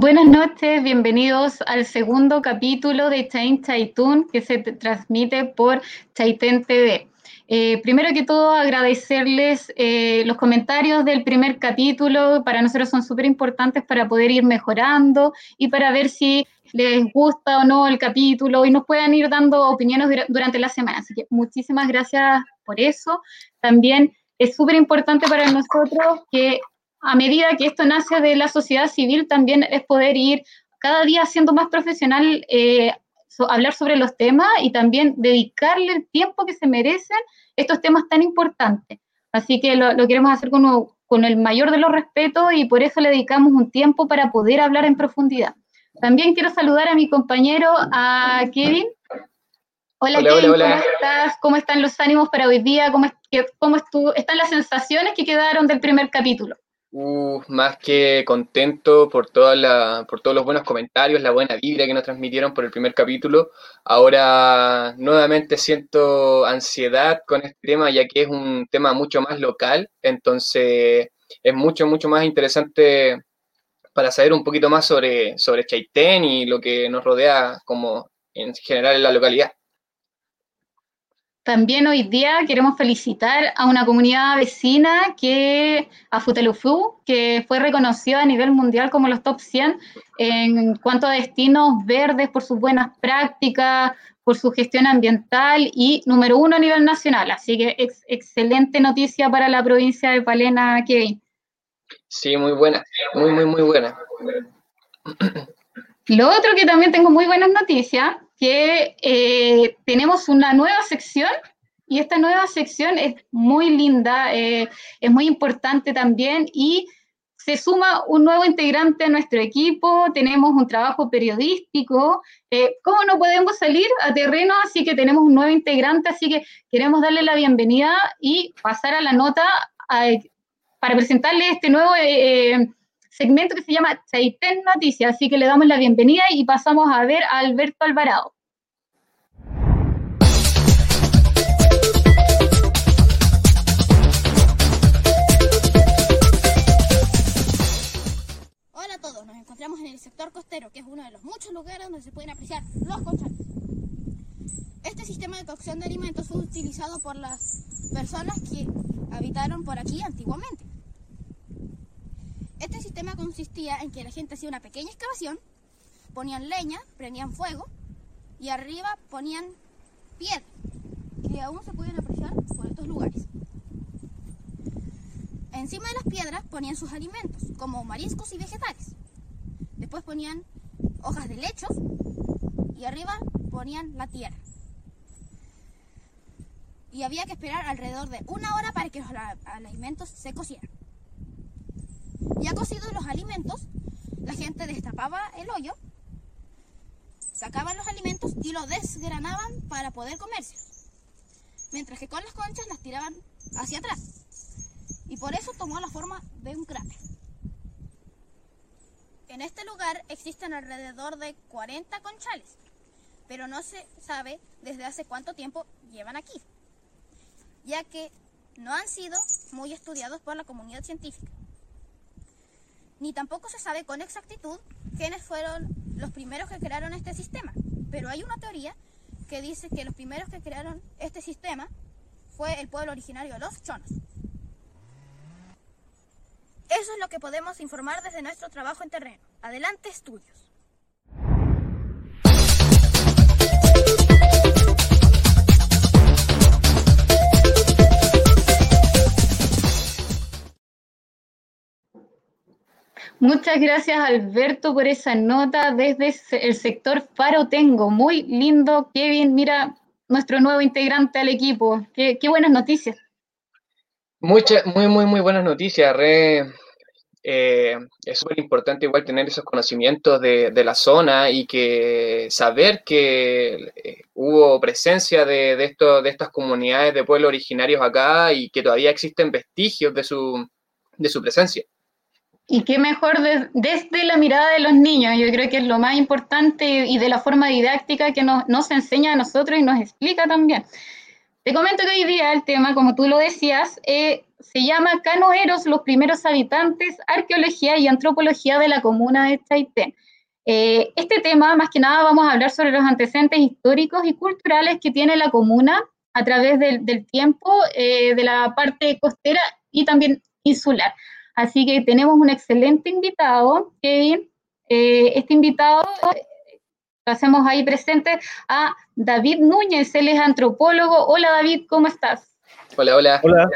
Buenas noches, bienvenidos al segundo capítulo de Chain Chaitun que se transmite por Chaiten TV. Eh, primero que todo, agradecerles eh, los comentarios del primer capítulo. Para nosotros son súper importantes para poder ir mejorando y para ver si les gusta o no el capítulo y nos puedan ir dando opiniones durante la semana. Así que muchísimas gracias por eso. También es súper importante para nosotros que a medida que esto nace de la sociedad civil, también es poder ir cada día siendo más profesional, eh, hablar sobre los temas y también dedicarle el tiempo que se merecen estos temas tan importantes. Así que lo, queremos hacer con, con el mayor de los respetos y por eso le dedicamos un tiempo para poder hablar en profundidad. También quiero saludar a mi compañero, a Kevin. Hola, Kevin, ¿cómo estás? ¿Cómo están los ánimos para hoy día? ¿Cómo, cómo están las sensaciones que quedaron del primer capítulo? Uh, más que contento por, toda la, por todos los buenos comentarios, la buena vibra que nos transmitieron por el primer capítulo. Ahora nuevamente siento ansiedad con este tema, ya que es un tema mucho más local, entonces es mucho, mucho más interesante para saber un poquito más sobre, sobre Chaitén y lo que nos rodea como en general en la localidad. También hoy día queremos felicitar a una comunidad vecina que, a Futelufu, que fue reconocida a nivel mundial como los top 100 en cuanto a destinos verdes por sus buenas prácticas, por su gestión ambiental y número uno a nivel nacional. Así que excelente noticia para la provincia de Palena, Kevin. Sí, muy buena, muy, muy, muy buena. Lo otro que también tengo muy buenas noticias que eh, tenemos una nueva sección y esta nueva sección es muy linda, eh, es muy importante también y se suma un nuevo integrante a nuestro equipo, tenemos un trabajo periodístico, eh, ¿cómo no podemos salir a terreno? Así que tenemos un nuevo integrante, así que queremos darle la bienvenida y pasar a la nota para presentarle este nuevo segmento que se llama Chaitén Noticias, así que le damos la bienvenida y pasamos a ver a Alberto Alvarado. Hola a todos, nos encontramos en el sector costero, que es uno de los muchos lugares donde se pueden apreciar los conchales. Este sistema de cocción de alimentos fue utilizado por las personas que habitaron por aquí antiguamente. Este sistema consistía en que la gente hacía una pequeña excavación, ponían leña, prendían fuego y arriba ponían piedra, que aún se pueden apreciar por estos lugares. Encima de las piedras ponían sus alimentos, como mariscos y vegetales. Después ponían hojas de lechos y arriba ponían la tierra. Y había que esperar alrededor de una hora para que los alimentos se cocieran. Ya cocidos los alimentos, la gente destapaba el hoyo, sacaban los alimentos y los desgranaban para poder comerse. Mientras que con las conchas las tiraban hacia atrás. Y por eso tomó la forma de un cráter. En este lugar existen alrededor de 40 conchales, pero no se sabe desde hace cuánto tiempo llevan aquí, ya que no han sido muy estudiados por la comunidad científica ni tampoco se sabe con exactitud quiénes fueron los primeros que crearon este sistema. Pero hay una teoría que dice que los primeros que crearon este sistema fue el pueblo originario los chonos. Eso es lo que podemos informar desde nuestro trabajo en terreno. Adelante, estudios. Muchas gracias Alberto por esa nota desde el sector Faro Tengo. Muy lindo, Kevin. Mira, nuestro nuevo integrante al equipo. Qué, buenas noticias. Muchas, muy, muy, muy buenas noticias. Re, eh, es súper importante igual tener esos conocimientos de, la zona y que saber que eh, hubo presencia de, esto, de estas comunidades de pueblos originarios acá y que todavía existen vestigios de su, de su presencia. Y qué mejor desde la mirada de los niños, yo creo que es lo más importante y de la forma didáctica que nos, nos enseña a nosotros y nos explica también. Te comento que hoy día el tema, como tú lo decías, eh, se llama Canoeros, los primeros habitantes, arqueología y antropología de la comuna de Chaitén. Eh, este tema, más que nada, vamos a hablar sobre los antecedentes históricos y culturales que tiene la comuna a través del, tiempo, eh, de la parte costera y también insular. Así que tenemos un excelente invitado, Kevin. Eh, este invitado lo hacemos ahí presente a David Núñez, él es antropólogo. Hola David, ¿cómo estás? Hola, hola. Hola,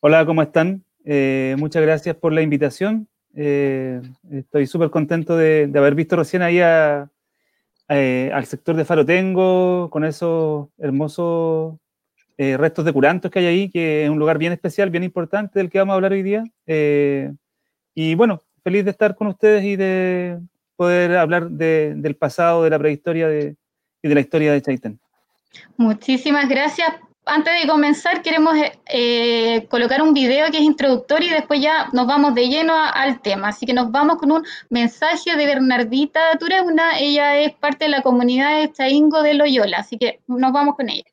hola ¿cómo están? muchas gracias por la invitación. Eh, estoy súper contento de, haber visto recién ahí eh, al sector de Faro Tengo, con esos hermosos eh, restos de curantos que hay ahí, que es un lugar bien especial, bien importante del que vamos a hablar hoy día. y bueno, feliz de estar con ustedes y de poder hablar del pasado, de la prehistoria y de la historia de Chaitén. Muchísimas gracias antes de comenzar, queremos eh, colocar un video que es introductorio y después ya nos vamos de lleno al tema. Así que nos vamos con un mensaje de Bernardita Tureuna. Ella es parte de la comunidad de Chaingo de Loyola, así que nos vamos con ella.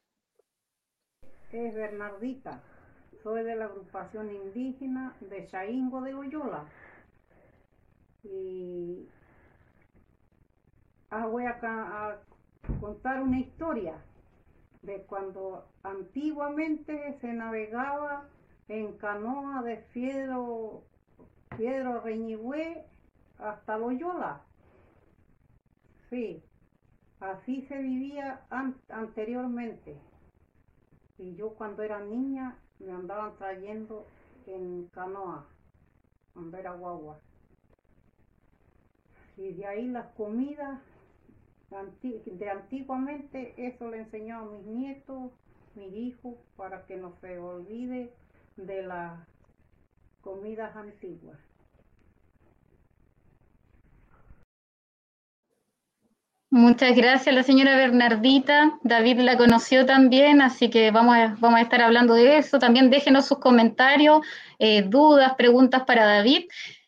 Es Bernardita, soy de la agrupación indígena de Chaingo de Loyola. Y ah, voy a contar una historia de cuando antiguamente se navegaba en canoa de Fiedro, Fiedro Reñigüe hasta Loyola. Sí, así se vivía anteriormente. Y yo cuando era niña me andaban trayendo en canoa, cuando era guagua. Y de ahí las comidas de antiguamente eso le enseñó a mis nietos, mis hijos, para que no se olvide de las comidas antiguas. Muchas gracias la señora Bernardita. David la conoció también, así que vamos a, estar hablando de eso. También déjenos sus comentarios, eh, dudas, preguntas para David.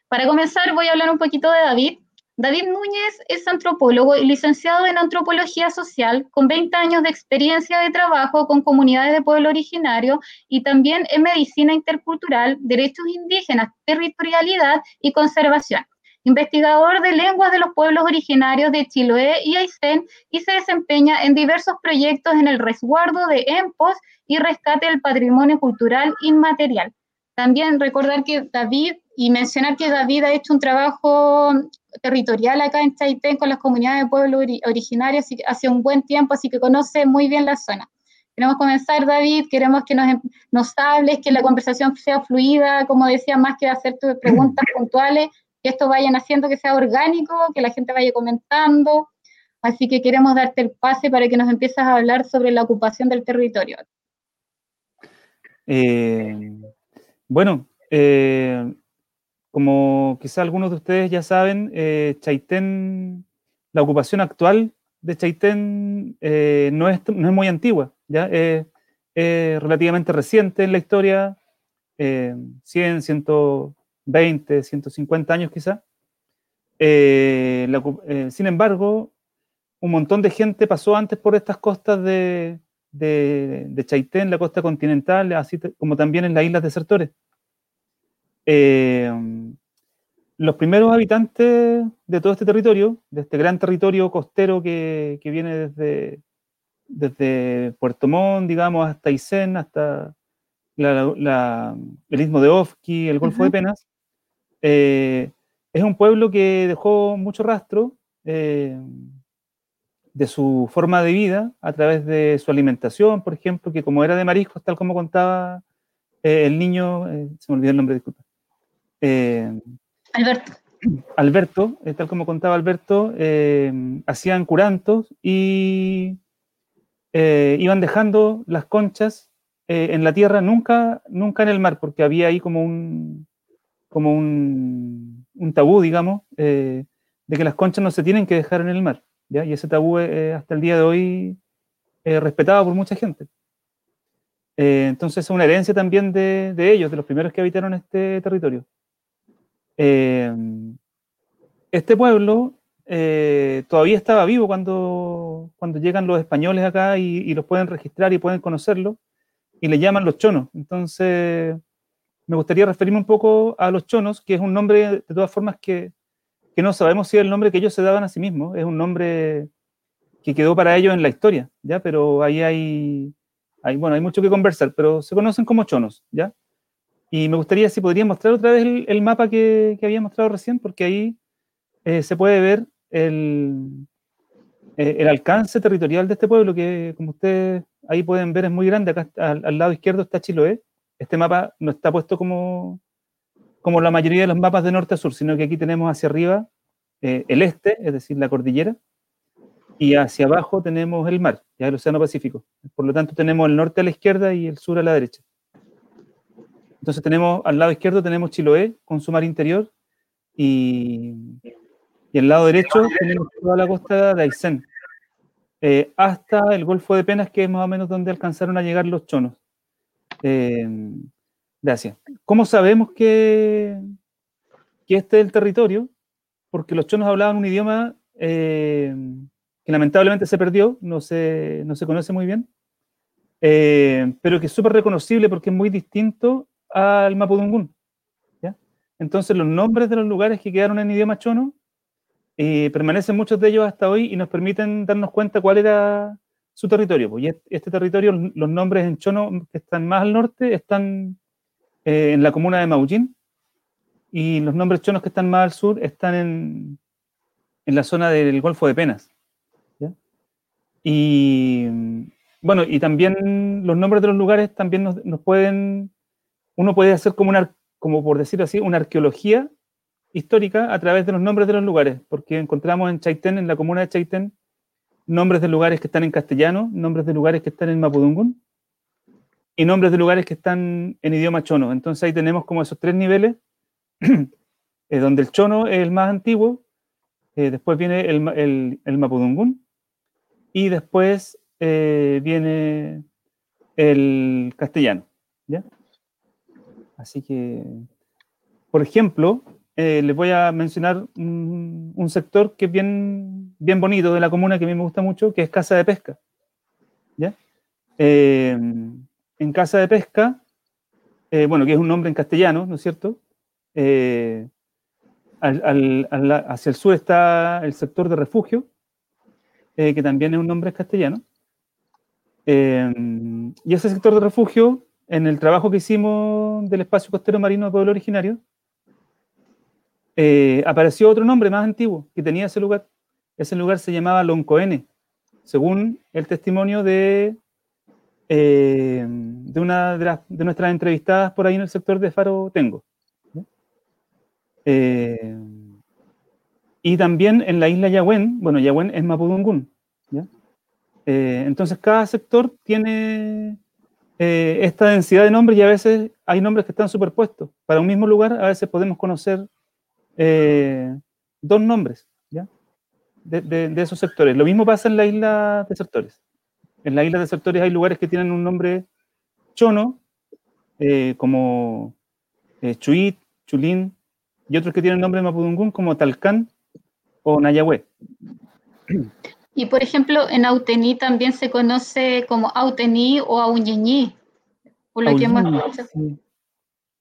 Para comenzar, voy a hablar un poquito de David. David Núñez es antropólogo y licenciado en antropología social, con 20 años de experiencia de trabajo con comunidades de pueblo originario y también en medicina intercultural, derechos indígenas, territorialidad y conservación. Investigador de lenguas de los pueblos originarios de Chiloé y Aysén y se desempeña en diversos proyectos en el resguardo de EMPOS y rescate del patrimonio cultural inmaterial. También recordar que David y mencionar que David ha hecho un trabajo territorial acá en Chaitén con las comunidades de pueblo originarios hace un buen tiempo, así que conoce muy bien la zona. Queremos comenzar, David, queremos que nos, em, nos hables, que la conversación sea fluida, como decía, más que hacer tus preguntas puntuales, que esto vayan haciendo que sea orgánico, que la gente vaya comentando. Así que queremos darte el pase para que nos empieces a hablar sobre la ocupación del territorio. Eh, bueno, eh, como quizá algunos de ustedes ya saben, eh, Chaitén, la ocupación actual de Chaitén no, es, no, es, muy antigua, ¿ya? es relativamente reciente en la historia, 100, 120, 150 años quizá. Eh, sin embargo, un montón de gente pasó antes por estas costas de, de, de Chaitén, la costa continental, así como también en las islas desertores. Eh, los primeros habitantes de todo este territorio, de este gran territorio costero que, viene desde, desde Puerto Montt, digamos, hasta Isen, hasta el istmo de Ofki, el Golfo de Penas, eh, es un pueblo que dejó mucho rastro eh, de su forma de vida a través de su alimentación, por ejemplo, que como era de mariscos, tal como contaba el niño, se me olvidó el nombre, disculpa. Eh, Alberto. Alberto, eh, tal como contaba Alberto, eh, hacían curantos y iban dejando las conchas en la tierra, nunca, nunca en el mar, porque había ahí como un, como un, tabú, digamos, de que las conchas no se tienen que dejar en el mar. ¿ya? Y ese tabú hasta el día de hoy respetado por mucha gente. entonces es una herencia también de, de ellos, de los primeros que habitaron este territorio. Eh, este pueblo eh, todavía estaba vivo cuando, cuando llegan los españoles acá y, los pueden registrar y pueden conocerlo. y le llaman los chonos. Entonces, me gustaría referirme un poco a los chonos, que es un nombre, de todas formas, que, que no sabemos si es el nombre que ellos se daban a sí mismos, es un nombre que quedó para ellos en la historia, ¿ya? Pero ahí hay, hay, bueno, hay mucho que conversar, pero se conocen como chonos, ¿ya? Y me gustaría si podría mostrar otra vez el, mapa que, que, había mostrado recién, porque ahí eh, se puede ver el, eh, el alcance territorial de este pueblo, que como ustedes ahí pueden ver es muy grande. Acá al, lado izquierdo está Chiloé. Este mapa no está puesto como, como la mayoría de los mapas de norte a sur, sino que aquí tenemos hacia arriba eh, el este, es decir, la cordillera, y hacia abajo tenemos el mar, ya el Océano Pacífico. Por lo tanto, tenemos el norte a la izquierda y el sur a la derecha. Entonces tenemos, al lado izquierdo tenemos Chiloé con su mar interior y, y al lado derecho tenemos toda la costa de Aysén, eh, hasta el Golfo de Penas, que es más o menos donde alcanzaron a llegar los chonos. Eh, gracias. ¿Cómo sabemos que, este es el territorio? Porque los chonos hablaban un idioma eh, que lamentablemente se perdió, no se, no se conoce muy bien, pero que es súper reconocible porque es muy distinto al Mapudungún. Entonces los nombres de los lugares que quedaron en idioma chono permanecen muchos de ellos hasta hoy y nos permiten darnos cuenta cuál era su territorio. Pues, y este territorio, los nombres en chono que están más al norte están eh, en la comuna de Maullín y los nombres chonos que están más al sur están en, en la zona del Golfo de Penas. Y bueno, y también los nombres de los lugares también nos, nos pueden, uno puede hacer como una, como por decirlo así, una arqueología histórica a través de los nombres de los lugares, porque encontramos en Chaitén, en la comuna de Chaitén, nombres de lugares que están en castellano, nombres de lugares que están en mapudungún y nombres de lugares que están en idioma chono. Entonces ahí tenemos como esos tres niveles, eh, donde el chono es el más antiguo, eh, después viene el, el, mapudungún y después eh, viene el castellano. ¿ya? Así que, por ejemplo, eh, les voy a mencionar un, sector que es bien, bien bonito de la comuna que a mí me gusta mucho, que es Casa de Pesca. Eh, en Casa de Pesca, eh, bueno, que es un nombre en castellano, ¿no es cierto? hacia el sur está el sector de refugio, que también es un nombre en castellano. y ese sector de refugio, en el trabajo que hicimos del espacio costero marino de pueblo originario, eh, apareció otro nombre más antiguo que tenía ese lugar. Ese lugar se llamaba Loncoene, según el testimonio de, eh, una de, nuestras entrevistadas por ahí en el sector de Faro Tengo. Eh, y también en la isla Yahuen, bueno, Yahuen es Mapudungún. entonces cada sector tiene esta densidad de nombres y a veces hay nombres que están superpuestos. Para un mismo lugar a veces podemos conocer eh, dos nombres ¿ya? De, esos sectores. Lo mismo pasa en la isla de sectores. En la isla de sectores hay lugares que tienen un nombre chono, eh, como eh, Chuit, Chulín, y otros que tienen nombre mapudungún, como Talcán o Nayahue. Y por ejemplo, en Autení también se conoce como Autení o Auñeñí, por lo que hemos Sí.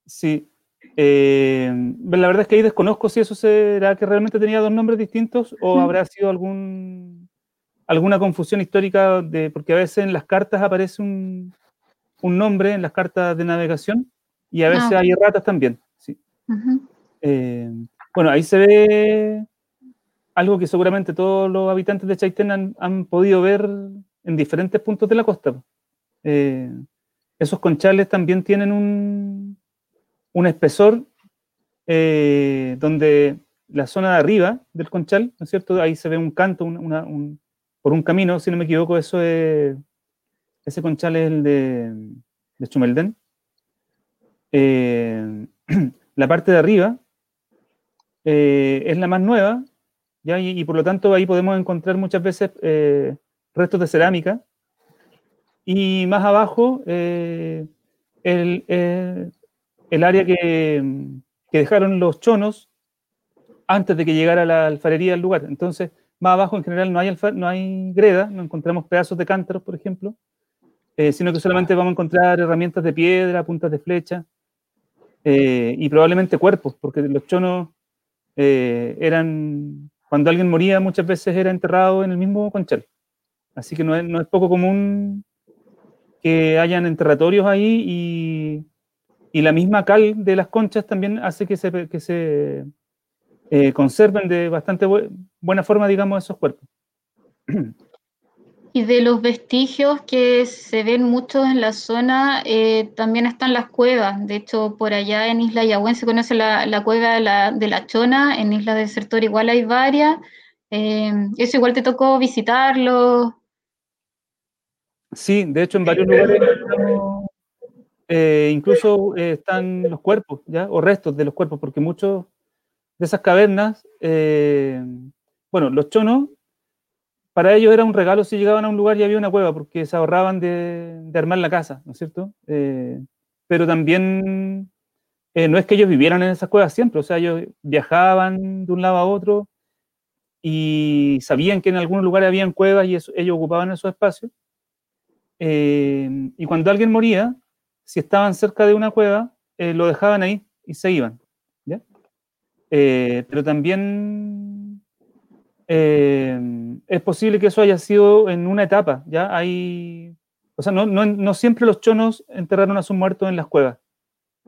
sí. Eh, la verdad es que ahí desconozco si eso será que realmente tenía dos nombres distintos o habrá sido algún, alguna confusión histórica, de, porque a veces en las cartas aparece un, un nombre, en las cartas de navegación, y a veces ah, hay erratas también. Sí. Eh, bueno, ahí se ve algo que seguramente todos los habitantes de Chaitén han, han podido ver en diferentes puntos de la costa. Eh, esos conchales también tienen un, un espesor eh, donde la zona de arriba del conchal, ¿no es cierto? Ahí se ve un canto por un camino, si no me equivoco, eso es, ese conchal es el de, de Chumeldén. Eh, la parte de arriba eh, es la más nueva. Y, por lo tanto ahí podemos encontrar muchas veces restos de cerámica. Y más abajo, el, el área que, dejaron los chonos antes de que llegara la alfarería al lugar. Entonces, más abajo en general no hay, no hay greda, no encontramos pedazos de cántaros, por ejemplo, eh, sino que solamente vamos a encontrar herramientas de piedra, puntas de flecha eh, y probablemente cuerpos, porque los chonos eh, eran, cuando alguien moría muchas veces era enterrado en el mismo conchal. Así que no es, no es poco común que hayan enterratorios ahí y, y, la misma cal de las conchas también hace que se, que se conserven de bastante buena forma, digamos, esos cuerpos. Y de los vestigios que se ven muchos en la zona, eh, también están las cuevas. De hecho, por allá en Isla Yahuen se conoce la, cueva de la, Chona, en Isla Desertor igual hay varias. Eh, eso igual te tocó visitarlo. Sí, de hecho en varios lugares eh, incluso están los cuerpos, ¿ya? o restos de los cuerpos, porque muchos de esas cavernas, bueno, los chonos para ellos era un regalo si llegaban a un lugar y había una cueva, porque se ahorraban de, armar la casa, ¿no es cierto? Eh, pero también eh, no es que ellos vivieran en esas cuevas siempre, o sea, ellos viajaban de un lado a otro y sabían que en algunos lugares habían cuevas y ellos ocupaban esos espacios. Eh, y cuando alguien moría, si estaban cerca de una cueva, lo dejaban ahí y se iban. ¿ya? pero también eh, es posible que eso haya sido en una etapa, ¿ya? Hay, o sea, no, no, no, siempre los chonos enterraron a sus muertos en las cuevas,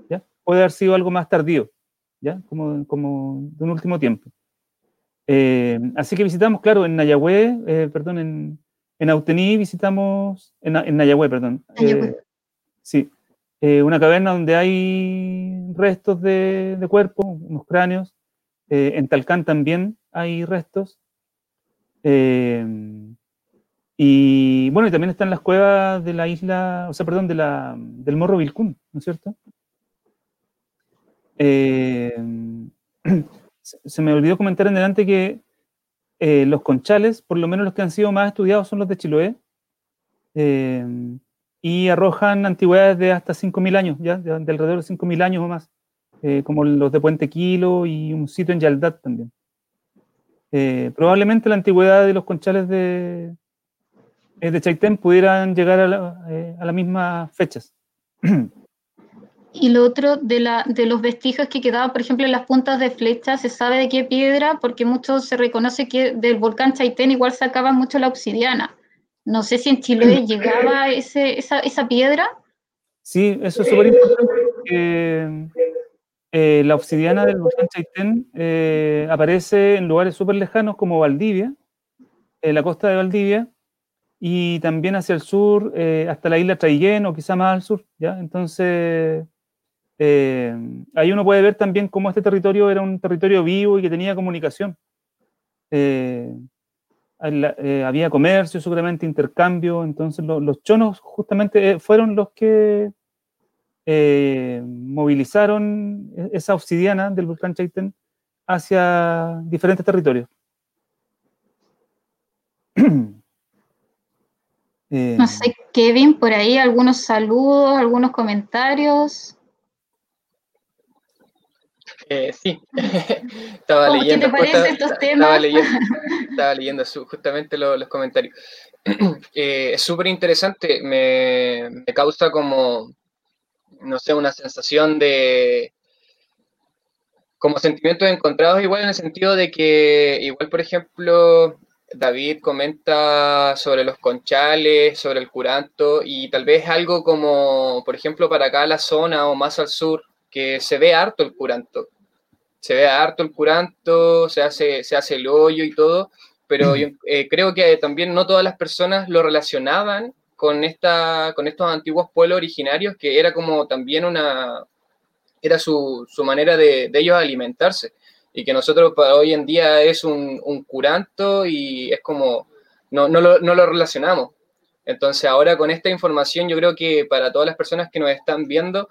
¿ya? Puede haber sido algo más tardío, ¿ya? Como, como de un último tiempo. Eh, así que visitamos, claro, en Nayagüe, eh, perdón, en, en Autení visitamos, en, en Nayagüe, perdón. sí, una caverna donde hay restos de, de cuerpos, unos cráneos. en Talcán también hay restos. Eh, y bueno, y también están las cuevas de la isla, o sea, perdón, de la, del Morro Vilcún, ¿no es cierto? Eh, se me olvidó comentar en delante que eh, los conchales, por lo menos los que han sido más estudiados, son los de Chiloé, y arrojan antigüedades de hasta 5.000 años, ya, de, alrededor de 5.000 años o más, como los de Puente Quilo y un sitio en Yaldad también. Eh, probablemente la antigüedad de los conchales de, eh, de Chaitén pudieran llegar a, eh, las mismas fechas. Y lo otro, de, la, de los vestigios que quedaban, por ejemplo, en las puntas de flecha, ¿se sabe de qué piedra? Porque mucho se reconoce que del volcán Chaitén igual sacaban mucho la obsidiana. No sé si en Chile llegaba ese, esa, esa piedra. Sí, eso es súper importante. Eh, la obsidiana del volcán Chaitén eh, aparece en lugares súper lejanos como Valdivia, en la costa de Valdivia, y también hacia el sur, eh, hasta la isla Traillén o quizá más al sur. ¿ya? Entonces, ahí uno puede ver también cómo este territorio era un territorio vivo y que tenía comunicación. Había comercio, seguramente intercambio, entonces los chonos justamente fueron los que eh, movilizaron e-, esa obsidiana del volcán Chaitén hacia diferentes territorios. Eh, no sé, Kevin, por ahí algunos saludos, algunos comentarios. Eh, sí, estaba leyendo, Estaba leyendo, justamente los, comentarios. es súper interesante, me, causa como no sé, una sensación de como sentimientos encontrados igual en el sentido de que igual por ejemplo David comenta sobre los conchales, sobre el curanto y tal vez algo como por ejemplo para acá la zona o más al sur que se ve harto el curanto. Se ve harto el curanto, se hace, se hace el hoyo y todo, pero yo eh, creo que también no todas las personas lo relacionaban con, esta, con estos antiguos pueblos originarios, que era como también una, era su, su manera de, de, ellos alimentarse, y que nosotros para hoy en día es un, un curanto y es como, no, no, lo, no lo relacionamos. Entonces ahora con esta información yo creo que para todas las personas que nos están viendo,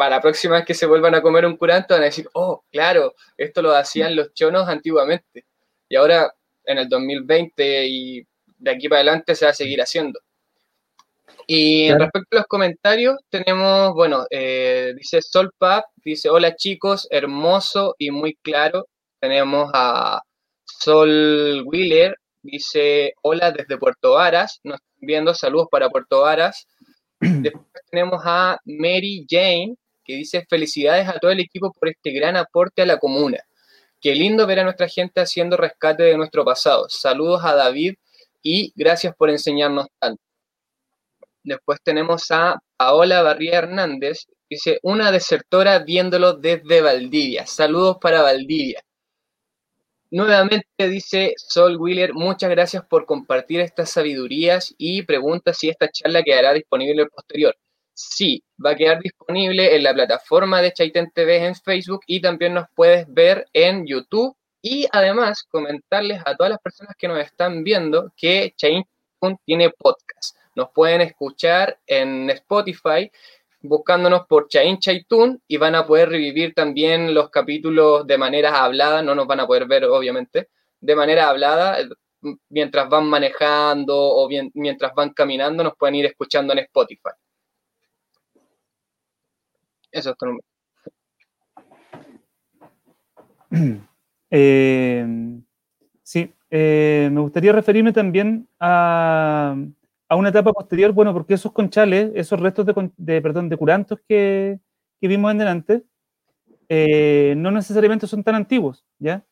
para la próxima vez que se vuelvan a comer un curanto van a decir, oh, claro, esto lo hacían los chonos antiguamente. Y ahora en el 2020 y de aquí para adelante se va a seguir haciendo. Y respecto a los comentarios, tenemos, bueno, eh, dice Solpap, dice, hola chicos, hermoso y muy claro. Tenemos a Sol Wheeler, dice, hola desde Puerto Varas, nos están viendo, saludos para Puerto Varas. Después tenemos a Mary Jane, que dice felicidades a todo el equipo por este gran aporte a la comuna. Qué lindo ver a nuestra gente haciendo rescate de nuestro pasado. Saludos a David y gracias por enseñarnos tanto. Después tenemos a Paola Barría Hernández, dice una desertora viéndolo desde Valdivia. Saludos para Valdivia. Nuevamente dice Sol Wheeler, muchas gracias por compartir estas sabidurías y pregunta si esta charla quedará disponible posterior. Sí, va a quedar disponible en la plataforma de Chaiten TV en Facebook y también nos puedes ver en YouTube. Y además comentarles a todas las personas que nos están viendo que Chaiten tiene podcast. Nos pueden escuchar en Spotify buscándonos por Chain Chaitun y van a poder revivir también los capítulos de manera hablada, no nos van a poder ver obviamente, de manera hablada, mientras van manejando o bien, mientras van caminando, nos pueden ir escuchando en Spotify. Eso. Eh, sí, eh, me gustaría referirme también a, a una etapa posterior, bueno, porque esos conchales, esos restos de, perdón, de curantos que, vimos en delante, eh, no necesariamente son tan antiguos, ¿ya?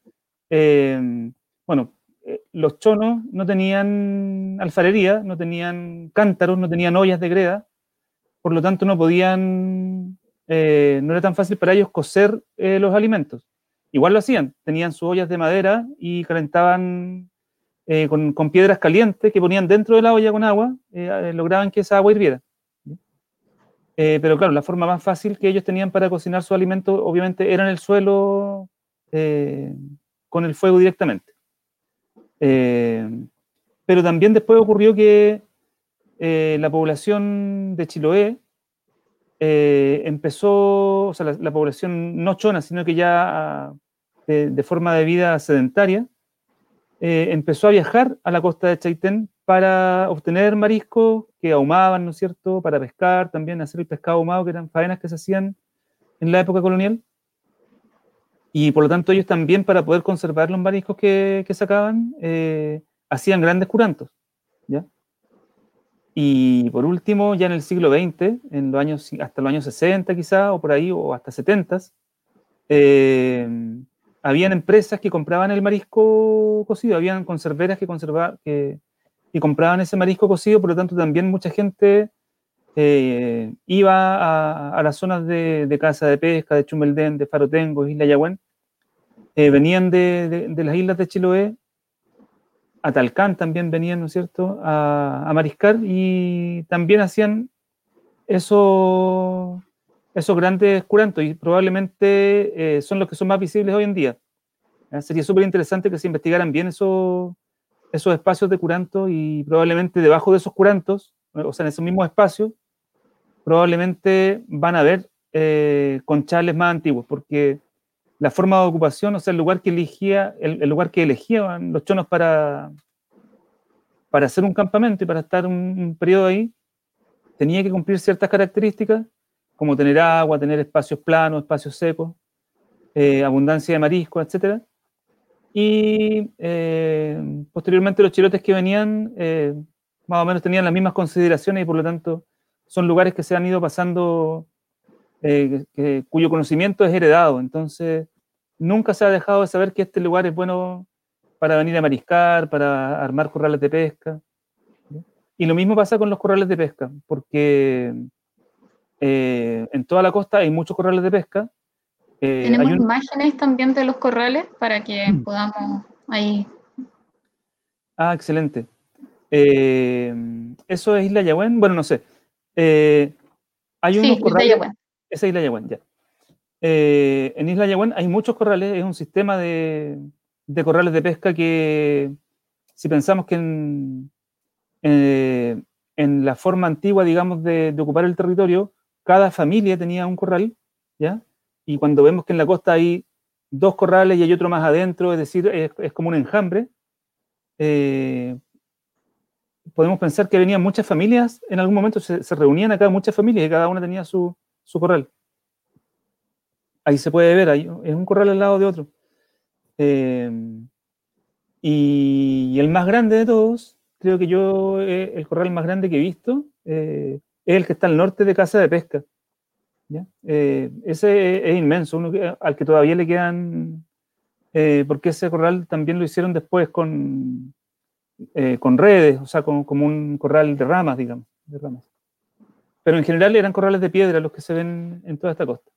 Eh, bueno, eh, los chonos no tenían alfarería, no tenían cántaros, no tenían ollas de greda, por lo tanto no podían, no era tan fácil para ellos cocer los alimentos. Igual lo hacían, tenían sus ollas de madera y calentaban eh, con, piedras calientes que ponían dentro de la olla con agua, eh, eh, lograban que esa agua hirviera. pero claro, la forma más fácil que ellos tenían para cocinar su alimento, obviamente, era en el suelo con el fuego directamente. pero también después ocurrió que la población de Chiloé empezó, o sea, la, población no chona, sino que ya de forma de vida sedentaria, eh, empezó a viajar a la costa de Chaitén para obtener mariscos que ahumaban, ¿no es cierto?, para pescar, también hacer el pescado ahumado, que eran faenas que se hacían en la época colonial. Y por lo tanto ellos también, para poder conservar los mariscos que, que sacaban, eh, hacían grandes curantos. Y por último, ya en el siglo XX, en los años, hasta los años 60 quizá, o por ahí, o hasta 70, eh, habían empresas que compraban el marisco cocido, habían conserveras que, conservaban, que, compraban ese marisco cocido, por lo tanto también mucha gente eh, iba a, las zonas de, casa de pesca, de Chumeldén, de Farotengo, Isla Yagüen, eh, venían de, las islas de Chiloé, a Talcán también venían, ¿no es cierto?, a, mariscar y también hacían eso esos grandes curantos y probablemente eh, son los que son más visibles hoy en día. Sería súper interesante que se investigaran bien esos, esos espacios de curanto y probablemente debajo de esos curantos, o sea, en esos mismos espacios, probablemente van a haber eh, conchales más antiguos, porque la forma de ocupación, o sea, el lugar que elegía, el, lugar que elegían los chonos para, para hacer un campamento y para estar un, un periodo ahí, tenía que cumplir ciertas características como tener agua, tener espacios planos, espacios secos, eh, abundancia de mariscos, etc. Y eh, posteriormente los chilotes que venían eh, más o menos tenían las mismas consideraciones y por lo tanto son lugares que se han ido pasando, cuyo conocimiento es heredado. Entonces, nunca se ha dejado de saber que este lugar es bueno para venir a mariscar, para armar corrales de pesca. Y lo mismo pasa con los corrales de pesca, porque eh, en toda la costa hay muchos corrales de pesca. Eh, Tenemos imágenes también de los corrales para que mm. podamos ahí. Ah, excelente. Eh, ¿Eso es Isla Yahuen? Bueno, no sé. hay unos corrales. Esa es Isla Yahuen, ya. en Isla Yahuen hay muchos corrales, es un sistema de, de corrales de pesca que, si pensamos que en, en la forma antigua, digamos, de, de, ocupar el territorio, cada familia tenía un corral, ¿ya? Y cuando vemos que en la costa hay dos corrales y hay otro más adentro, es decir, es, como un enjambre, eh, podemos pensar que venían muchas familias, en algún momento se, reunían acá muchas familias y cada una tenía su, corral. Ahí se puede ver, ahí, es un corral al lado de otro. Eh, y, el más grande de todos, creo que yo, eh, el corral más grande que he visto, es el que está al norte de Casa de Pesca. ¿ya? Eh, ese es, inmenso, al que todavía le quedan, eh, porque ese corral también lo hicieron después con, eh, con redes, o sea, como, un corral de ramas, digamos, de ramas. Pero en general eran corrales de piedra los que se ven en toda esta costa.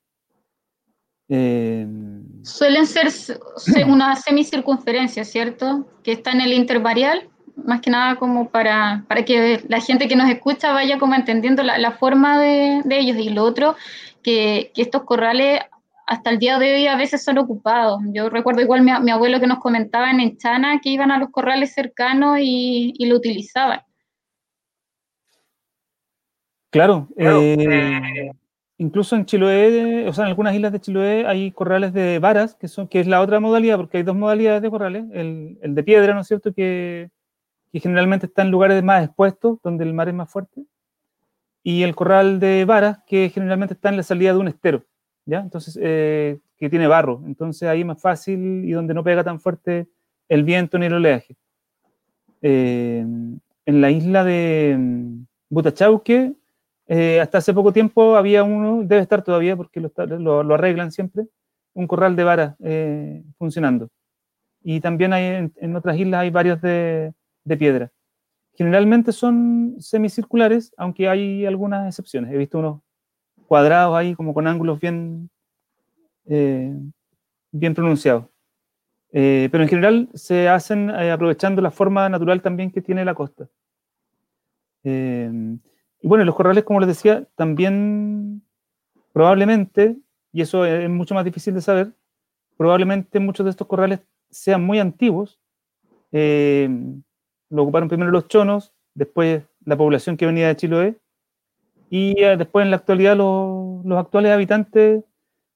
Suelen ser una semicircunferencia, ¿cierto? Que está en el intervarial más que nada como para, para que la gente que nos escucha vaya como entendiendo la, forma de, ellos. Y lo otro, que, estos corrales hasta el día de hoy a veces son ocupados. Yo recuerdo igual mi, mi abuelo que nos comentaba en Chana que iban a los corrales cercanos y, lo utilizaban. Claro, eh, incluso en Chiloé, o sea, en algunas islas de Chiloé hay corrales de varas, que, son, que es la otra modalidad, porque hay dos modalidades de corrales, el, el de piedra, ¿no es cierto?, que, que generalmente está en lugares más expuestos, donde el mar es más fuerte, y el corral de varas, que generalmente está en la salida de un estero, ¿ya? Entonces, eh, que tiene barro, entonces ahí es más fácil y donde no pega tan fuerte el viento ni el oleaje. Eh, en la isla de mm, Butachauque, eh, hasta hace poco tiempo había uno, debe estar todavía porque lo, lo, arreglan siempre, un corral de varas funcionando. Y también hay en, en, otras islas hay varios de, de piedra. Generalmente son semicirculares, aunque hay algunas excepciones. He visto unos cuadrados ahí como con ángulos bien, eh, bien pronunciados. Eh, pero en general se hacen eh, aprovechando la forma natural también que tiene la costa. Y bueno, los corrales, como les decía, también probablemente, y eso es mucho más difícil de saber, probablemente muchos de estos corrales sean muy antiguos, lo ocuparon primero los chonos, después la población que venía de Chiloé, y eh, después en la actualidad los, actuales habitantes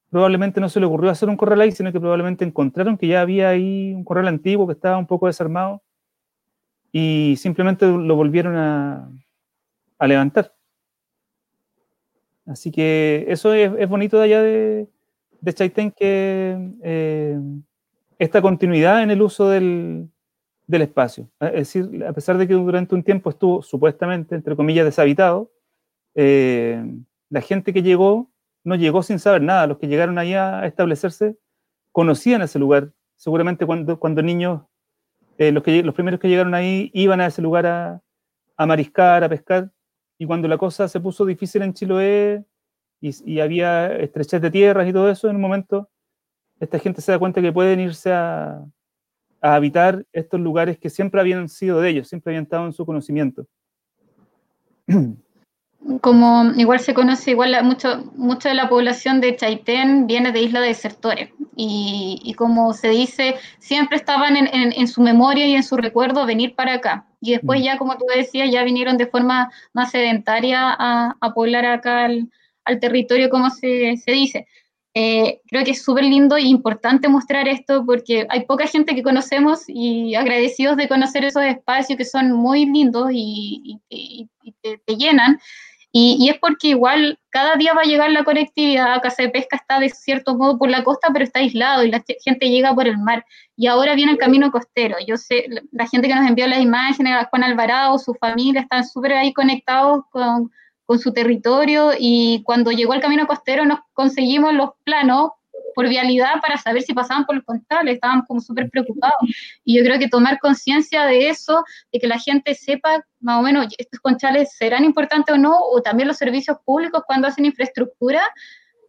probablemente no se le ocurrió hacer un corral ahí, sino que probablemente encontraron que ya había ahí un corral antiguo que estaba un poco desarmado y simplemente lo volvieron a, levantar. Así que eso es, bonito de allá de, de Chaitén, que eh, esta continuidad en el uso del, del espacio. Es decir, a pesar de que durante un tiempo estuvo supuestamente, entre comillas, deshabitado, eh, la gente que llegó no llegó sin saber nada. Los que llegaron allá a establecerse conocían ese lugar. Seguramente cuando, cuando niños, eh, los, que, los primeros que llegaron ahí iban a ese lugar a, a mariscar, a pescar, y cuando la cosa se puso difícil en Chiloé y, había estrechez de tierras y todo eso, en un momento esta gente se da cuenta que pueden irse a, a habitar estos lugares que siempre habían sido de ellos, siempre habían estado en su conocimiento. Como igual se conoce, igual mucho, mucho de la población de Chaitén viene de Isla de Desertores y, como se dice, siempre estaban en, su memoria y en su recuerdo venir para acá. Y después mm. ya, como tú decías, ya vinieron de forma más sedentaria a, poblar acá al, al territorio, como se, se dice. Eh, creo que es súper lindo e importante mostrar esto porque hay poca gente que conocemos y agradecidos de conocer esos espacios que son muy lindos y, te, llenan. Y, es porque igual cada día va a llegar la conectividad, Casa de Pesca está de cierto modo por la costa, pero está aislado y la gente llega por el mar. Y ahora viene el camino costero. Yo sé, la gente que nos envió las imágenes, Juan Alvarado, su familia, están súper ahí conectados con con su territorio y cuando llegó el camino costero nos conseguimos los planos por vialidad para saber si pasaban por los contables, estaban como súper preocupados. Y yo creo que tomar conciencia de eso, de que la gente sepa más o menos estos conchales serán importantes o no, o también los servicios públicos cuando hacen infraestructura,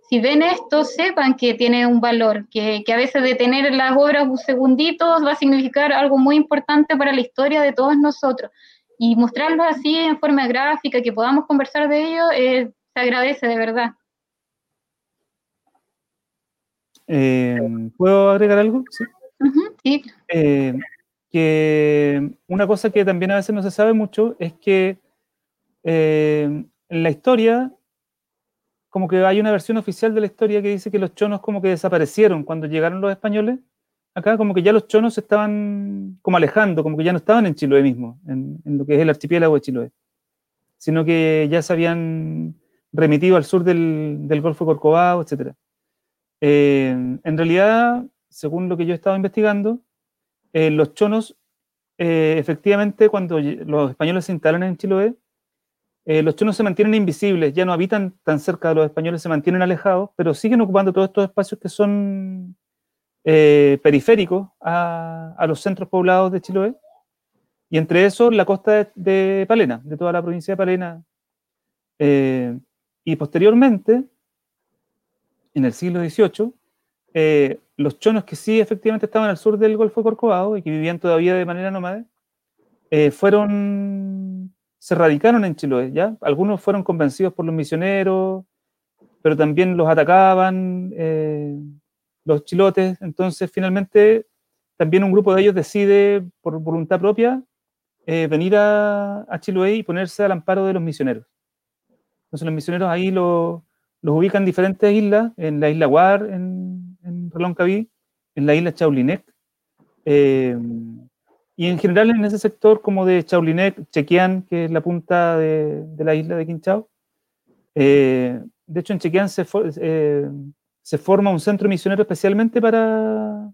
si ven esto, sepan que tiene un valor, que, que a veces detener las obras un segundito va a significar algo muy importante para la historia de todos nosotros y mostrarlo así en forma gráfica, que podamos conversar de ello, eh, se agradece de verdad. Eh, ¿Puedo agregar algo? Sí. sí. Eh, que una cosa que también a veces no se sabe mucho es que en la historia, como que hay una versión oficial de la historia que dice que los chonos como que desaparecieron cuando llegaron los españoles acá como que ya los chonos se estaban como alejando, como que ya no estaban en Chiloé mismo, en, lo que es el archipiélago de Chiloé, sino que ya se habían remitido al sur del, Golfo de Corcovado, etc. Eh, en realidad, según lo que yo he estado investigando, eh, los chonos, eh, efectivamente, cuando los españoles se instalan en Chiloé, los chonos se mantienen invisibles, ya no habitan tan cerca de los españoles, se mantienen alejados, pero siguen ocupando todos estos espacios que son eh, periféricos a, los centros poblados de Chiloé, y entre esos la costa de, Palena, de toda la provincia de Palena. Eh, y posteriormente, en el siglo XVIII, eh, los chonos que sí efectivamente estaban al sur del Golfo Corcovado y que vivían todavía de manera nómade, eh, fueron, se radicaron en Chiloé, ¿ya? Algunos fueron convencidos por los misioneros, pero también los atacaban los chilotes, entonces finalmente también un grupo de ellos decide por voluntad propia eh, venir a, a, Chiloé y ponerse al amparo de los misioneros. Entonces los misioneros ahí lo, los ubican en diferentes islas, en la isla Guar, en, en Reloncaví, en la isla Chaulinec, eh, y en general en ese sector como de Chaulinec, Chequián, que es la punta de, de la isla de Quinchao. Eh, de hecho, en Chequián se, se, forma un centro misionero especialmente para,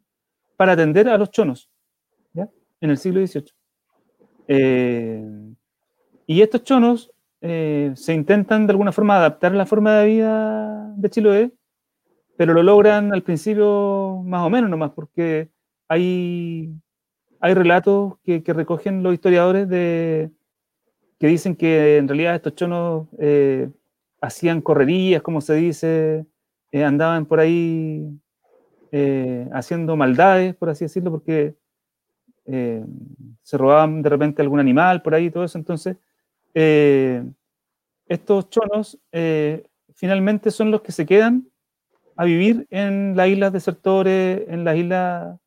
para atender a los chonos, ¿ya? en el siglo XVIII. Eh, y estos chonos eh, se intentan de alguna forma adaptar a la forma de vida de Chiloé, pero lo logran al principio más o menos nomás, porque hay hay relatos que, recogen los historiadores de, que dicen que en realidad estos chonos eh, hacían correrías, como se dice, eh, andaban por ahí eh, haciendo maldades, por así decirlo, porque eh, se robaban de repente algún animal por ahí y todo eso. Entonces, estos chonos finalmente son los que se quedan a vivir en las islas desertores, en las islas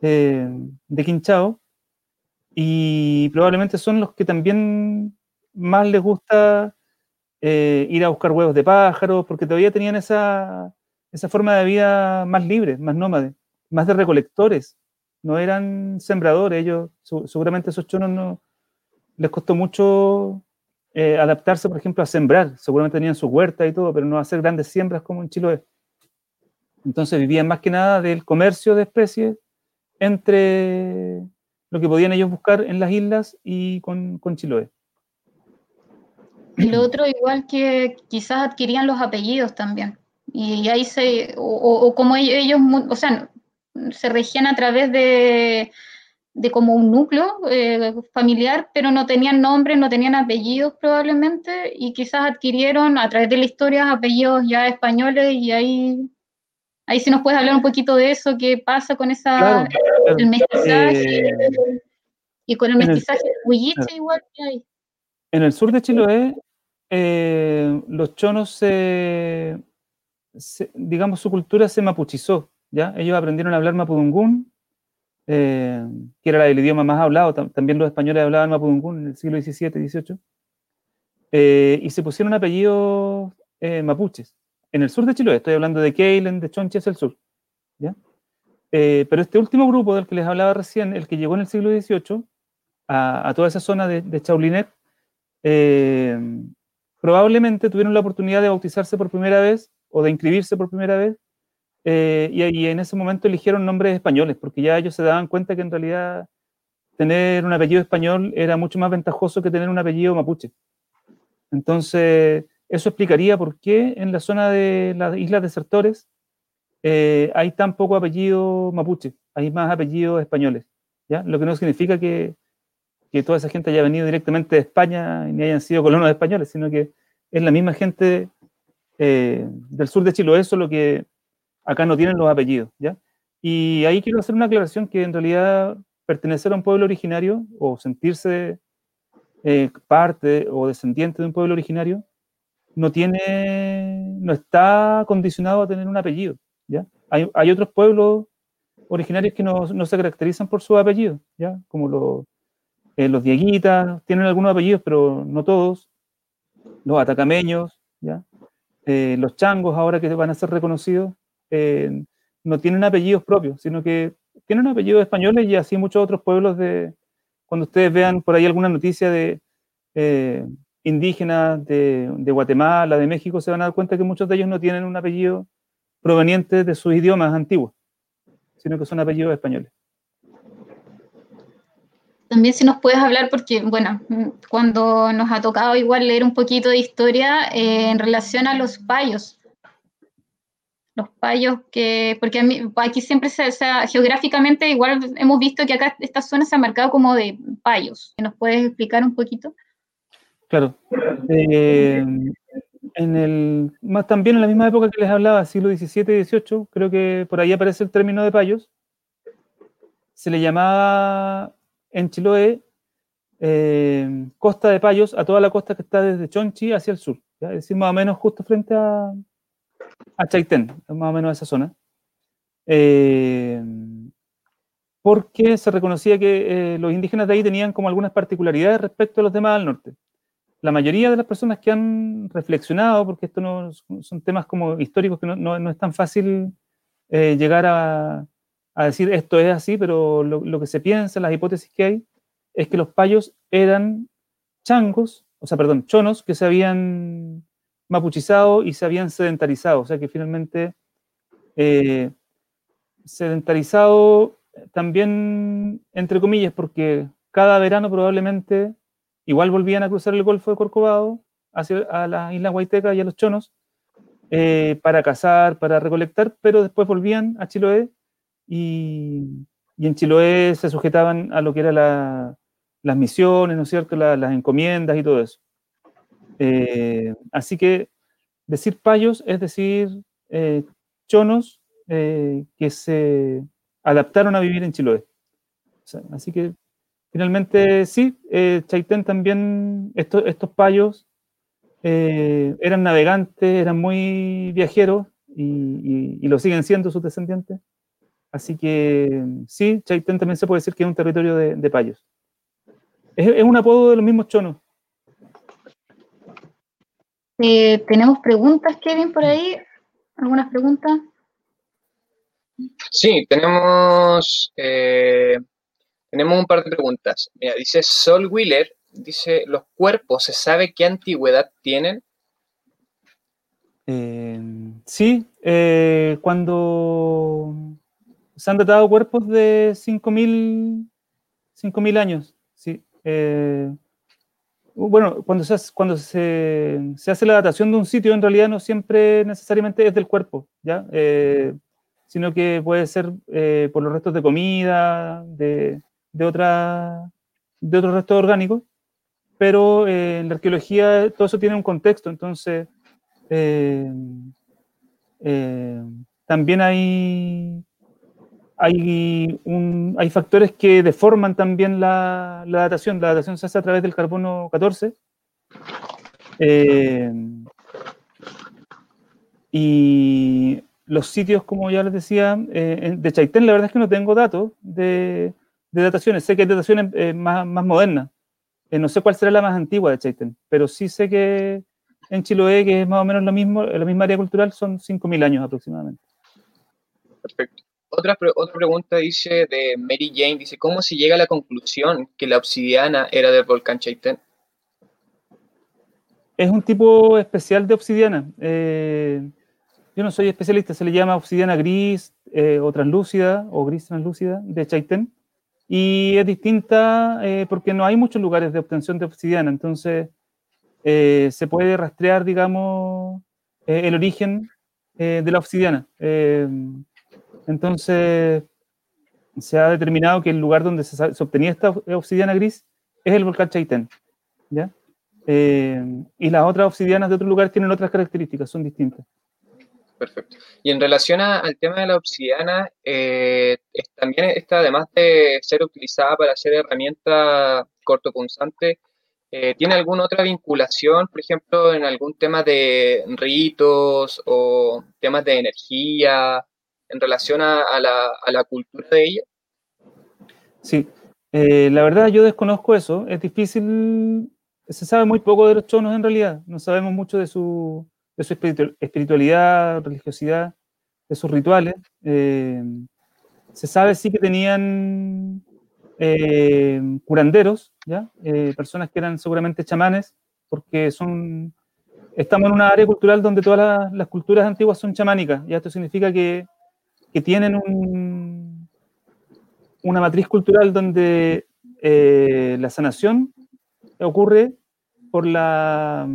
de Quinchao y probablemente son los que también más les gusta eh, ir a buscar huevos de pájaros, porque todavía tenían esa, esa forma de vida más libre, más nómade, más de recolectores, no eran sembradores, ellos seguramente esos chonos no les costó mucho eh, adaptarse, por ejemplo, a sembrar, seguramente tenían su huerta y todo, pero no hacer grandes siembras como en Chiloé. Entonces vivían más que nada del comercio de especies entre lo que podían ellos buscar en las islas y con, con Chiloé. Y lo otro, igual que quizás adquirían los apellidos también. Y ahí se, o, o como ellos, o sea, se regían a través de, de como un núcleo eh, familiar, pero no tenían nombres, no tenían apellidos probablemente, y quizás adquirieron a través de la historia apellidos ya españoles y ahí Ahí sí nos puedes hablar un poquito de eso, qué pasa con esa, claro, el mestizaje eh, y con el mestizaje claro. igual que hay. En el sur de Chiloé, eh, los chonos, se, se, digamos, su cultura se mapuchizó, ¿ya? Ellos aprendieron a hablar mapudungún, eh, que era el idioma más hablado, también los españoles hablaban mapudungún en el siglo XVII, XVIII, eh, y se pusieron apellidos eh, mapuches en el sur de Chiloé, estoy hablando de Keilen, de Chonchi, es el sur. ¿ya? Eh, pero este último grupo del que les hablaba recién, el que llegó en el siglo XVIII a, a toda esa zona de, de Chaulinet, eh, probablemente tuvieron la oportunidad de bautizarse por primera vez o de inscribirse por primera vez, eh, y, y, en ese momento eligieron nombres españoles, porque ya ellos se daban cuenta que en realidad tener un apellido español era mucho más ventajoso que tener un apellido mapuche. Entonces, eso explicaría por qué en la zona de las islas desertores eh, hay tan poco apellido mapuche, hay más apellidos españoles, ¿ya? Lo que no significa que, que, toda esa gente haya venido directamente de España y ni hayan sido colonos españoles, sino que es la misma gente eh, del sur de Chiloé, solo que acá no tienen los apellidos, ¿ya? Y ahí quiero hacer una aclaración que en realidad pertenecer a un pueblo originario o sentirse eh, parte o descendiente de un pueblo originario no tiene, no está condicionado a tener un apellido, ¿ya? Hay, hay otros pueblos originarios que no, no, se caracterizan por su apellido, ¿ya? Como los, eh, los dieguitas, tienen algunos apellidos, pero no todos, los atacameños, ¿ya? Eh, los changos ahora que van a ser reconocidos, eh, no tienen apellidos propios, sino que tienen apellidos españoles y así muchos otros pueblos de, cuando ustedes vean por ahí alguna noticia de indígenas de, de, Guatemala, de México, se van a dar cuenta que muchos de ellos no tienen un apellido proveniente de sus idiomas antiguos, sino que son apellidos españoles. También si nos puedes hablar, porque bueno, cuando nos ha tocado igual leer un poquito de historia eh, en relación a los payos. Los payos que, porque aquí siempre se, geográficamente igual hemos visto que acá esta zona se ha marcado como de payos. ¿Nos puedes explicar un poquito? Claro. Eh, en el, más también en la misma época que les hablaba, siglo XVII y XVIII, creo que por ahí aparece el término de payos. Se le llamaba en Chiloé eh, costa de payos a toda la costa que está desde Chonchi hacia el sur. Es decir, más o menos justo frente a, a Chaitén, más o menos esa zona. Eh, porque se reconocía que eh, los indígenas de ahí tenían como algunas particularidades respecto a los demás al norte la mayoría de las personas que han reflexionado, porque esto no son temas como históricos que no, es tan fácil eh, llegar a, decir esto es así, pero lo, que se piensa, las hipótesis que hay, es que los payos eran changos, o sea, perdón, chonos que se habían mapuchizado y se habían sedentarizado, o sea que finalmente eh, sedentarizado también, entre comillas, porque cada verano probablemente Igual volvían a cruzar el Golfo de Corcovado hacia a las Islas Guaiteca y a los Chonos eh, para cazar, para recolectar, pero después volvían a Chiloé y, en Chiloé se sujetaban a lo que eran las misiones, ¿no es cierto?, las encomiendas y todo eso. Eh, así que decir payos es decir eh, chonos que se adaptaron a vivir en Chiloé. así que Finalmente, sí, eh, Chaitén también, estos, estos payos eh, eran navegantes, eran muy viajeros y, lo siguen siendo sus descendientes. Así que sí, Chaitén también se puede decir que es un territorio de, payos. Es, un apodo de los mismos chonos. Eh, Tenemos preguntas, Kevin, por ahí. ¿Algunas preguntas? Sí, tenemos eh, tenemos un par de preguntas. Mira, dice Sol Wheeler, dice, ¿los cuerpos se sabe qué antigüedad tienen? Eh, sí, eh, cuando se han datado cuerpos de 5.000 años, sí. Eh, bueno, cuando, se, cuando se, se, hace la datación de un sitio, en realidad no siempre necesariamente es del cuerpo, ¿ya? sino que puede ser por los restos de comida, de, de, otra, de otros restos orgánicos, pero eh, en la arqueología todo eso tiene un contexto, entonces eh, eh, también hay, hay, hay factores que deforman también la, la, datación. La datación se hace a través del carbono 14. y los sitios, como ya les decía, de Chaitén, la verdad es que no tengo datos de, de dataciones. Sé que hay dataciones eh, más, más modernas. Eh, no sé cuál será la más antigua de Chaitén, pero sí sé que en Chiloé, que es más o menos lo mismo, la misma área cultural, son 5.000 años aproximadamente. Perfecto. Otra, otra pregunta dice de Mary Jane, dice, ¿cómo se llega a la conclusión que la obsidiana era del volcán Chaitén? Es un tipo especial de obsidiana. Eh, yo no soy especialista, se le llama obsidiana gris o translúcida o gris translúcida de Chaitén y es distinta eh, porque no hay muchos lugares de obtención de obsidiana, entonces eh, se puede rastrear, digamos, eh, el origen de la obsidiana. Entonces se ha determinado que el lugar donde se, obtenía esta obsidiana gris es el volcán Chaitén. ¿ya? y las otras obsidianas de otros lugares tienen otras características, son distintas. Perfecto. Y en relación al tema de la obsidiana, eh, también está, además de ser utilizada para hacer herramienta cortopunzante, eh, ¿tiene alguna otra vinculación, por ejemplo, en algún tema de ritos o temas de energía en relación a, la, cultura de ella? Sí, eh, la verdad yo desconozco eso, es difícil, se sabe muy poco de los chonos en realidad, no sabemos mucho de su de su espiritualidad, religiosidad, de sus rituales. Eh, se sabe sí que tenían eh, curanderos, ¿ya? Personas que eran seguramente chamanes, porque son, estamos en una área cultural donde todas las, culturas antiguas son chamánicas, y esto significa que, que tienen un, una matriz cultural donde eh, la sanación ocurre por, la,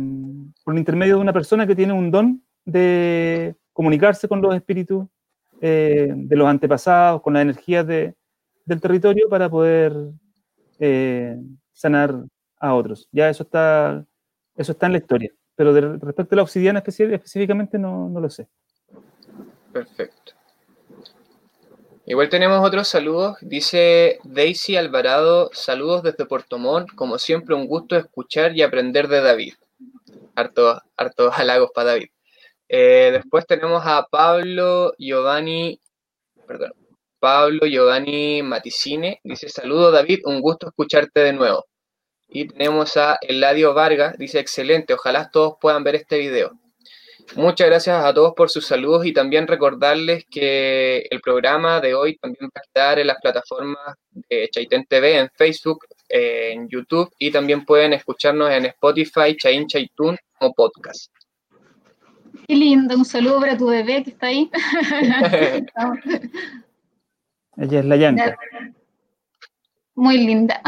por el intermedio de una persona que tiene un don de comunicarse con los espíritus eh, de los antepasados, con las energías de, del territorio para poder eh, sanar a otros. Ya eso está, eso está en la historia, pero de, respecto a la obsidiana específicamente no, no lo sé. Perfecto. Igual tenemos otros saludos. Dice Daisy Alvarado, saludos desde Puerto Montt. Como siempre, un gusto escuchar y aprender de David. Hartos harto halagos para David. Eh, después tenemos a Pablo Giovanni, perdón, Pablo Giovanni Maticine. Dice, saludos David, un gusto escucharte de nuevo. Y tenemos a Eladio Vargas, dice, excelente, ojalá todos puedan ver este video. Muchas gracias a todos por sus saludos y también recordarles que el programa de hoy también va a estar en las plataformas de Chaitén TV, en Facebook, en YouTube y también pueden escucharnos en Spotify, Chain Chaitún como podcast. Qué lindo, un saludo para tu bebé que está ahí. Ella es la Yanka. Muy linda.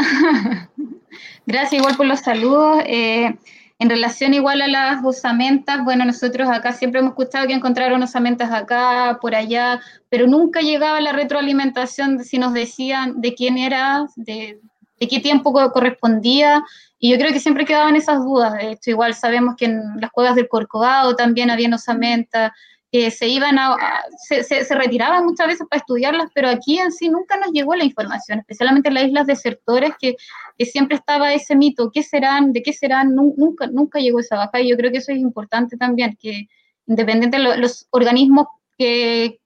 Gracias igual por los saludos. Eh, en relación igual a las osamentas, bueno, nosotros acá siempre hemos escuchado que encontraron osamentas acá, por allá, pero nunca llegaba la retroalimentación si nos decían de quién era, de, qué tiempo correspondía, y yo creo que siempre quedaban esas dudas. De hecho, igual sabemos que en las cuevas del Corcovado también había osamentas, que se iban a, se, se, retiraban muchas veces para estudiarlas, pero aquí en sí nunca nos llegó la información, especialmente en las islas desertores, que, que siempre estaba ese mito, ¿qué serán? ¿De qué serán? Nunca, nunca llegó esa baja, y yo creo que eso es importante también, que independiente de los organismos que,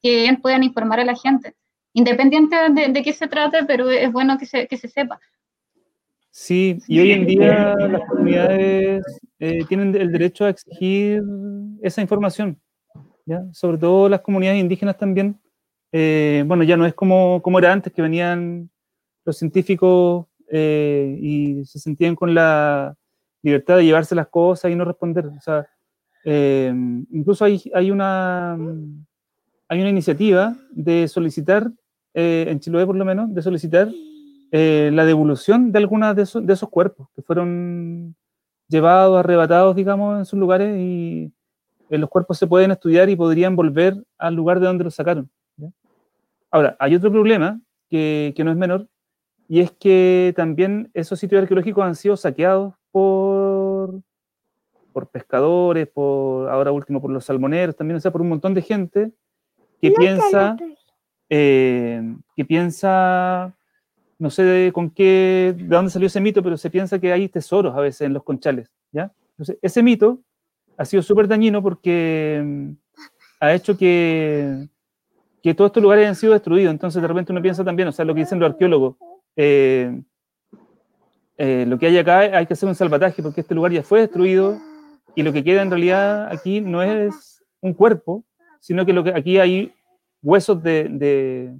que puedan informar a la gente, independiente de, de qué se trate, pero es bueno que se, que se sepa. Sí, y hoy en día las comunidades eh, tienen el derecho a exigir esa información, ¿ya? sobre todo las comunidades indígenas también. Eh, bueno, ya no es como, como era antes, que venían los científicos eh, y se sentían con la libertad de llevarse las cosas y no responder. O sea, incluso hay, hay, una, hay una iniciativa de solicitar, en Chiloé por lo menos, de solicitar eh, la devolución de algunos de esos, de esos cuerpos que fueron llevados, arrebatados, digamos, en sus lugares y eh, los cuerpos se pueden estudiar y podrían volver al lugar de donde los sacaron. Ahora, hay otro problema que, que, no es menor y es que también esos sitios arqueológicos han sido saqueados por, por pescadores, por ahora último por los salmoneros, también, o sea, por un montón de gente que piensa, eh, que piensa no sé con qué, de dónde salió ese mito, pero se piensa que hay tesoros a veces en los conchales, ¿ya? Entonces, ese mito ha sido súper dañino porque mm, ha hecho que, que todos estos lugares han sido destruidos. Entonces, de repente uno piensa también, o sea, lo que dicen los arqueólogos, eh, eh, lo que hay acá hay que hacer un salvataje porque este lugar ya fue destruido y lo que queda en realidad aquí no es un cuerpo, sino que, lo que aquí hay huesos de, de,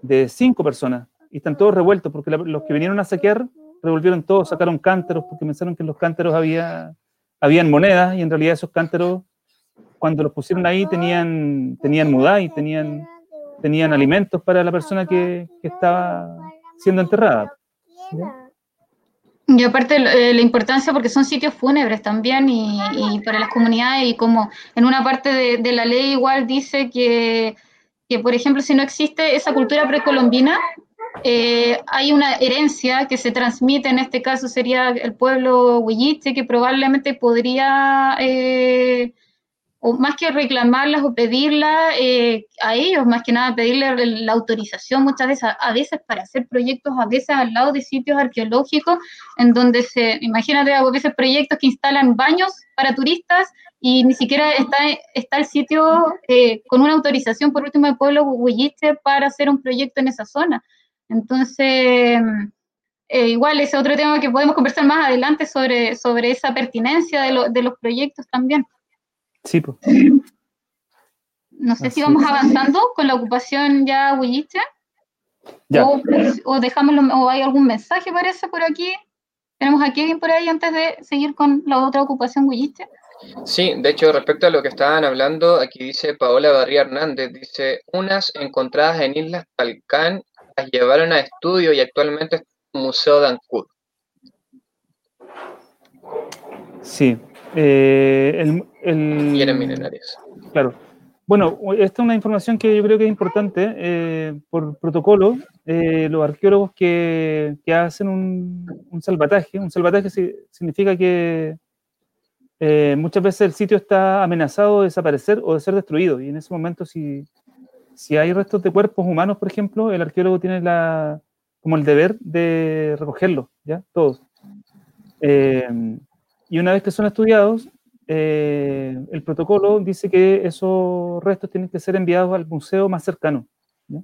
de cinco personas y están todos revueltos porque los que vinieron a saquear revolvieron todos, sacaron cántaros porque pensaron que en los cántaros había habían monedas y en realidad esos cántaros cuando los pusieron ahí tenían tenían y tenían tenían alimentos para la persona que, estaba siendo enterrada. Y aparte eh, la importancia porque son sitios fúnebres también y, y, para las comunidades y como en una parte de, de la ley igual dice que, que, por ejemplo, si no existe esa cultura precolombina, eh, hay una herencia que se transmite, en este caso sería el pueblo huilliche, que probablemente podría, eh, o más que reclamarlas o pedirlas eh, a ellos, más que nada pedirle la autorización muchas veces, a, veces para hacer proyectos, a veces al lado de sitios arqueológicos, en donde se, imagínate, a veces proyectos que instalan baños para turistas y ni siquiera está, está el sitio con una autorización, por último, del pueblo huilliche para hacer un proyecto en esa zona. Entonces, eh, igual ese otro tema que podemos conversar más adelante sobre, sobre esa pertinencia de, de los proyectos también. Sí, pues. No sé si vamos avanzando con la ocupación ya huilliche. O, o, dejamos o hay algún mensaje parece por aquí. Tenemos aquí alguien por ahí antes de seguir con la otra ocupación huilliche. Sí, de hecho, respecto a lo que estaban hablando, aquí dice Paola Barría Hernández, dice, unas encontradas en Islas Talcán las llevaron a estudio y actualmente es museo de Ancud. Sí. Eh, el, el, Bienes minerarios. Claro. Bueno, esta es una información que yo creo que es importante. Eh, por protocolo, eh, los arqueólogos que, que hacen un, un, salvataje, un salvataje significa que eh, muchas veces el sitio está amenazado de desaparecer o de ser destruido. Y en ese momento, si, si hay restos de cuerpos humanos, por ejemplo, el arqueólogo tiene la, como el deber de recogerlos, ¿ya? Todos. Eh, y una vez que son estudiados, eh, el protocolo dice que esos restos tienen que ser enviados al museo más cercano. ¿ya?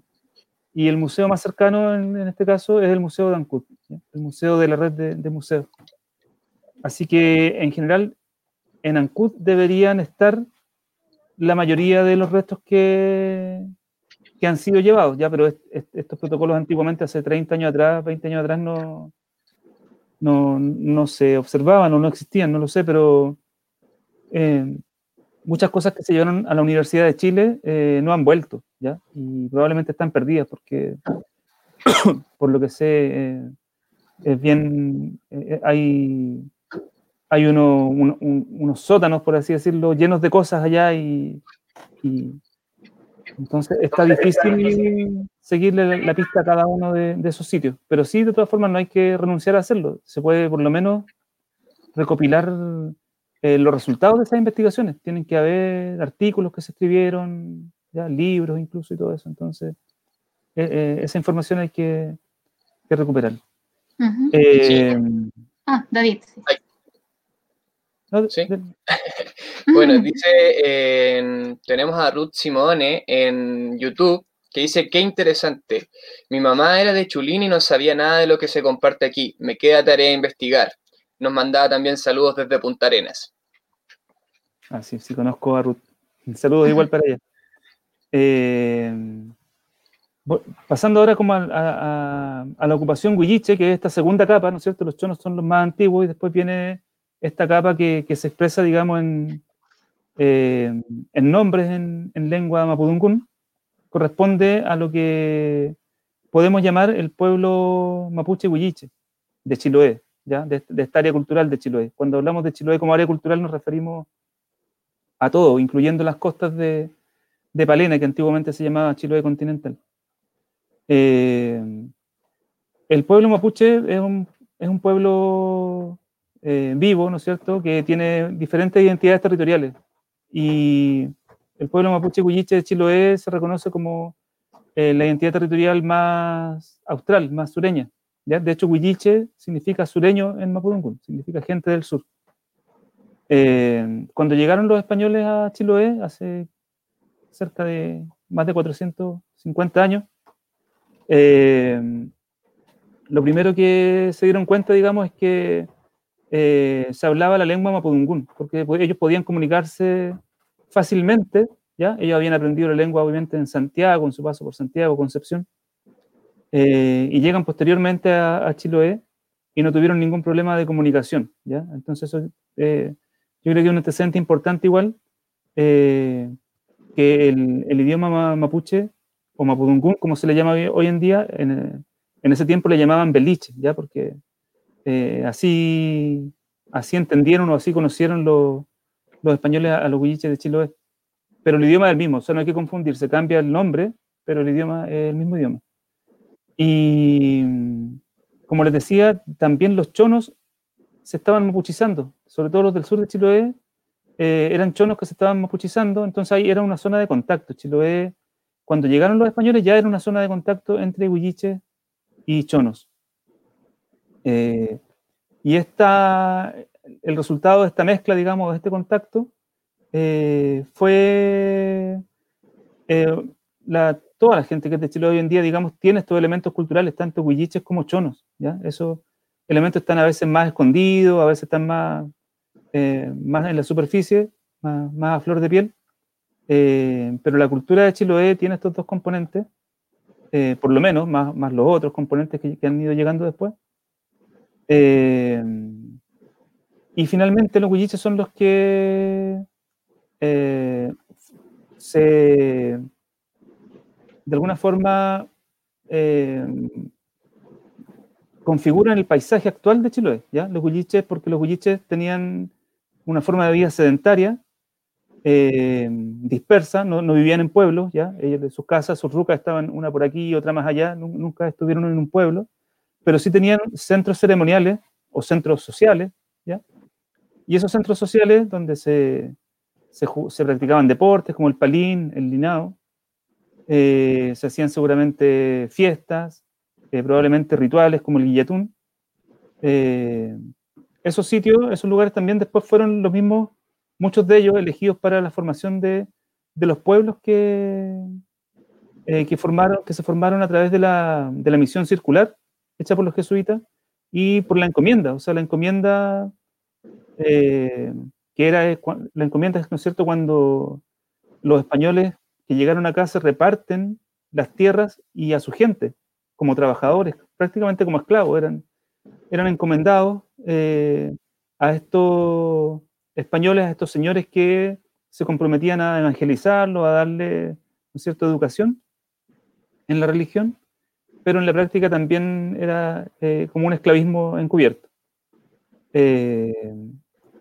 Y el museo más cercano, en, en, este caso, es el Museo de Ancud, ¿ya? el museo de la red de, de museos. Así que, en general, en Ancud deberían estar la mayoría de los restos que, que han sido llevados, ya, pero est est estos protocolos antiguamente, hace 30 años atrás, 20 años atrás, no, no, no se observaban o no existían, no lo sé, pero eh, muchas cosas que se llevaron a la Universidad de Chile eh, no han vuelto, ¿ya? Y probablemente están perdidas porque, por lo que sé, eh, es bien, hay hay uno, un, un, unos sótanos, por así decirlo, llenos de cosas allá y entonces está difícil seguirle la, pista a cada uno de, de, esos sitios. Pero sí, de todas formas, no hay que renunciar a hacerlo. Se puede por lo menos recopilar eh, los resultados de esas investigaciones. Tienen que haber artículos que se escribieron, ya, libros incluso y todo eso. Entonces, eh, eh, esa información hay que, que recuperar. Uh -huh. sí. Ah, David. Sí. ¿Sí? bueno, dice, eh, tenemos a Ruth Simone en YouTube que dice, qué interesante, mi mamá era de Chulín y no sabía nada de lo que se comparte aquí, me queda tarea investigar. Nos mandaba también saludos desde Punta Arenas. Ah, sí, sí, conozco a Ruth. Saludos igual para ella. Eh, pasando ahora como a, a, a, la ocupación Huilliche, que es esta segunda capa, ¿no es cierto? Los chonos son los más antiguos y después viene esta capa que, que se expresa, digamos, en, eh, en nombres en, en, lengua mapudungún, corresponde a lo que podemos llamar el pueblo mapuche huilliche de Chiloé, ¿ya? De, esta área cultural de Chiloé. Cuando hablamos de Chiloé como área cultural nos referimos a todo, incluyendo las costas de, de Palena, que antiguamente se llamaba Chiloé continental. Eh, el pueblo mapuche es un, es un pueblo eh, vivo, ¿no es cierto?, que tiene diferentes identidades territoriales. Y el pueblo mapuche Cuyiche de Chiloé se reconoce como eh, la identidad territorial más austral, más sureña. ¿ya? De hecho, Huilliche significa sureño en Mapudungun, significa gente del sur. Eh, cuando llegaron los españoles a Chiloé, hace cerca de más de 450 años, eh, lo primero que se dieron cuenta, digamos, es que eh, se hablaba la lengua mapudungún, porque ellos podían comunicarse fácilmente, ¿ya? Ellos habían aprendido la lengua, obviamente, en Santiago, en su paso por Santiago, Concepción, eh, y llegan posteriormente a, a, Chiloé y no tuvieron ningún problema de comunicación, ¿ya? Entonces, eh, yo creo que es un antecedente importante igual, que el, el, idioma mapuche, o mapudungún, como se le llama hoy en día, en, en ese tiempo le llamaban beliche, ¿ya? Porque eh, así, así entendieron o así conocieron los, españoles a, a los huilliches de Chiloé. Pero el idioma es el mismo, o sea, no hay que confundirse, cambia el nombre, pero el idioma es el mismo idioma. Y como les decía, también los chonos se estaban mapuchizando, sobre todo los del sur de Chiloé, eh, eran chonos que se estaban mapuchizando, entonces ahí era una zona de contacto. Chiloé, cuando llegaron los españoles, ya era una zona de contacto entre huilliches y chonos. Eh, y esta, el resultado de esta mezcla, digamos, de este contacto, eh, fue eh, la, toda la gente que es de Chile hoy en día, digamos, tiene estos elementos culturales, tanto huilliches como chonos, ¿ya? Esos elementos están a veces más escondidos, a veces están más, más en la superficie, más, más, a flor de piel, pero la cultura de Chiloé tiene estos dos componentes, por lo menos, más, más los otros componentes que han ido llegando después, eh, y finalmente los huilliches son los que eh, se, de alguna forma eh, configuran el paisaje actual de Chiloé, ¿ya? Los huilliches, porque los huilliches tenían una forma de vida sedentaria, eh, dispersa, no, no, vivían en pueblos, ¿ya? Ellos de sus casas, sus rucas estaban una por aquí y otra más allá, nunca estuvieron en un pueblo, pero sí tenían centros ceremoniales o centros sociales, ¿ya? Y esos centros sociales donde se, se, practicaban deportes como el palín, el linao, eh, se hacían seguramente fiestas, eh, probablemente rituales como el guillatún. Eh, esos sitios, esos lugares también después fueron los mismos, muchos de ellos elegidos para la formación de, de los pueblos que, que, formaron, que se formaron a través de la, de la misión circular hecha por los jesuitas y por la encomienda. O sea, la encomienda, que era la encomienda, ¿no es cierto?, cuando los españoles que llegaron acá se reparten las tierras y a su gente como trabajadores, prácticamente como esclavos, eran, eran encomendados eh, a estos españoles, a estos señores que se comprometían a evangelizarlo, a darle cierta educación en la religión, pero en la práctica también era eh, como un esclavismo encubierto. Eh,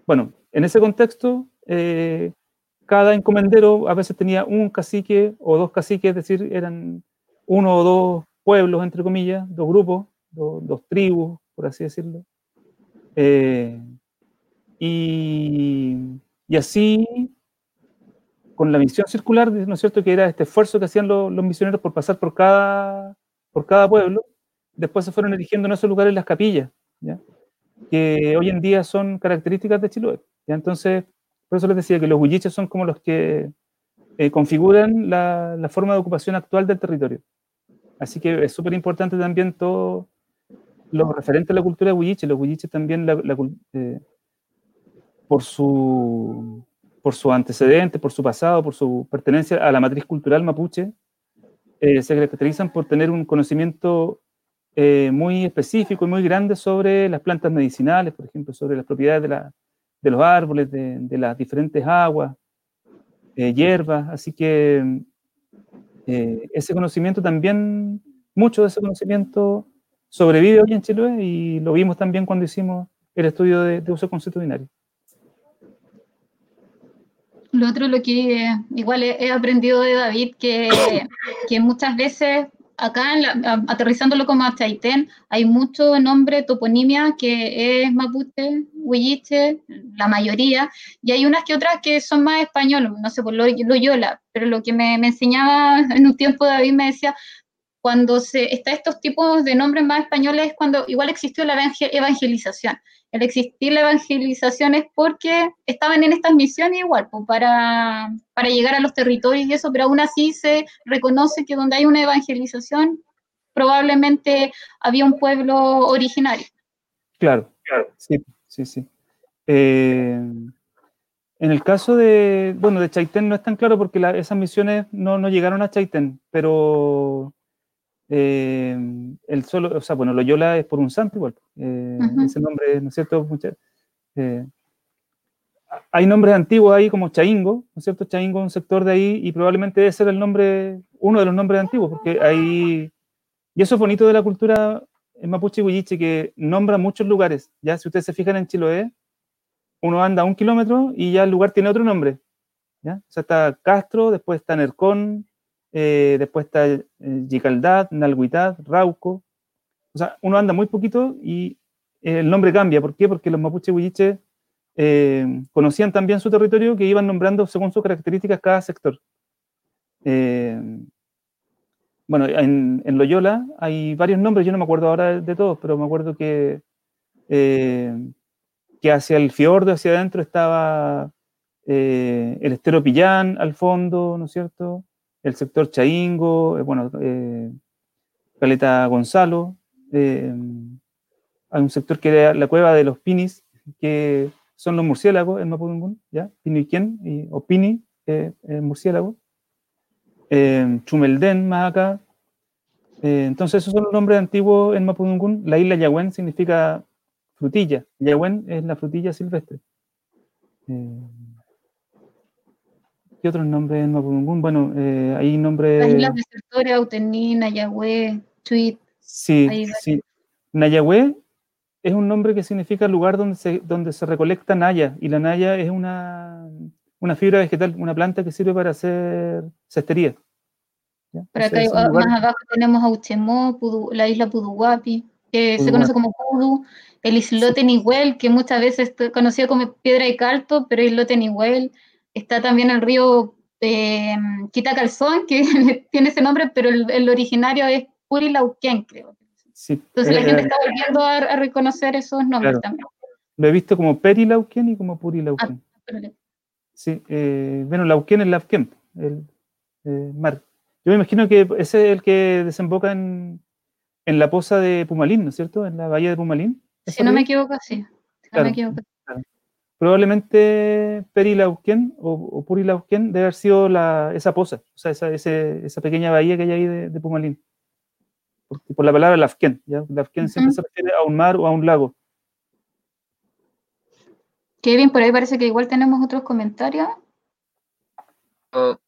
bueno, en ese contexto, cada encomendero a veces tenía un cacique o dos caciques, es decir, eran uno o dos pueblos, entre comillas, dos grupos, dos, tribus, por así decirlo. Eh, y, así, con la misión circular, ¿no es cierto?, que era este esfuerzo que hacían los, misioneros por pasar por cada, por cada pueblo, después se fueron eligiendo en esos lugares las capillas, que hoy en día son características de Chiloé. ¿ya? Entonces, por eso les decía que los huilliches son como los que eh, configuran la, forma de ocupación actual del territorio. Así que es súper importante también todo lo referente a la cultura de huilliche. Los huilliches también, eh, por, su, por su antecedente, por su pasado, por su pertenencia a la matriz cultural mapuche, eh, se caracterizan por tener un conocimiento muy específico y muy grande sobre las plantas medicinales, por ejemplo, sobre las propiedades de la, de los árboles, de, las diferentes aguas, eh, hierbas, así que eh, ese conocimiento también, mucho de ese conocimiento sobrevive hoy en Chile y lo vimos también cuando hicimos el estudio de, uso constitucional. Lo otro, lo que igual he, aprendido de David, que, que muchas veces acá, aterrizándolo como a Chaitén, hay mucho nombre, toponimia, que es mapuche, huilliche, la mayoría, y hay unas que otras que son más españoles, no sé, por lo, Loyola, pero lo que me, me, enseñaba en un tiempo David me decía, cuando se está estos tipos de nombres más españoles es cuando igual existió la evangelización. El existir la evangelización es porque estaban en estas misiones igual, pues, para, para llegar a los territorios y eso, pero aún así se reconoce que donde hay una evangelización probablemente había un pueblo originario. Claro, claro, sí, sí, sí. Eh, en el caso de, bueno, de Chaitén no es tan claro porque esas misiones no, no llegaron a Chaitén, pero eh, el solo, o sea, bueno, Loyola es por un santo igual. Eh, ese nombre, ¿no es cierto? Eh, hay nombres antiguos ahí como Chaingo, ¿no es cierto? Chaingo es un sector de ahí y probablemente debe ser el nombre, uno de los nombres antiguos, porque hay, y eso es bonito de la cultura en Mapuche y que nombra muchos lugares. Ya, si ustedes se fijan en Chiloé, uno anda un kilómetro y ya el lugar tiene otro nombre. ¿ya? O sea, está Castro, después está Nercón, eh, después está eh, Yicaldad, Nalguitad, Rauco. O sea, uno anda muy poquito y el nombre cambia. ¿Por qué? Porque los mapuche huilliche eh, conocían también su territorio que iban nombrando según sus características cada sector. bueno, en, Loyola hay varios nombres, yo no me acuerdo ahora de, todos, pero me acuerdo que, que hacia el fiordo, hacia adentro, estaba el estero Pillán al fondo, ¿no es cierto? El sector Chaingo, eh, bueno, eh, Caleta Gonzalo, eh, hay un sector que era la cueva de los Pinis, que son los murciélagos en Mapudungún, ¿ya? Y, o Pini, murciélago. Chumeldén, más acá. entonces, esos son los nombres antiguos en Mapudungún. La isla Yahuen significa frutilla. Yahuen es la frutilla silvestre. ¿Qué otros nombres en Mapudungún? Bueno, eh, hay nombres... Las islas de Sertoria, Autení, Nayagüe, tweet. Sí, sí. Nayahue es un nombre que significa lugar donde se, donde se recolecta naya, y la naya es una, una fibra vegetal, una planta que sirve para hacer cestería. Ese acá lugar- más abajo tenemos a Uchemó, Pudu- la isla Puduhuapi, que se conoce como Pudu, el islote Nihuel, que muchas veces es conocido como piedra de calto, pero islote Nihuel. Está también el río eh, Quitacalzón, que tiene ese nombre, pero el, el originario es Purilauquén, creo. sí, Entonces la eh, gente eh, está volviendo a, a reconocer esos nombres Claro. también. lo he visto como Perilauquén y como Purilauquén. Pero le- Sí, eh, bueno, Lauquén es Lauquén, el mar. Yo me imagino que ese es el que desemboca en, en la poza de Pumalín, ¿no es cierto? En la bahía de Pumalín. Si ¿Esa no me equivoco, sí. Si no me equivoco. Probablemente Perilauquén o, o Purilauquén debe haber sido la, esa poza, o sea, esa, ese- esa pequeña bahía que hay ahí de, de Pumalín. Por, por la palabra Lafquén, ¿ya? Lafquén siempre se refiere a un mar o a un lago. Kevin, por ahí parece que igual tenemos otros comentarios. No.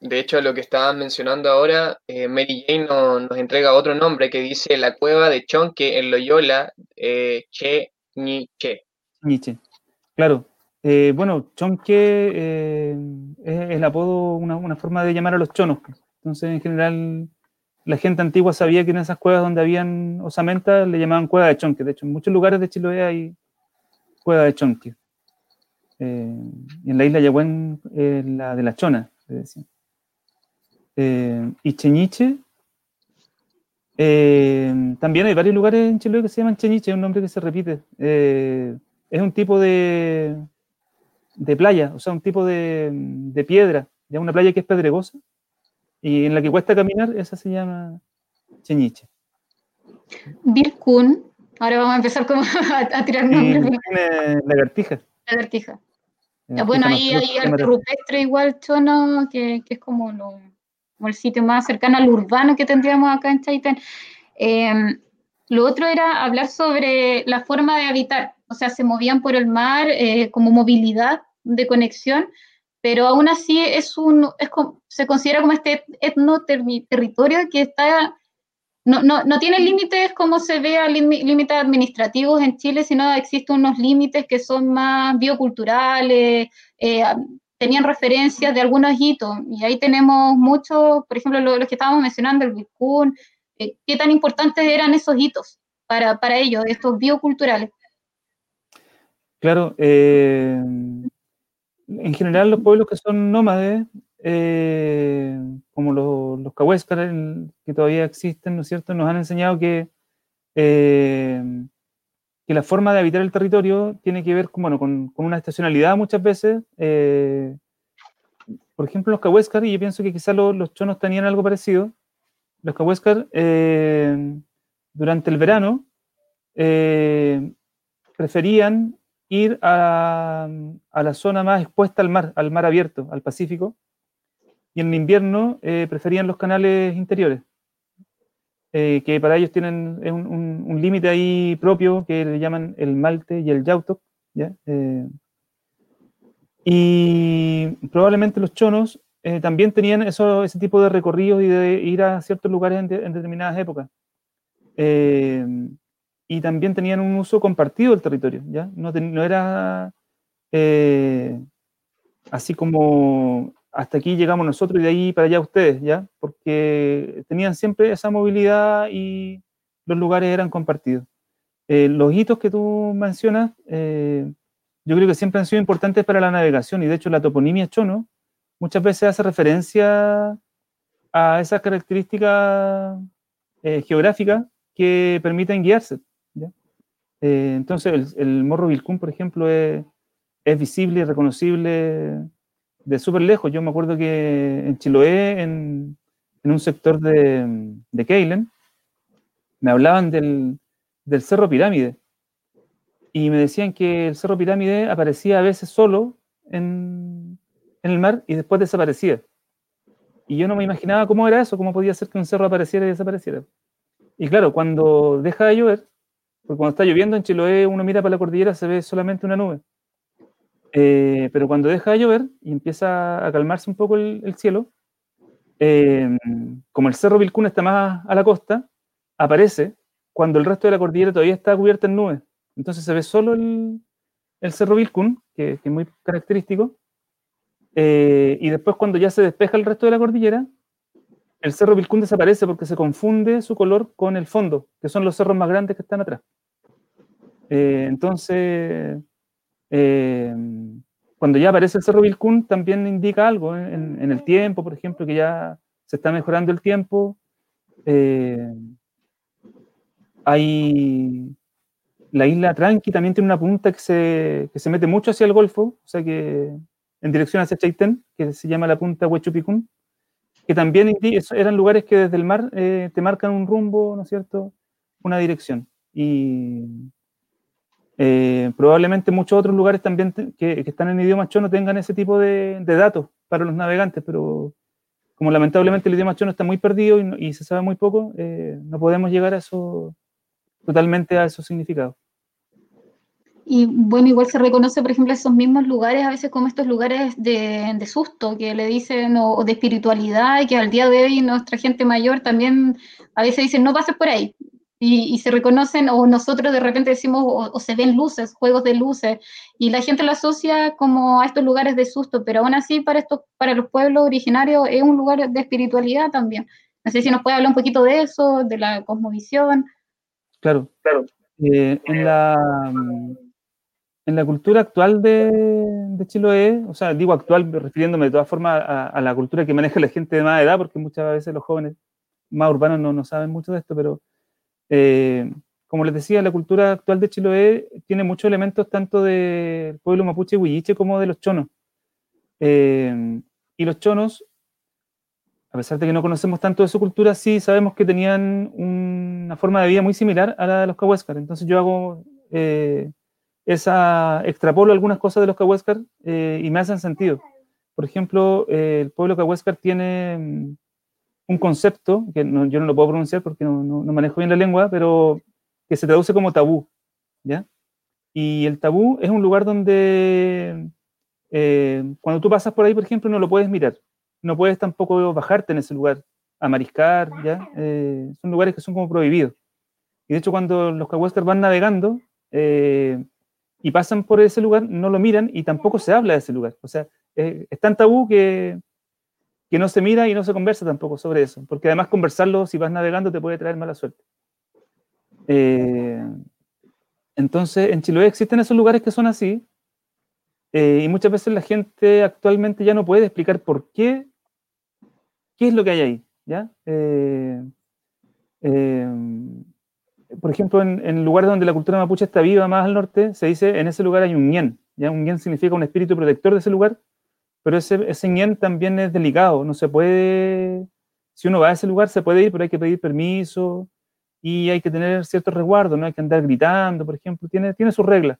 De hecho, lo que estaban mencionando ahora, eh, Mary Jane no- nos entrega otro nombre que dice la cueva de Chonque en Loyola, eh, Che Ni Che. Nietzsche. Claro. Eh, bueno, chonque eh, es el apodo, una, una forma de llamar a los chonos. Entonces, en general, la gente antigua sabía que en esas cuevas donde habían osamentas le llamaban cueva de chonque. De hecho, en muchos lugares de Chiloé hay cueva de chonque. Eh, en la isla Yahuen, eh, la de la chona, decían. Eh, y Cheñiche, también hay varios lugares en Chiloé que se llaman Cheñiche, es un nombre que se repite. Eh, es un tipo de, de playa, o sea, un tipo de, de piedra, ya una playa que es pedregosa y en la que cuesta caminar, esa se llama Cheñiche. Bill Kuhn. Ahora vamos a empezar como a, a tirar nombres tiene lagartija. lagartija. Lagartija bueno, ahí hay arte mara- rupestre igual, Chono, que, que es como, lo- como el sitio más cercano al urbano que tendríamos acá en Chaitén. Eh, lo otro era hablar sobre la forma de habitar, o sea, se movían por el mar eh, como movilidad de conexión, pero aún así es un, es como- se considera como este etno-territorio que está no, no, no tiene límites como se ve a límites administrativos en Chile, sino existen unos límites que son más bioculturales, eh, tenían referencias de algunos hitos, y ahí tenemos muchos, por ejemplo, lo- los que estábamos mencionando, el Vilcún, eh, qué tan importantes eran esos hitos para, para ellos, estos bioculturales. Claro, eh, en general los pueblos que son nómades, eh, como los, los que todavía existen, ¿no es cierto?, nos han enseñado que, eh, que la forma de habitar el territorio tiene que ver con, bueno, con, una estacionalidad muchas veces. por ejemplo, los cahuéscar, y yo pienso que quizás los, los chonos tenían algo parecido, los cahuéscar eh, durante el verano preferían ir a, a la zona más expuesta al mar, al mar abierto, al Pacífico, y en invierno eh, preferían los canales interiores, eh, que para ellos tienen un, un- un límite ahí propio que le llaman el Malte y el Yautoc, ¿ya? Eh, y probablemente los chonos eh, también tenían eso, ese tipo de recorridos y de ir a ciertos lugares en, de- en determinadas épocas. Y también tenían un uso compartido del territorio, ¿ya? No, no era eh, así como hasta aquí llegamos nosotros y de ahí para allá ustedes, ¿ya? Porque tenían siempre esa movilidad y los lugares eran compartidos. Eh, los hitos que tú mencionas, eh, yo creo que siempre han sido importantes para la navegación y de hecho la toponimia chono muchas veces hace referencia a esas características geográficas que permiten guiarse. Eh, entonces, el, el Morro Vilcún, por ejemplo, es, es visible y reconocible de súper lejos. Yo me acuerdo que en Chiloé, en, en un sector de, de Keilen, me hablaban del, del Cerro Pirámide y me decían que el Cerro Pirámide aparecía a veces solo en, en el mar y después desaparecía. Y yo no me imaginaba cómo era eso, cómo podía ser que un cerro apareciera y desapareciera. Y claro, cuando deja de llover, porque cuando está lloviendo en Chiloé uno mira para la cordillera se ve solamente una nube. Eh, pero cuando deja de llover y empieza a calmarse un poco el, el cielo, eh, como el Cerro Vilcún está más a la costa, aparece cuando el resto de la cordillera todavía está cubierta en nubes. Entonces se ve solo el, Cerro Vilcún, que, que, es muy característico, eh, y después cuando ya se despeja el resto de la cordillera, el Cerro Vilcún desaparece porque se confunde su color con el fondo, que son los cerros más grandes que están atrás. Eh, entonces, eh, cuando ya aparece el Cerro Vilcún, también indica algo en, en, el tiempo, por ejemplo, que ya se está mejorando el tiempo. Eh, hay la isla Tranqui también tiene una punta que se, que se, mete mucho hacia el Golfo, o sea que en dirección hacia Chaitén, que se llama la punta Huechupicún, que también eran lugares que desde el mar eh, te marcan un rumbo, ¿no es cierto? Una dirección. Y eh, probablemente muchos otros lugares también que, están en idioma chono tengan ese tipo de, datos para los navegantes, pero como lamentablemente el idioma chono está muy perdido y, y se sabe muy poco, eh, no podemos llegar a eso totalmente a esos significados. Y bueno, igual se reconoce, por ejemplo, esos mismos lugares, a veces como estos lugares de, de susto, que le dicen, o, o, de espiritualidad, y que al día de hoy nuestra gente mayor también a veces dicen, no pases por ahí, y, y, se reconocen, o nosotros de repente decimos, o, o, se ven luces, juegos de luces, y la gente lo asocia como a estos lugares de susto, pero aún así para, estos, para los pueblos originarios es un lugar de espiritualidad también. No sé si nos puede hablar un poquito de eso, de la cosmovisión. Claro, claro. Eh, en, la, en la cultura actual de, de Chiloé, o sea, digo actual refiriéndome de todas formas a, a, la cultura que maneja la gente de más edad, porque muchas veces los jóvenes más urbanos no, no saben mucho de esto, pero eh, como les decía, la cultura actual de Chiloé tiene muchos elementos tanto del pueblo mapuche y huilliche como de los chonos. Eh, y los chonos, a pesar de que no conocemos tanto de su cultura, sí sabemos que tenían una forma de vida muy similar a la de los cahuéscar. Entonces yo hago eh, esa, extrapolo algunas cosas de los cahuéscar eh, y me hacen sentido. Por ejemplo, eh, el pueblo cahuéscar tiene mm, un concepto, que no, yo no lo puedo pronunciar porque no, no, manejo bien la lengua, pero que se traduce como tabú, ¿ya? Y el tabú es un lugar donde eh, cuando tú pasas por ahí, por ejemplo, no lo puedes mirar, no puedes tampoco bajarte en ese lugar a mariscar, ¿ya? Son lugares que son como prohibidos. Y de hecho, cuando los cahuéscar van navegando y pasan por ese lugar, no lo miran y tampoco se habla de ese lugar. O sea, es tan tabú que que no se mira y no se conversa tampoco sobre eso, porque además conversarlo si vas navegando te puede traer mala suerte. Eh, entonces, en Chiloé existen esos lugares que son así, eh, y muchas veces la gente actualmente ya no puede explicar por qué, qué es lo que hay ahí, ¿ya? Eh, por ejemplo, en, en, lugares donde la cultura mapuche está viva más al norte, se dice en ese lugar hay un ñen, ¿ya? Un ñen significa un espíritu protector de ese lugar, pero ese, ese ñen también es delicado, no se puede, si uno va a ese lugar se puede ir, pero hay que pedir permiso y hay que tener ciertos resguardos, no hay que andar gritando, por ejemplo, tiene, tiene sus reglas.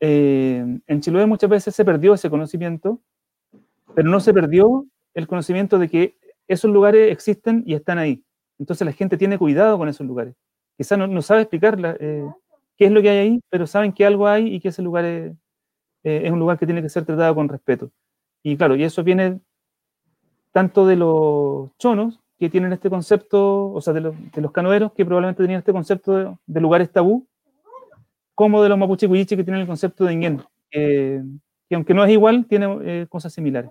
Eh, en Chiloé muchas veces se perdió ese conocimiento, pero no se perdió el conocimiento de que esos lugares existen y están ahí. Entonces la gente tiene cuidado con esos lugares. Quizás no, no sabe explicar eh, qué es lo que hay ahí, pero saben que algo hay y que ese lugar es, eh, es un lugar que tiene que ser tratado con respeto. Y claro, y eso viene tanto de los chonos, que tienen este concepto, o sea, de los, de los canoeros, que probablemente tenían este concepto de, de lugares tabú, como de los mapuche que tienen el concepto de ñen, eh, que aunque no es igual, tiene eh, cosas similares.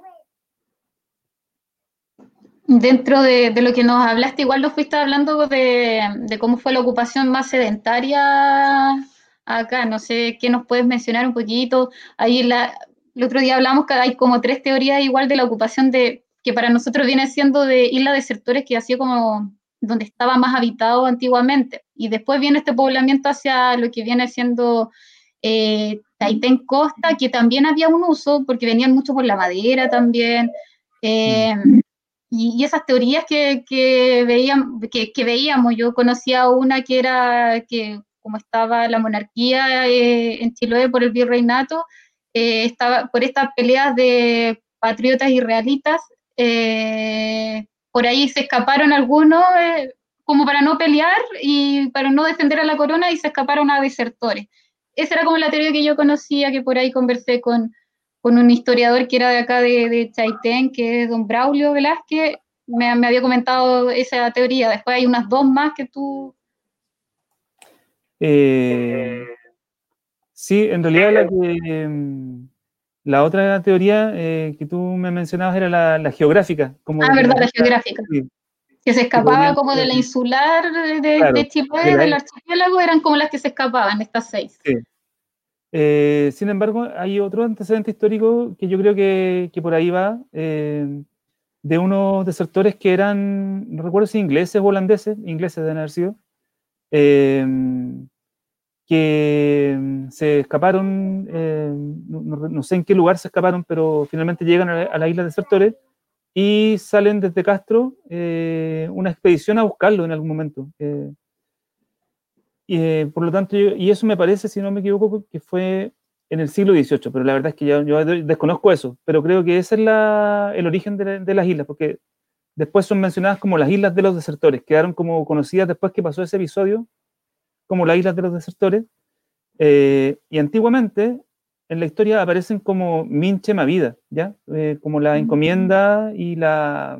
Dentro de, de, lo que nos hablaste, igual nos fuiste hablando de, de cómo fue la ocupación más sedentaria acá. No sé qué nos puedes mencionar un poquito. Ahí el otro día hablamos que hay como tres teorías igual de la ocupación de que para nosotros viene siendo de isla desertores que ha sido como donde estaba más habitado antiguamente. Y después viene este poblamiento hacia lo que viene siendo eh, Taitén Costa, que también había un uso, porque venían mucho por la madera también. Eh, y, y, esas teorías que, que, veían, que, que, veíamos, yo conocía una que era que como estaba la monarquía eh, en Chiloé por el virreinato, eh, estaba por estas peleas de patriotas y realistas, eh, por ahí se escaparon algunos eh, como para no pelear y para no defender a la corona y se escaparon a desertores. Esa era como la teoría que yo conocía, que por ahí conversé con, con un historiador que era de acá de, de Chaitén, que es don Braulio Velázquez, me, me, había comentado esa teoría. Después hay unas dos más que tú... Eh, sí, en realidad la, que, mm, la otra teoría eh, que tú me mencionabas era la, la geográfica. Como ah, verdad, la geográfica. Sí. Que se escapaba como de la insular de, claro, de Chile, de del archipiélago, eran como las que se escapaban, estas seis. Sí. Eh, sin embargo, hay otro antecedente histórico que yo creo que, que por ahí va, eh, de unos desertores que eran, no recuerdo si ingleses o holandeses, ingleses de haber sido, eh, que se escaparon, eh, no, no, sé en qué lugar se escaparon, pero finalmente llegan a la, a la isla desertores y salen desde Castro eh, una expedición a buscarlo en algún momento. Y, eh, por lo tanto, yo, y eso me parece, si no me equivoco, que fue en el siglo XVIII, pero la verdad es que yo, yo desconozco eso, pero creo que ese es la, el origen de, de, las islas, porque después son mencionadas como las islas de los desertores, quedaron como conocidas después que pasó ese episodio, como las islas de los desertores, eh, y antiguamente en la historia aparecen como Minche Mavida, ¿ya? Eh, como la encomienda y la,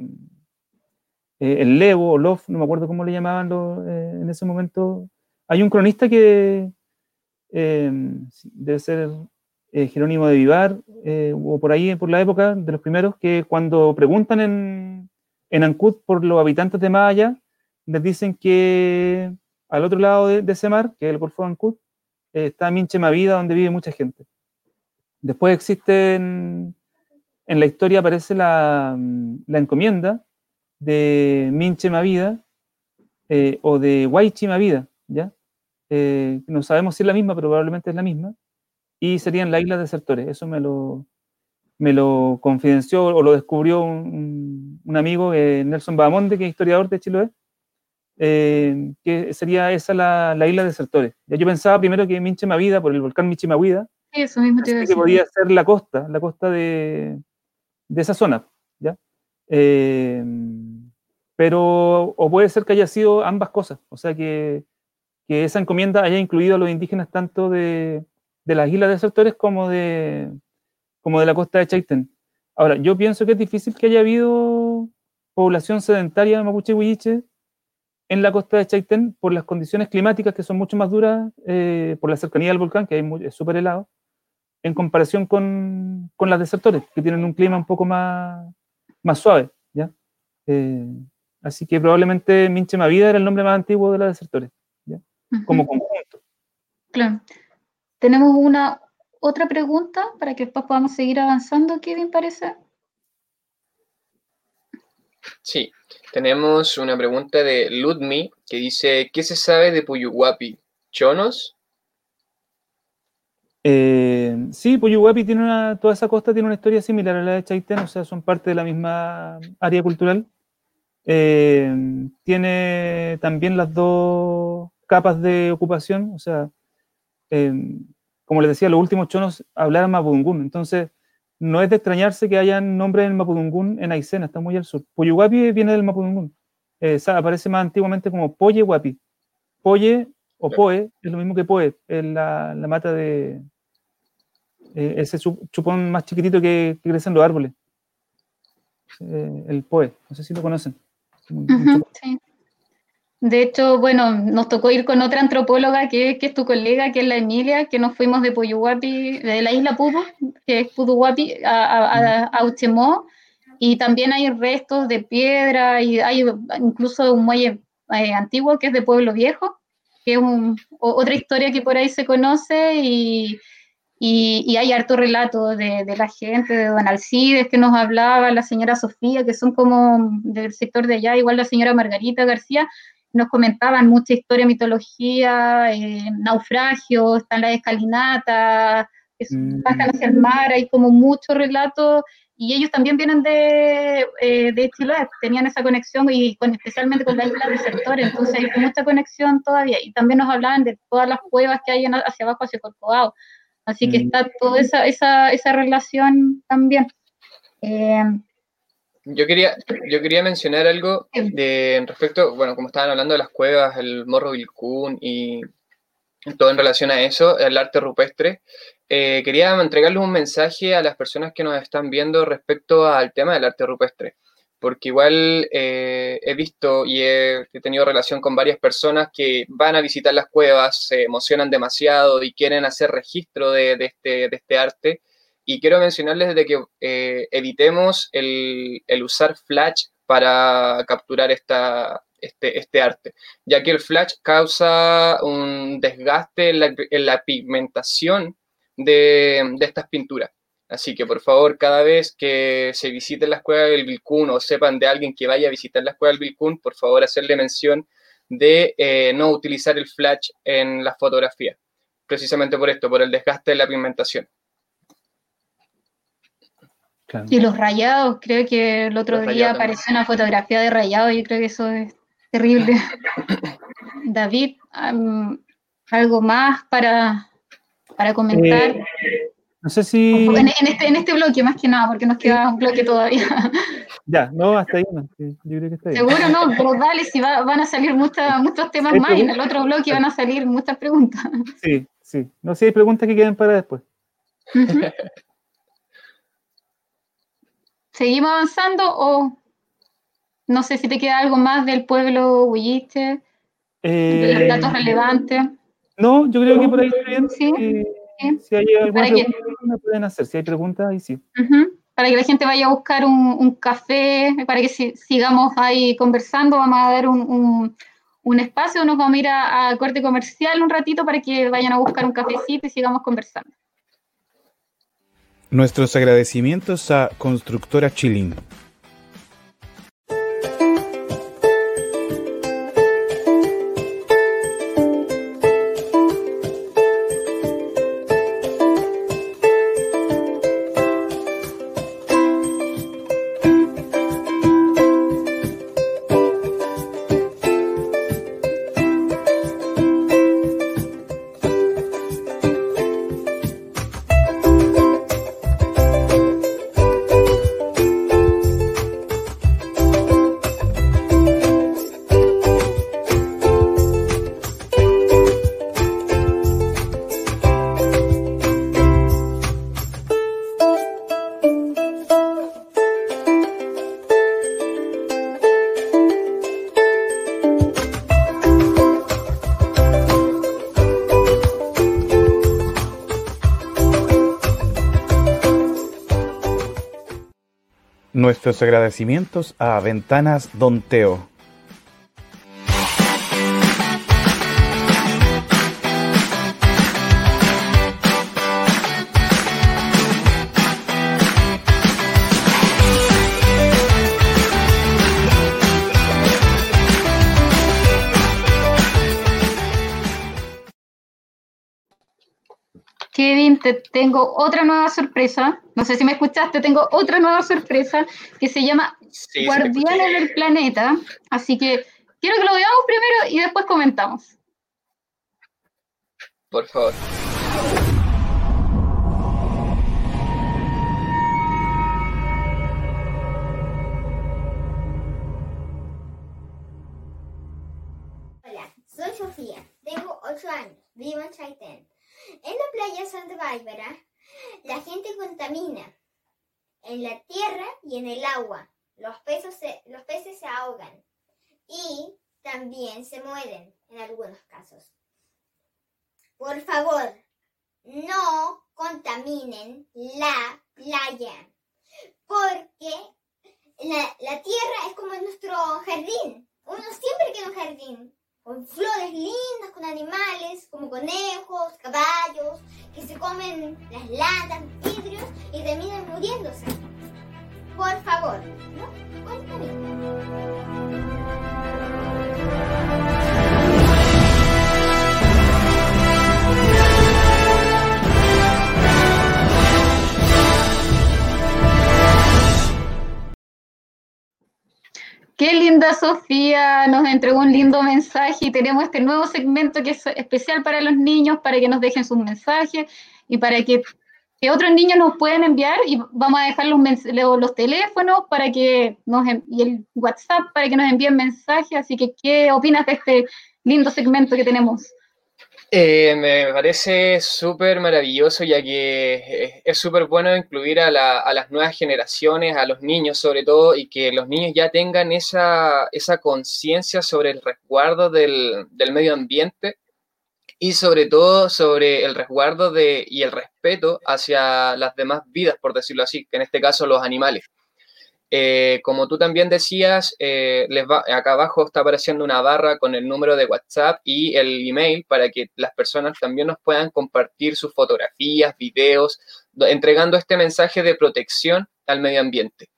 eh, el Levo o Lof, no me acuerdo cómo le llamaban lo, en ese momento, hay un cronista que eh, debe ser eh, Jerónimo de Vivar, eh, o por ahí, por la época de los primeros, que cuando preguntan en, en Ancud por los habitantes de Maya, les dicen que al otro lado de, ese mar, que es el Golfo de Ancud, está Minche Mavida, donde vive mucha gente. Después existe en, la historia aparece la, encomienda de Minche Mavida eh, o de Guaychi Mavida, ¿ya? eh, no sabemos si es la misma, pero probablemente es la misma, y serían las islas desertores. Eso me lo, me lo confidenció o lo descubrió un, un amigo, eh, Nelson Bahamonde, que es historiador de Chiloé, eh, que sería esa la, la isla desertores. Ya yo pensaba primero que Minchemavida, por el volcán Michimahuida, eso mismo te que podía ser la costa, la costa de, de esa zona, ¿ya? Eh, pero, o puede ser que haya sido ambas cosas, o sea que que esa encomienda haya incluido a los indígenas tanto de, de las islas desertores como de, como de la costa de Chaitén. Ahora, yo pienso que es difícil que haya habido población sedentaria de mapuche huilliche en la costa de Chaitén por las condiciones climáticas que son mucho más duras, eh, por la cercanía del volcán, que es súper helado, en comparación con, con, las desertores, que tienen un clima un poco más, más suave. ¿ya? Eh, así que probablemente Minche Mavida era el nombre más antiguo de las desertores como conjunto. Claro. Tenemos una otra pregunta para que después podamos seguir avanzando, Kevin, parece. Sí, tenemos una pregunta de Ludmi que dice, ¿qué se sabe de Puyuhuapi? ¿Chonos? Eh, sí, Puyuhuapi tiene una, toda esa costa tiene una historia similar a la de Chaitén, o sea, son parte de la misma área cultural. Eh, tiene también las dos capas de ocupación, o sea, eh, como les decía, los últimos chonos hablaban mapudungún, entonces no es de extrañarse que hayan nombres en mapudungún en Aysena, está muy al sur. Poyuguapi viene del mapudungún, eh, aparece más antiguamente como Poyehuapi. Poye o Poe es lo mismo que Poe, es la, la mata de eh, ese chupón más chiquitito que, que crece en los árboles. Eh, el Poe, no sé si lo conocen. Uh -huh, sí. De hecho, bueno, nos tocó ir con otra antropóloga que, que, es tu colega, que es la Emilia, que nos fuimos de Puyuhuapi, de la isla Pudu, que es Puduhuapi, a, a, a, Uchemó, y también hay restos de piedra y hay incluso un muelle eh, antiguo que es de Pueblo Viejo, que es un, otra historia que por ahí se conoce y, y, y hay harto relato de, de, la gente, de Don Alcides que nos hablaba, la señora Sofía, que son como del sector de allá, igual la señora Margarita García, nos comentaban mucha historia, mitología, eh, naufragios, están las escalinatas, que mm. bajan hacia el mar, hay como muchos relatos, y ellos también vienen de, eh, de Chile, tenían esa conexión, y con, especialmente con la isla de sectores, entonces hay mucha conexión todavía, y también nos hablaban de todas las cuevas que hay en, hacia abajo, hacia Corcovado, así que mm. está toda esa, esa, esa relación también. Eh, yo quería, yo quería mencionar algo de respecto, bueno, como estaban hablando de las cuevas, el Morro Vilcún y todo en relación a eso, el arte rupestre. eh, quería entregarles un mensaje a las personas que nos están viendo respecto al tema del arte rupestre, porque igual eh, he visto y he, tenido relación con varias personas que van a visitar las cuevas, se emocionan demasiado y quieren hacer registro de, este, este, arte. Y quiero mencionarles de que eh, evitemos el, usar flash para capturar esta, este, este, arte, ya que el flash causa un desgaste en la pigmentación de, estas pinturas. Así que por favor, cada vez que se visite la escuela del Vilcún o sepan de alguien que vaya a visitar la escuela del Vilcún, por favor hacerle mención de eh, no utilizar el flash en la fotografía, precisamente por esto, por el desgaste de la pigmentación. Y los rayados, creo que el otro día apareció una fotografía de rayado y creo que eso es terrible. David, algo más para, para comentar. Eh, no sé si. En, este, en este bloque, más que nada, porque nos queda un bloque todavía. Ya, no, hasta ahí no. Yo creo que está bien. Seguro no, pero dale, si van a salir muchas, muchos temas más y en el otro bloque van a salir muchas preguntas. Sí, sí. No sé si hay preguntas que queden para después. ¿Seguimos avanzando o no sé si te queda algo más del pueblo Huilliche? Eh, datos relevantes. No, yo creo que por ahí está bien. Sí. Si hay alguna pregunta, me pueden hacer. Si hay preguntas, ahí sí. Para que la gente vaya a buscar un, café, para que sigamos ahí conversando, vamos a dar un, espacio, nos vamos a ir a, corte comercial un ratito para que vayan a buscar un cafecito y sigamos conversando. Nuestros agradecimientos a Constructora Chilín Nuestros agradecimientos a Ventanas Don Teo. Tengo otra nueva sorpresa. No sé si me escuchaste, tengo otra nueva sorpresa que se llama Guardianes del Planeta. Así que quiero que lo veamos primero y después comentamos. Por favor. Hola, soy Sofía, tengo 8 años, vivo en Chaitén. En la playa Santa Bárbara, la gente contamina en la tierra y en el agua. Los los peces se ahogan y también se mueren en algunos casos. Por favor, no contaminen la playa, porque la, la tierra es como nuestro jardín. Uno siempre quiere un jardín, con flores lindas, con animales como conejos, caballos, que se comen las latas, vidrios y terminan muriéndose. Por favor, ¿no? Cuéntame. Qué linda Sofía, nos entregó un lindo mensaje y tenemos este nuevo segmento que es especial para los niños, para que nos dejen sus mensajes y para que, otros niños nos puedan enviar y vamos a dejar los, los teléfonos para que nos, y el WhatsApp para que nos envíen mensajes. Así que, ¿qué opinas de este lindo segmento que tenemos? Eh, me parece súper maravilloso ya que es súper bueno incluir a, la, a, las nuevas generaciones, a los niños sobre todo, y que los niños ya tengan esa, esa conciencia sobre el resguardo del, del, medio ambiente y sobre todo sobre el resguardo de, y el respeto hacia las demás vidas, por decirlo así, que en este caso los animales. Eh, como tú también decías, eh, les va, acá abajo está apareciendo una barra con el número de WhatsApp y el email para que las personas también nos puedan compartir sus fotografías, videos, entregando este mensaje de protección al medio ambiente.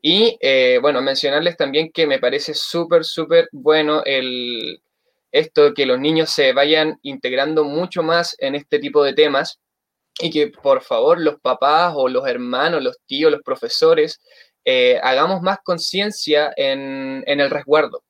Y eh, bueno, mencionarles también que me parece súper, súper bueno el, esto, que los niños se vayan integrando mucho más en este tipo de temas y que por favor los papás o los hermanos, los tíos, los profesores eh, hagamos más conciencia en, en, el resguardo,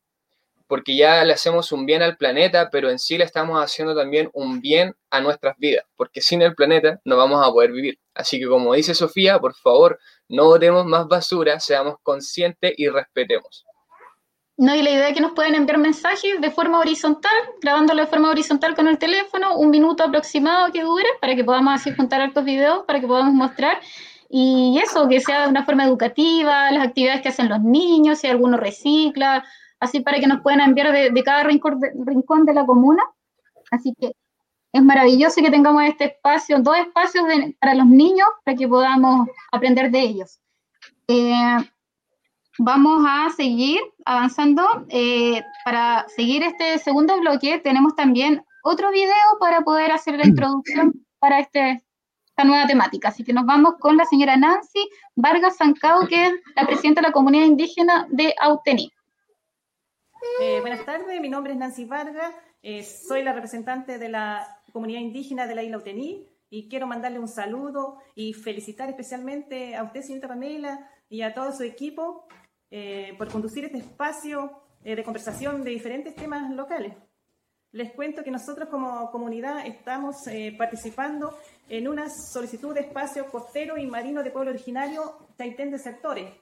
porque ya le hacemos un bien al planeta, pero en sí le estamos haciendo también un bien a nuestras vidas, porque sin el planeta no vamos a poder vivir. Así que como dice Sofía, por favor, no botemos más basura, seamos conscientes y respetemos. No, y la idea es que nos pueden enviar mensajes de forma horizontal, grabándolo de forma horizontal con el teléfono, un minuto aproximado que dure, para que podamos así juntar estos videos, para que podamos mostrar y eso, que sea de una forma educativa, las actividades que hacen los niños, si alguno recicla, así para que nos puedan enviar de, cada rincón de, rincón de, la comuna. Así que es maravilloso que tengamos este espacio, dos espacios para los niños, para que podamos aprender de ellos. Eh, vamos a seguir avanzando. Eh, para seguir este segundo bloque, tenemos también otro video para poder hacer la introducción para este esta nueva temática. Así que nos vamos con la señora Nancy Vargas Sancao, que es la presidenta de la comunidad indígena de Autení. Eh, buenas tardes, mi nombre es Nancy Vargas, eh, soy la representante de la comunidad indígena de la isla Autení y quiero mandarle un saludo y felicitar especialmente a usted, señorita Pamela, y a todo su equipo eh, por conducir este espacio de conversación de diferentes temas locales. Les cuento que nosotros como comunidad estamos participando en una solicitud de espacio costero y marino de pueblo originario Taitén de Sectores.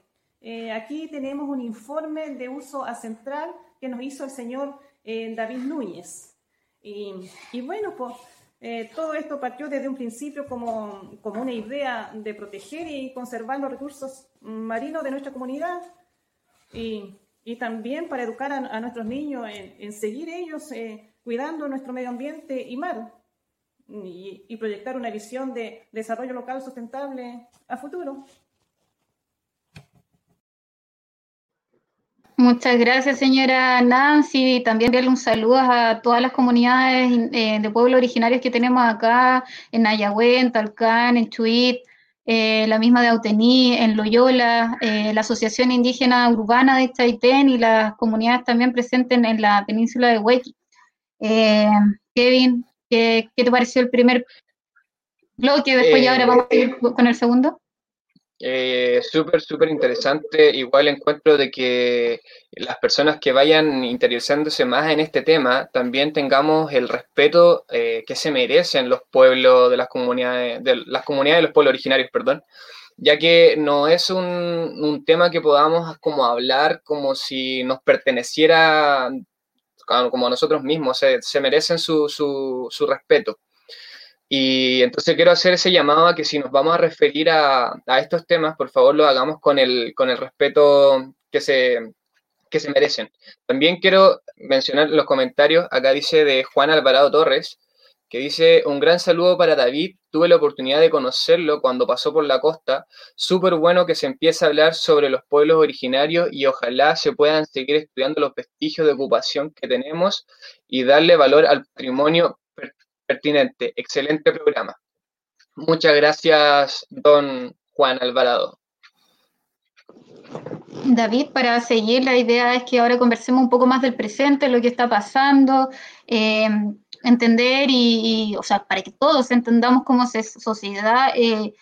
Eh, aquí tenemos un informe de uso a central que nos hizo el señor eh, David Núñez. Y, bueno, pues eh, todo esto partió desde un principio como, como, una idea de proteger y conservar los recursos marinos de nuestra comunidad y, y también para educar a, nuestros niños en, en seguir ellos cuidando nuestro medio ambiente y mar y, proyectar una visión de desarrollo local sustentable a futuro. Muchas gracias, señora Nancy. Y también darle un saludo a todas las comunidades eh, de pueblos originarios que tenemos acá, en Ayagüe, en Talcán, en Chuit, eh, la misma de Autení, en Loyola, eh, la Asociación Indígena Urbana de Chaitén y las comunidades también presentes en, la península de Huequi. Kevin, ¿Qué, te pareció el primer bloque? Después ya ahora vamos a ir eh, con el segundo. Eh, súper, súper interesante. Igual encuentro de que las personas que vayan interesándose más en este tema también tengamos el respeto eh, que se merecen los pueblos de las comunidades, de las comunidades de los pueblos originarios, perdón, ya que no es un, un tema que podamos como hablar como si nos perteneciera como nosotros mismos, se, merecen su, respeto. Y entonces quiero hacer ese llamado a que si nos vamos a referir a, a estos temas, por favor lo hagamos con el, con el respeto que se, que se merecen. También quiero mencionar los comentarios, acá dice de Juan Alvarado Torres, que dice, un gran saludo para David, tuve la oportunidad de conocerlo cuando pasó por la costa, súper bueno que se empiece a hablar sobre los pueblos originarios y ojalá se puedan seguir estudiando los vestigios de ocupación que tenemos y darle valor al patrimonio pertinente. Excelente programa. Muchas gracias, don Juan Alvarado. David, para seguir, la idea es que ahora conversemos un poco más del presente, lo que está pasando. Eh, entender y, o sea, para que todos entendamos como sociedad eh,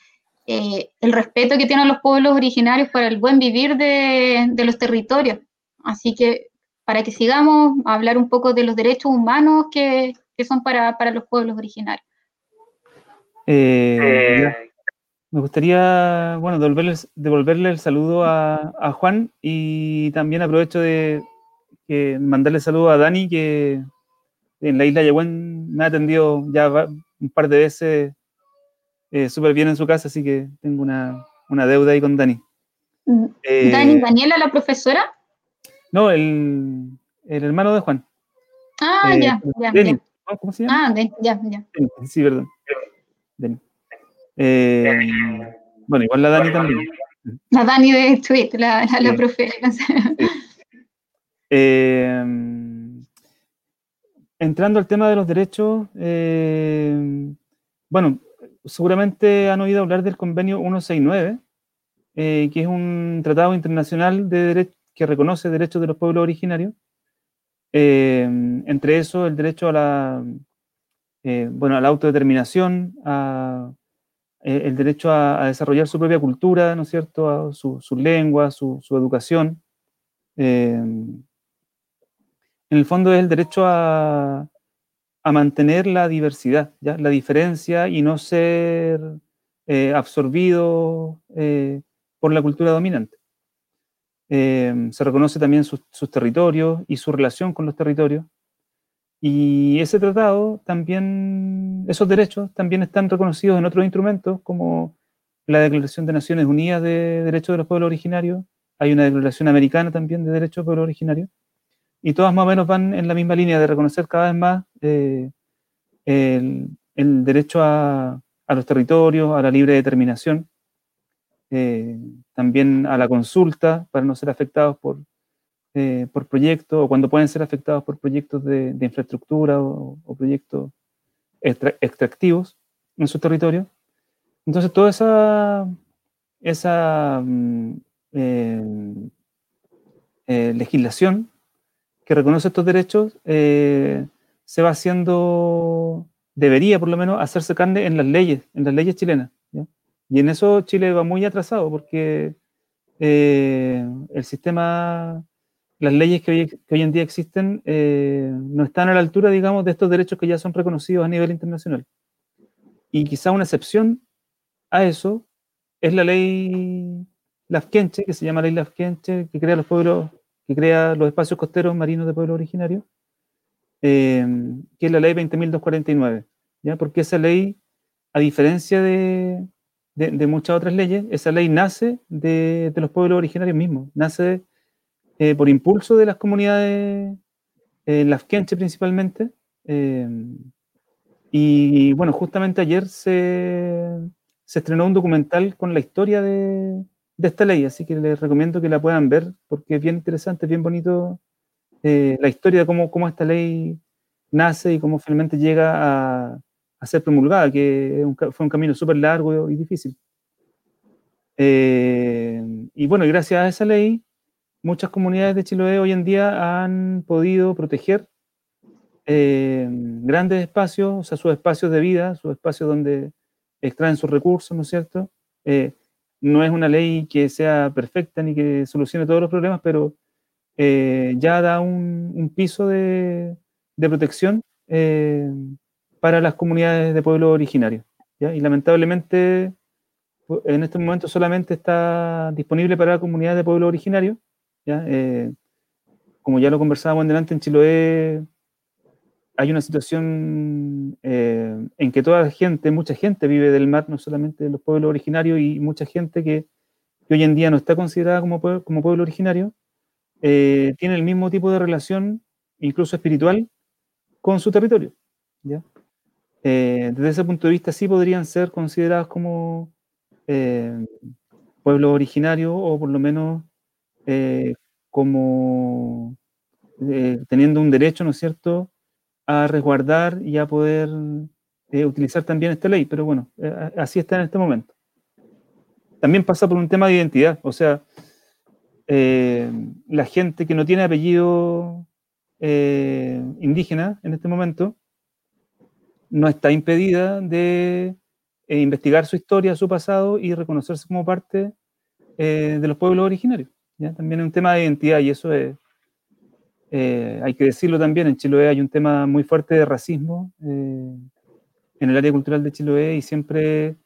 eh, el respeto que tienen los pueblos originarios para el buen vivir de, los territorios. Así que para que sigamos a hablar un poco de los derechos humanos que, son para, los pueblos originarios. Eh, me gustaría, bueno, devolverle, el saludo a, Juan y también aprovecho de mandarle saludo a Dani, que en la isla Yehuen me ha atendido ya un par de veces eh, súper bien en su casa, así que tengo una, una deuda ahí con Dani. Mm, Eh, Dani, Daniela, la profesora. No, el, el hermano de Juan. Ah, eh, ya, ya, Denny, ya. ¿no? ¿Cómo se llama? Ah, de- ya, ya. Sí, perdón. Denny. Eh, bueno, igual la Dani también. La Dani de Tweet, la, la, la profe. Eh, entrando al tema de los derechos, eh, bueno, seguramente han oído hablar del convenio 169, eh, que es un tratado internacional de dere- que reconoce derechos de los pueblos originarios. Eh, entre eso, el derecho a la, bueno, a la autodeterminación, el derecho a, desarrollar su propia cultura, ¿no es cierto?, a su, lengua, su educación. En el fondo es el derecho a, mantener la diversidad, la diferencia y no ser eh, absorbido eh, por la cultura dominante. Eh, se reconoce también sus, sus territorios y su relación con los territorios. Y ese tratado también, esos derechos también están reconocidos en otros instrumentos como la Declaración de Naciones Unidas de Derechos de los Pueblos Originarios, hay una declaración americana también de derechos de pueblos originarios, y todas más o menos van en la misma línea de reconocer cada vez más eh, el, el derecho a, a los territorios, a la libre determinación, eh, también a la consulta para no ser afectados por, eh, por proyectos o cuando pueden ser afectados por proyectos de, de infraestructura o, o proyectos extra- extractivos en su territorio. Entonces, toda esa, esa mm, eh, eh, legislación que reconoce estos derechos eh, se va haciendo, debería por lo menos hacerse carne en las leyes, en las leyes chilenas. Y en eso Chile va muy atrasado porque eh, el sistema, las leyes que hoy, que hoy en día existen eh, no están a la altura, digamos, de estos derechos que ya son reconocidos a nivel internacional. Y quizá una excepción a eso es la ley Lafkenche, que se llama ley Lafkenche, que crea los pueblos, que crea los espacios costeros marinos de pueblos originarios, eh, que es la ley 20.249, ¿ya? Porque esa ley, a diferencia de, de, de muchas otras leyes, esa ley nace de, de los pueblos originarios mismos, nace eh, por impulso de las comunidades eh, Lafkenche principalmente, eh, y bueno, justamente ayer se, se estrenó un documental con la historia de, de esta ley, así que les recomiendo que la puedan ver porque es bien interesante, es bien bonito eh, la historia de cómo, cómo esta ley nace y cómo finalmente llega a, a ser promulgada, que un fue un camino súper largo y difícil. Eh, y bueno, gracias a esa ley, muchas comunidades de Chiloé hoy en día han podido proteger eh, grandes espacios, o sea, sus espacios de vida, sus espacios donde extraen sus recursos, ¿no es cierto? Eh, no es una ley que sea perfecta ni que solucione todos los problemas, pero eh, ya da un, piso de, protección eh, para las comunidades de pueblos originarios. Y lamentablemente en este momento solamente está disponible para comunidades de pueblos originarios. Eh, como ya lo conversábamos en en Chiloé, hay una situación eh, en que toda la gente, mucha gente vive del mar, no solamente de los pueblos originarios, y mucha gente que, que hoy en día no está considerada como, pue- como pueblo originario, eh, tiene el mismo tipo de relación, incluso espiritual, con su territorio. ¿ya? Eh, desde ese punto de vista sí podrían ser considerados como eh, pueblo originario o por lo menos eh, como eh, teniendo un derecho, ¿no es cierto?, a resguardar y a poder eh, utilizar también esta ley, pero bueno, eh, así está en este momento. También pasa por un tema de identidad, o sea, eh, la gente que no tiene apellido eh, indígena en este momento no está impedida de eh, investigar su historia, su pasado y reconocerse como parte eh, de los pueblos originarios. ¿ya? También es un tema de identidad y eso es, eh, hay que decirlo también, en Chiloé hay un tema muy fuerte de racismo eh, en el área cultural de Chiloé y siempre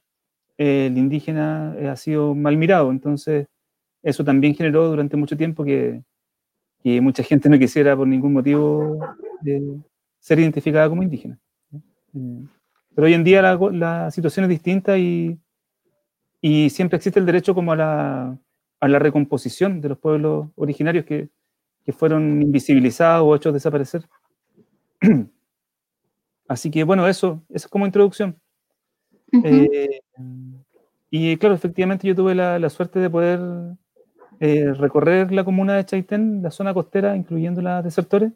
eh, el indígena ha sido mal mirado. Entonces, eso también generó durante mucho tiempo que, que mucha gente no quisiera por ningún motivo ser identificada como indígena. Pero hoy en día la, situación es distinta y, y siempre existe el derecho como a la, a la recomposición de los pueblos originarios que, que fueron invisibilizados o hechos desaparecer. Así que bueno, eso, eso es como introducción. Uh -huh. eh, y claro, efectivamente yo tuve la, la suerte de poder eh, recorrer la comuna de Chaitén, la zona costera, incluyendo las desertores,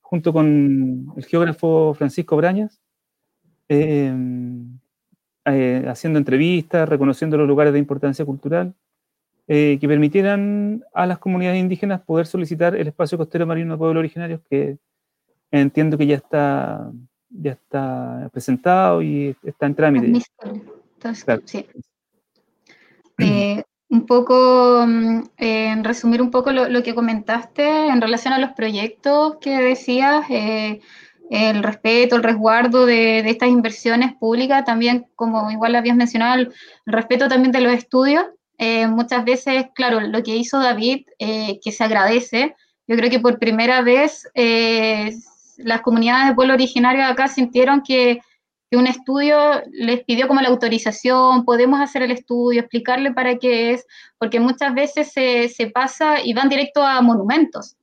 junto con el geógrafo Francisco Brañas, eh, eh, haciendo entrevistas, reconociendo los lugares de importancia cultural, que permitieran a las comunidades indígenas poder solicitar el espacio costero marino de pueblos originarios, que entiendo que ya está, ya está presentado y está en trámite. Entonces, claro. sí. Eh, un poco, eh, en resumir un poco lo, lo, que comentaste en relación a los proyectos que decías, eh, el respeto, el resguardo de, de, estas inversiones públicas, también como igual habías mencionado, el respeto también de los estudios. Eh, muchas veces, claro, lo que hizo David, que se agradece, yo creo que por primera vez las comunidades de pueblo originario acá sintieron que que un estudio les pidió como la autorización, podemos hacer el estudio, explicarle para qué es, porque muchas veces se, se, pasa y van directo a monumentos.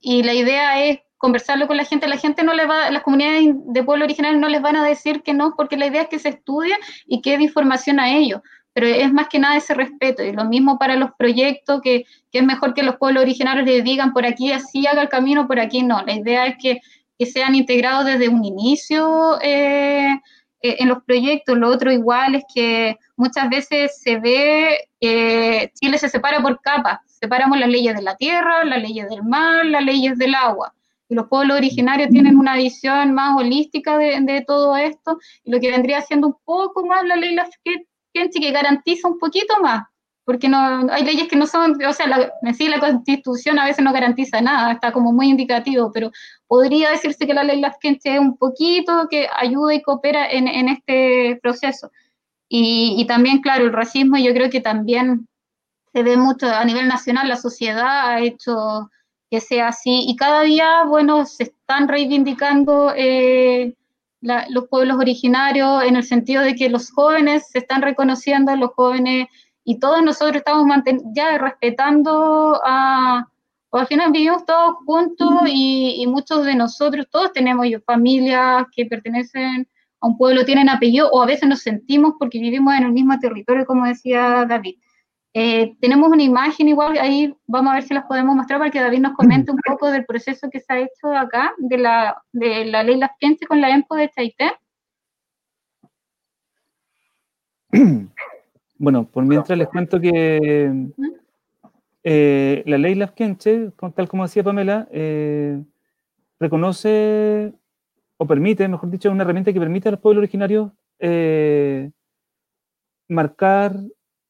Y la idea es conversarlo con la gente, la gente no le va, las comunidades de pueblo original no les van a decir que no, porque la idea es que se estudie y que dé información a ellos, pero es más que nada ese respeto, y lo mismo para los proyectos, que, que es mejor que los pueblos originarios les digan por aquí así haga el camino, por aquí no, la idea es que que sean integrados desde un inicio eh, eh, en los proyectos. Lo otro igual es que muchas veces se ve que Chile se separa por capas. Separamos las leyes de la tierra, las leyes del mar, las leyes del agua. Y los pueblos originarios tienen una visión más holística de, de todo esto, y lo que vendría siendo un poco más la ley Lafkenchi, que garantiza un poquito más porque no, hay leyes que no son, o sea, la, en sí la constitución a veces no garantiza nada, está como muy indicativo, pero podría decirse que la ley Lasquenche es un poquito que ayuda y coopera en, en este proceso. Y, y, también, claro, el racismo yo creo que también se ve mucho a nivel nacional, la sociedad ha hecho que sea así, y cada día, bueno, se están reivindicando eh, la, los pueblos originarios en el sentido de que los jóvenes se están reconociendo, los jóvenes y todos nosotros estamos ya respetando a, o al final vivimos todos juntos y, y, muchos de nosotros, todos tenemos familias que pertenecen a un pueblo, tienen apellido o a veces nos sentimos porque vivimos en el mismo territorio, como decía David. Eh, tenemos una imagen igual, ahí vamos a ver si las podemos mostrar para que David nos comente un poco del proceso que se ha hecho acá, de la, de la ley Lasquense con la EMPO de Chaité. Bueno, por mientras les cuento que eh, la ley Lafkenche, tal como decía Pamela, eh, reconoce o permite, mejor dicho, una herramienta que permite a los pueblos originarios marcar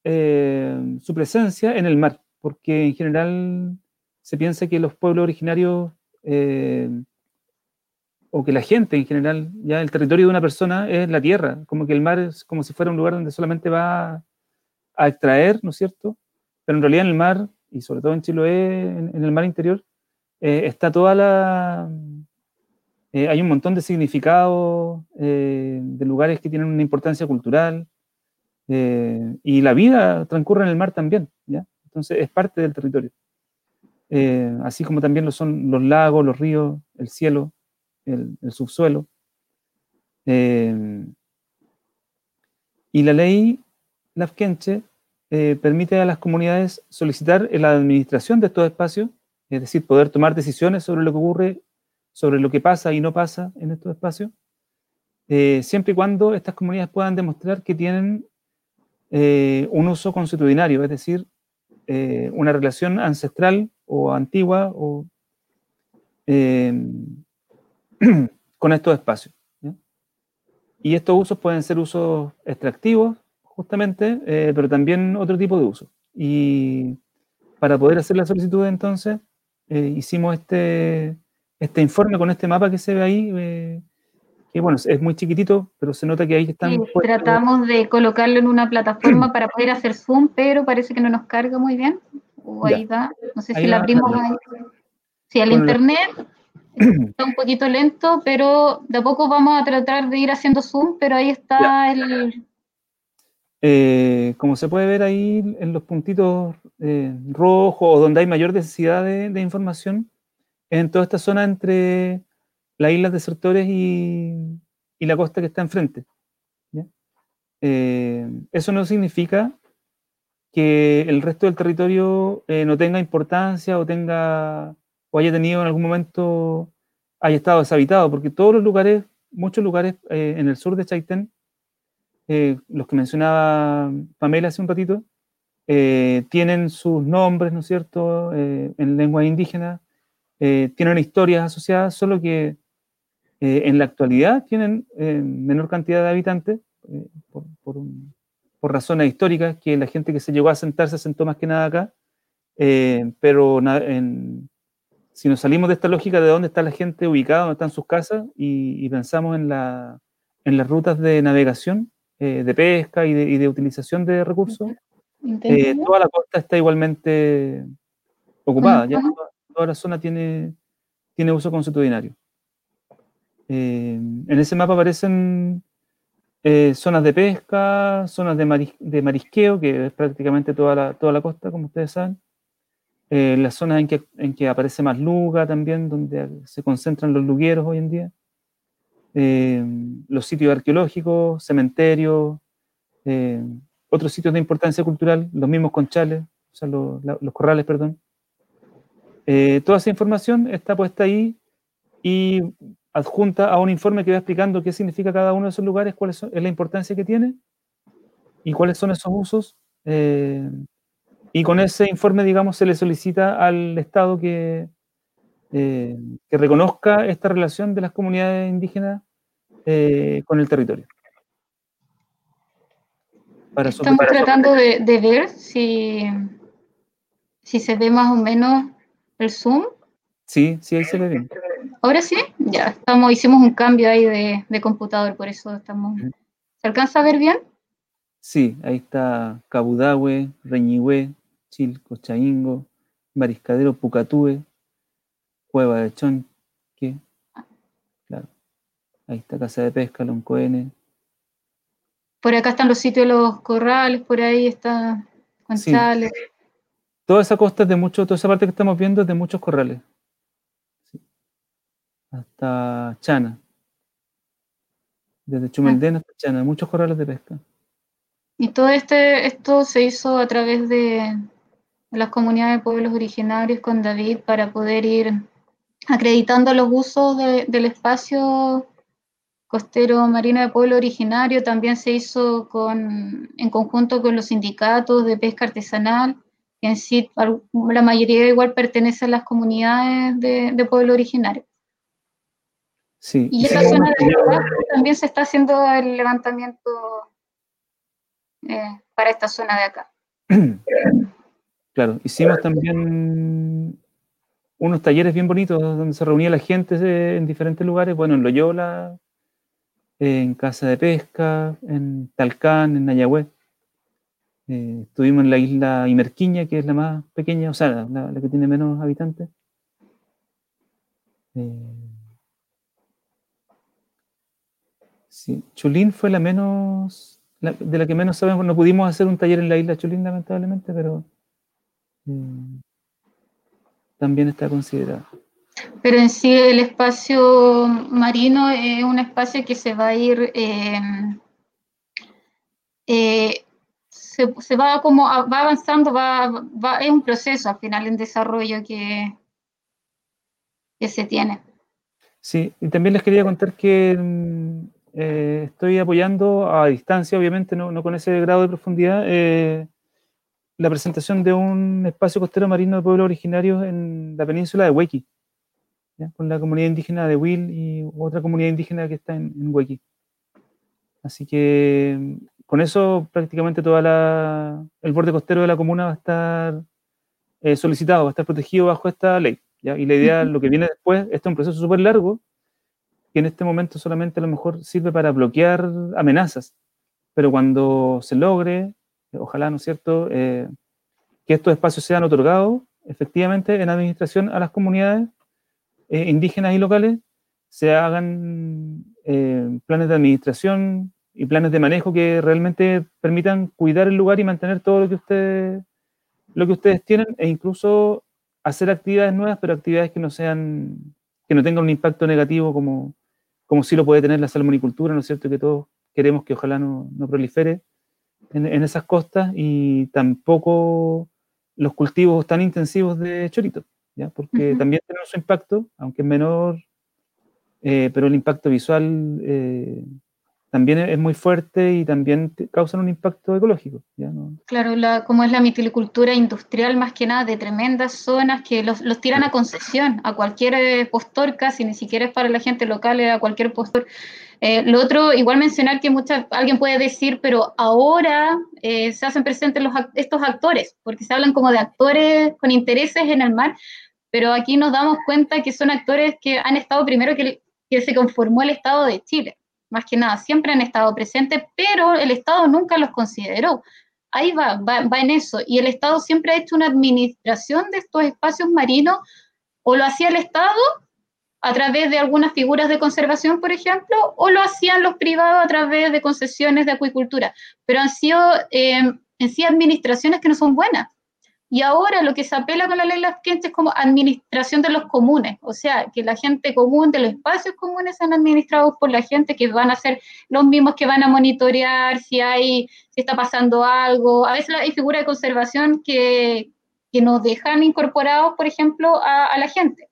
eh, su presencia en el mar, porque en general se piensa que los pueblos originarios eh, o que la gente en general, ya el territorio de una persona es la tierra, como que el mar es como si fuera un lugar donde solamente va a extraer, ¿no es cierto? Pero en realidad en el mar, y sobre todo en Chiloé, en, el mar interior, eh, está toda la... Eh, hay un montón de significados, de lugares que tienen una importancia cultural, eh, y la vida transcurre en el mar también, ¿ya? Entonces es parte del territorio. Eh, así como también lo son los lagos, los ríos, el cielo, el, el subsuelo. y la ley Lafkenche eh, permite a las comunidades solicitar la administración de estos espacios, es decir, poder tomar decisiones sobre lo que ocurre, sobre lo que pasa y no pasa en estos espacios, eh, siempre y cuando estas comunidades puedan demostrar que tienen eh, un uso constitucionario, es decir, eh, una relación ancestral o antigua o, eh, con estos espacios. Y estos usos pueden ser usos extractivos, justamente, pero también otro tipo de uso. Y para poder hacer la solicitud, entonces, hicimos este, este informe con este mapa que se ve ahí, que bueno, es muy chiquitito, pero se nota que ahí están... Sí, tratamos de colocarlo en una plataforma para poder hacer zoom, pero parece que no nos carga muy bien. O ahí va, no sé ahí si la abrimos ahí. Sí, al internet. Está un poquito lento, pero de a poco vamos a tratar de ir haciendo zoom, pero ahí está el... Eh, como se puede ver ahí en los puntitos eh, rojos donde hay mayor densidad de, de, información, en toda esta zona entre las islas desertores y, y la costa que está enfrente. Eh, eso no significa que el resto del territorio eh, no tenga importancia o tenga o haya tenido en algún momento haya estado deshabitado, porque todos los lugares, muchos lugares eh, en el sur de Chaitén, los que mencionaba Pamela hace un ratito, tienen sus nombres, ¿no es cierto?, en lengua indígena, tienen historias asociadas, solo que en la actualidad tienen menor cantidad de habitantes eh, por, por, razones históricas, que la gente que se llegó a sentar se sentó más que nada acá, eh, pero en, si nos salimos de esta lógica de dónde está la gente ubicada, dónde están sus casas, y, pensamos en, la, en, las rutas de navegación, eh, de pesca y de, y de, utilización de recursos, toda la costa está igualmente ocupada, ya toda, la zona tiene, tiene uso consuetudinario. En ese mapa aparecen eh, zonas de pesca, zonas de, de, marisqueo, que es prácticamente toda la, toda la costa, como ustedes saben. Eh, las zonas en que, en que aparece más luga también, donde se concentran los lugueros hoy en día. Eh, los sitios arqueológicos, cementerios, otros sitios de importancia cultural, los mismos conchales, o sea, los, los corrales, perdón. toda esa información está puesta ahí y adjunta a un informe que va explicando qué significa cada uno de esos lugares, cuál es, la importancia que tiene y cuáles son esos usos. Eh, y con ese informe, digamos, se le solicita al Estado que, eh, que reconozca esta relación de las comunidades indígenas eh, con el territorio. Estamos tratando de, de, ver si, si se ve más o menos el zoom. Sí, sí, ahí se ve bien. Ahora sí, ya estamos, hicimos un cambio ahí de, computador, por eso estamos. ¿Se alcanza a ver bien? Sí, ahí está Cabudahue, Reñigüe, Chilco, Chaingo, Mariscadero, Pucatúe, Cueva de Chonque, claro. Ahí está Casa de Pesca, Loncoene. Por acá están los sitios de los corrales, por ahí está Conchales. Toda esa costa es de mucho, toda esa parte que estamos viendo es de muchos corrales hasta Chana. Desde Chumeldén hasta Chana, muchos corrales de pesca. Y todo este, esto se hizo a través de las comunidades de pueblos originarios con David para poder ir acreditando los usos del espacio costero marino de pueblo originario. También se hizo con, en conjunto con los sindicatos de pesca artesanal, que en sí la mayoría igual pertenece a las comunidades de, de pueblo originario y en la zona de también se está haciendo el levantamiento eh, para esta zona de acá. Claro, hicimos también unos talleres bien bonitos donde se reunía la gente en diferentes lugares, bueno, en Loyola, en Casa de Pesca, en Talcán, en Nayagüe. Eh, estuvimos en la isla Imerquiña, que es la más pequeña, o sea, la, la que tiene menos habitantes. Eh, Sí, Chulín fue la menos, de la que menos sabemos. No pudimos hacer un taller en la isla Chulín, lamentablemente, pero eh, también está considerado. Pero en sí el espacio marino es un espacio que se va a ir, eh, eh, se, va como, va avanzando, va, es un proceso al final en desarrollo que, que se tiene. Sí, y también les quería contar que mm, eh, estoy apoyando a distancia, obviamente, no, con ese grado de profundidad, eh, la presentación de un espacio costero marino de pueblos originarios en la península de Huequi, con la comunidad indígena de Will y otra comunidad indígena que está en, en Huequi. Así que con eso prácticamente todo el borde costero de la comuna va a estar eh, solicitado, va a estar protegido bajo esta ley. Y la idea, lo que viene después, este es un proceso súper largo, que en este momento solamente a lo mejor sirve para bloquear amenazas, pero cuando se logre, ojalá, ¿no es cierto?, eh, que estos espacios sean otorgados efectivamente en administración a las comunidades, eh, indígenas y locales se hagan eh, planes de administración y planes de manejo que realmente permitan cuidar el lugar y mantener todo lo que ustedes lo que ustedes tienen e incluso hacer actividades nuevas, pero actividades que no sean que no tengan un impacto negativo como, como sí lo puede tener la salmonicultura, ¿no es cierto? Que todos queremos que ojalá no, no prolifere en, en, esas costas y tampoco los cultivos tan intensivos de chorito, ¿ya? Porque uh -huh. también tienen su impacto, aunque es menor, eh, pero el impacto visual eh, también es muy fuerte y también causan un impacto ecológico. ¿ya? ¿No? Claro, la, como es la mitilicultura industrial más que nada de tremendas zonas que los, los tiran a concesión, a cualquier eh, postor casi, ni siquiera es para la gente local, a cualquier postor. Eh, lo otro, igual mencionar que mucha, alguien puede decir, pero ahora eh, se hacen presentes los, estos actores, porque se hablan como de actores con intereses en el mar, pero aquí nos damos cuenta que son actores que han estado primero que, que se conformó el Estado de Chile más que nada, siempre han estado presentes, pero el Estado nunca los consideró. Ahí va, va, en eso. Y el Estado siempre ha hecho una administración de estos espacios marinos, o lo hacía el Estado a través de algunas figuras de conservación, por ejemplo, o lo hacían los privados a través de concesiones de acuicultura. Pero han sido eh, en sí administraciones que no son buenas. Y ahora lo que se apela con la ley Lasquenche es como administración de los comunes, o sea, que la gente común de los espacios comunes sean administrados por la gente que van a ser los mismos que van a monitorear si hay, si está pasando algo. A veces hay figuras de conservación que, que nos dejan incorporados, por ejemplo, a, a la gente,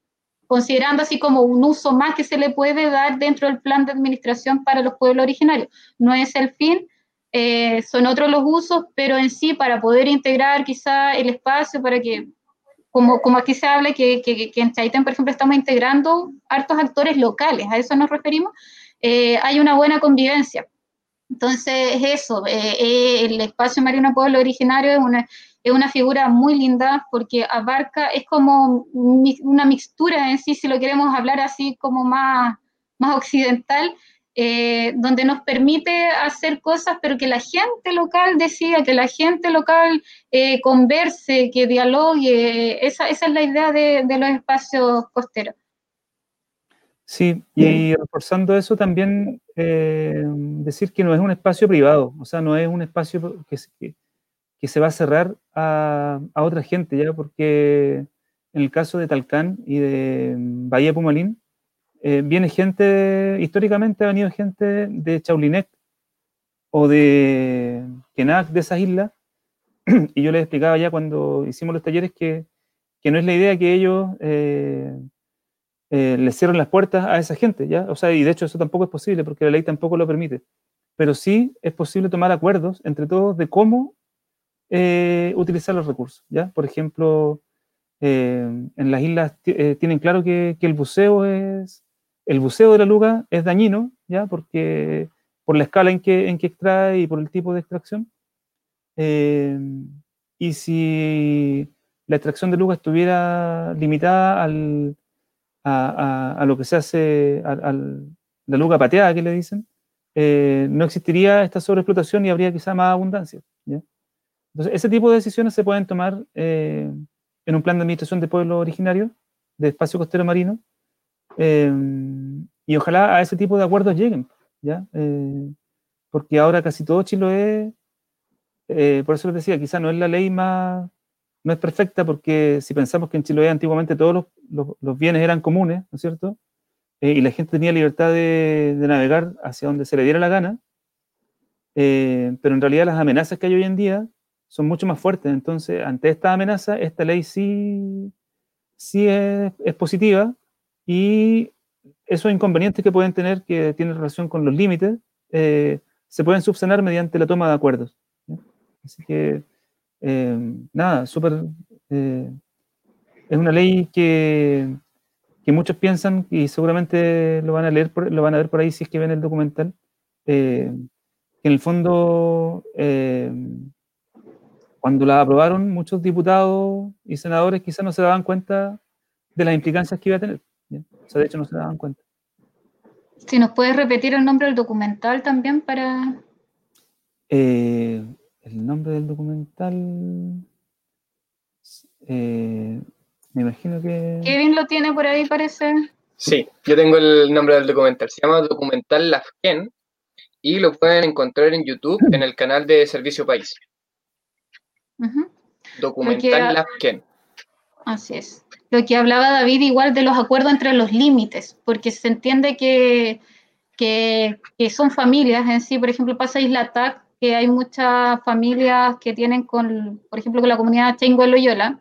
considerando así como un uso más que se le puede dar dentro del plan de administración para los pueblos originarios. No es el fin, eh, son otros los usos, pero en sí para poder integrar quizá el espacio para que, como, como aquí se habla, que, que, que en Chaitén, por ejemplo, estamos integrando hartos actores locales, a eso nos referimos, eh, hay una buena convivencia. Entonces, eso, eh, el espacio marino pueblo originario es una, es una figura muy linda porque abarca, es como una mixtura en sí, si lo queremos hablar así como más, más occidental, eh, donde nos permite hacer cosas, pero que la gente local decida, que la gente local eh, converse, que dialogue. Esa, esa, es la idea de, de los espacios costeros. Sí, y reforzando eso también eh, decir que no es un espacio privado, o sea, no es un espacio que, que, que se va a cerrar a, a, otra gente, ¿ya? Porque en el caso de Talcán y de Bahía Pumalín, eh, viene gente, históricamente ha venido gente de Chaulinet o de Kenak, de esas islas, y yo les explicaba ya cuando hicimos los talleres que, que no es la idea que ellos eh, eh, les cierren las puertas a esa gente, ¿ya? O sea, y de hecho eso tampoco es posible porque la ley tampoco lo permite, pero sí es posible tomar acuerdos entre todos de cómo eh, utilizar los recursos, ¿ya? Por ejemplo, en las islas tienen claro que, que el buceo es el buceo de la luga es dañino, ¿ya? Porque por la escala en que, en que extrae y por el tipo de extracción. Eh, y si la extracción de luga estuviera limitada al, a, a, a, lo que se hace, a, la luga pateada que le dicen, eh, no existiría esta sobreexplotación y habría quizá más abundancia. Entonces, ese tipo de decisiones se pueden tomar eh, en un plan de administración de pueblo originario, de espacio costero marino, eh, y ojalá a ese tipo de acuerdos lleguen, ¿ya? Eh, porque ahora casi todo Chiloé, eh, por eso les decía, quizá no es la ley más, no es perfecta, porque si pensamos que en Chiloé antiguamente todos los, los, los bienes eran comunes, ¿no es cierto? y la gente tenía libertad de, de, navegar hacia donde se le diera la gana, pero en realidad las amenazas que hay hoy en día son mucho más fuertes, entonces ante esta amenaza, esta ley sí, sí es, es positiva, y esos inconvenientes que pueden tener, que tienen relación con los límites, eh, se pueden subsanar mediante la toma de acuerdos. ¿sí? Así que, eh, nada, súper... Eh, es una ley que, que, muchos piensan, y seguramente lo van a leer, por, lo van a ver por ahí si es que ven el documental, que en el fondo, cuando la aprobaron, muchos diputados y senadores quizás no se daban cuenta de las implicancias que iba a tener. O sea, de hecho no se daban cuenta. Si nos puedes repetir el nombre del documental también para... Eh, el nombre del documental... Eh, Me imagino que... Kevin lo tiene por ahí, parece. Sí, yo tengo el nombre del documental. Se llama Documental Lafken y lo pueden encontrar en YouTube en el canal de Servicio País. Documental Lafken. Así es. Lo que hablaba David igual de los acuerdos entre los límites, porque se entiende que, que, son familias en sí, por ejemplo, pasa Isla TAC, que hay muchas familias que tienen con, por ejemplo, con la comunidad Chengo Loyola.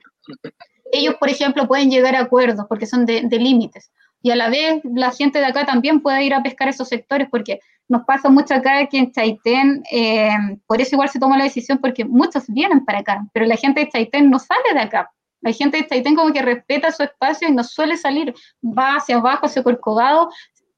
Ellos, por ejemplo, pueden llegar a acuerdos porque son de, de límites. Y a la vez la gente de acá también puede ir a pescar esos sectores porque nos pasa mucho acá que en Chaitén, eh, por eso igual se toma la decisión porque muchos vienen para acá, pero la gente de Chaitén no sale de acá. La gente de Chaitén como que respeta su espacio y no suele salir, va hacia abajo, hacia Corcovado,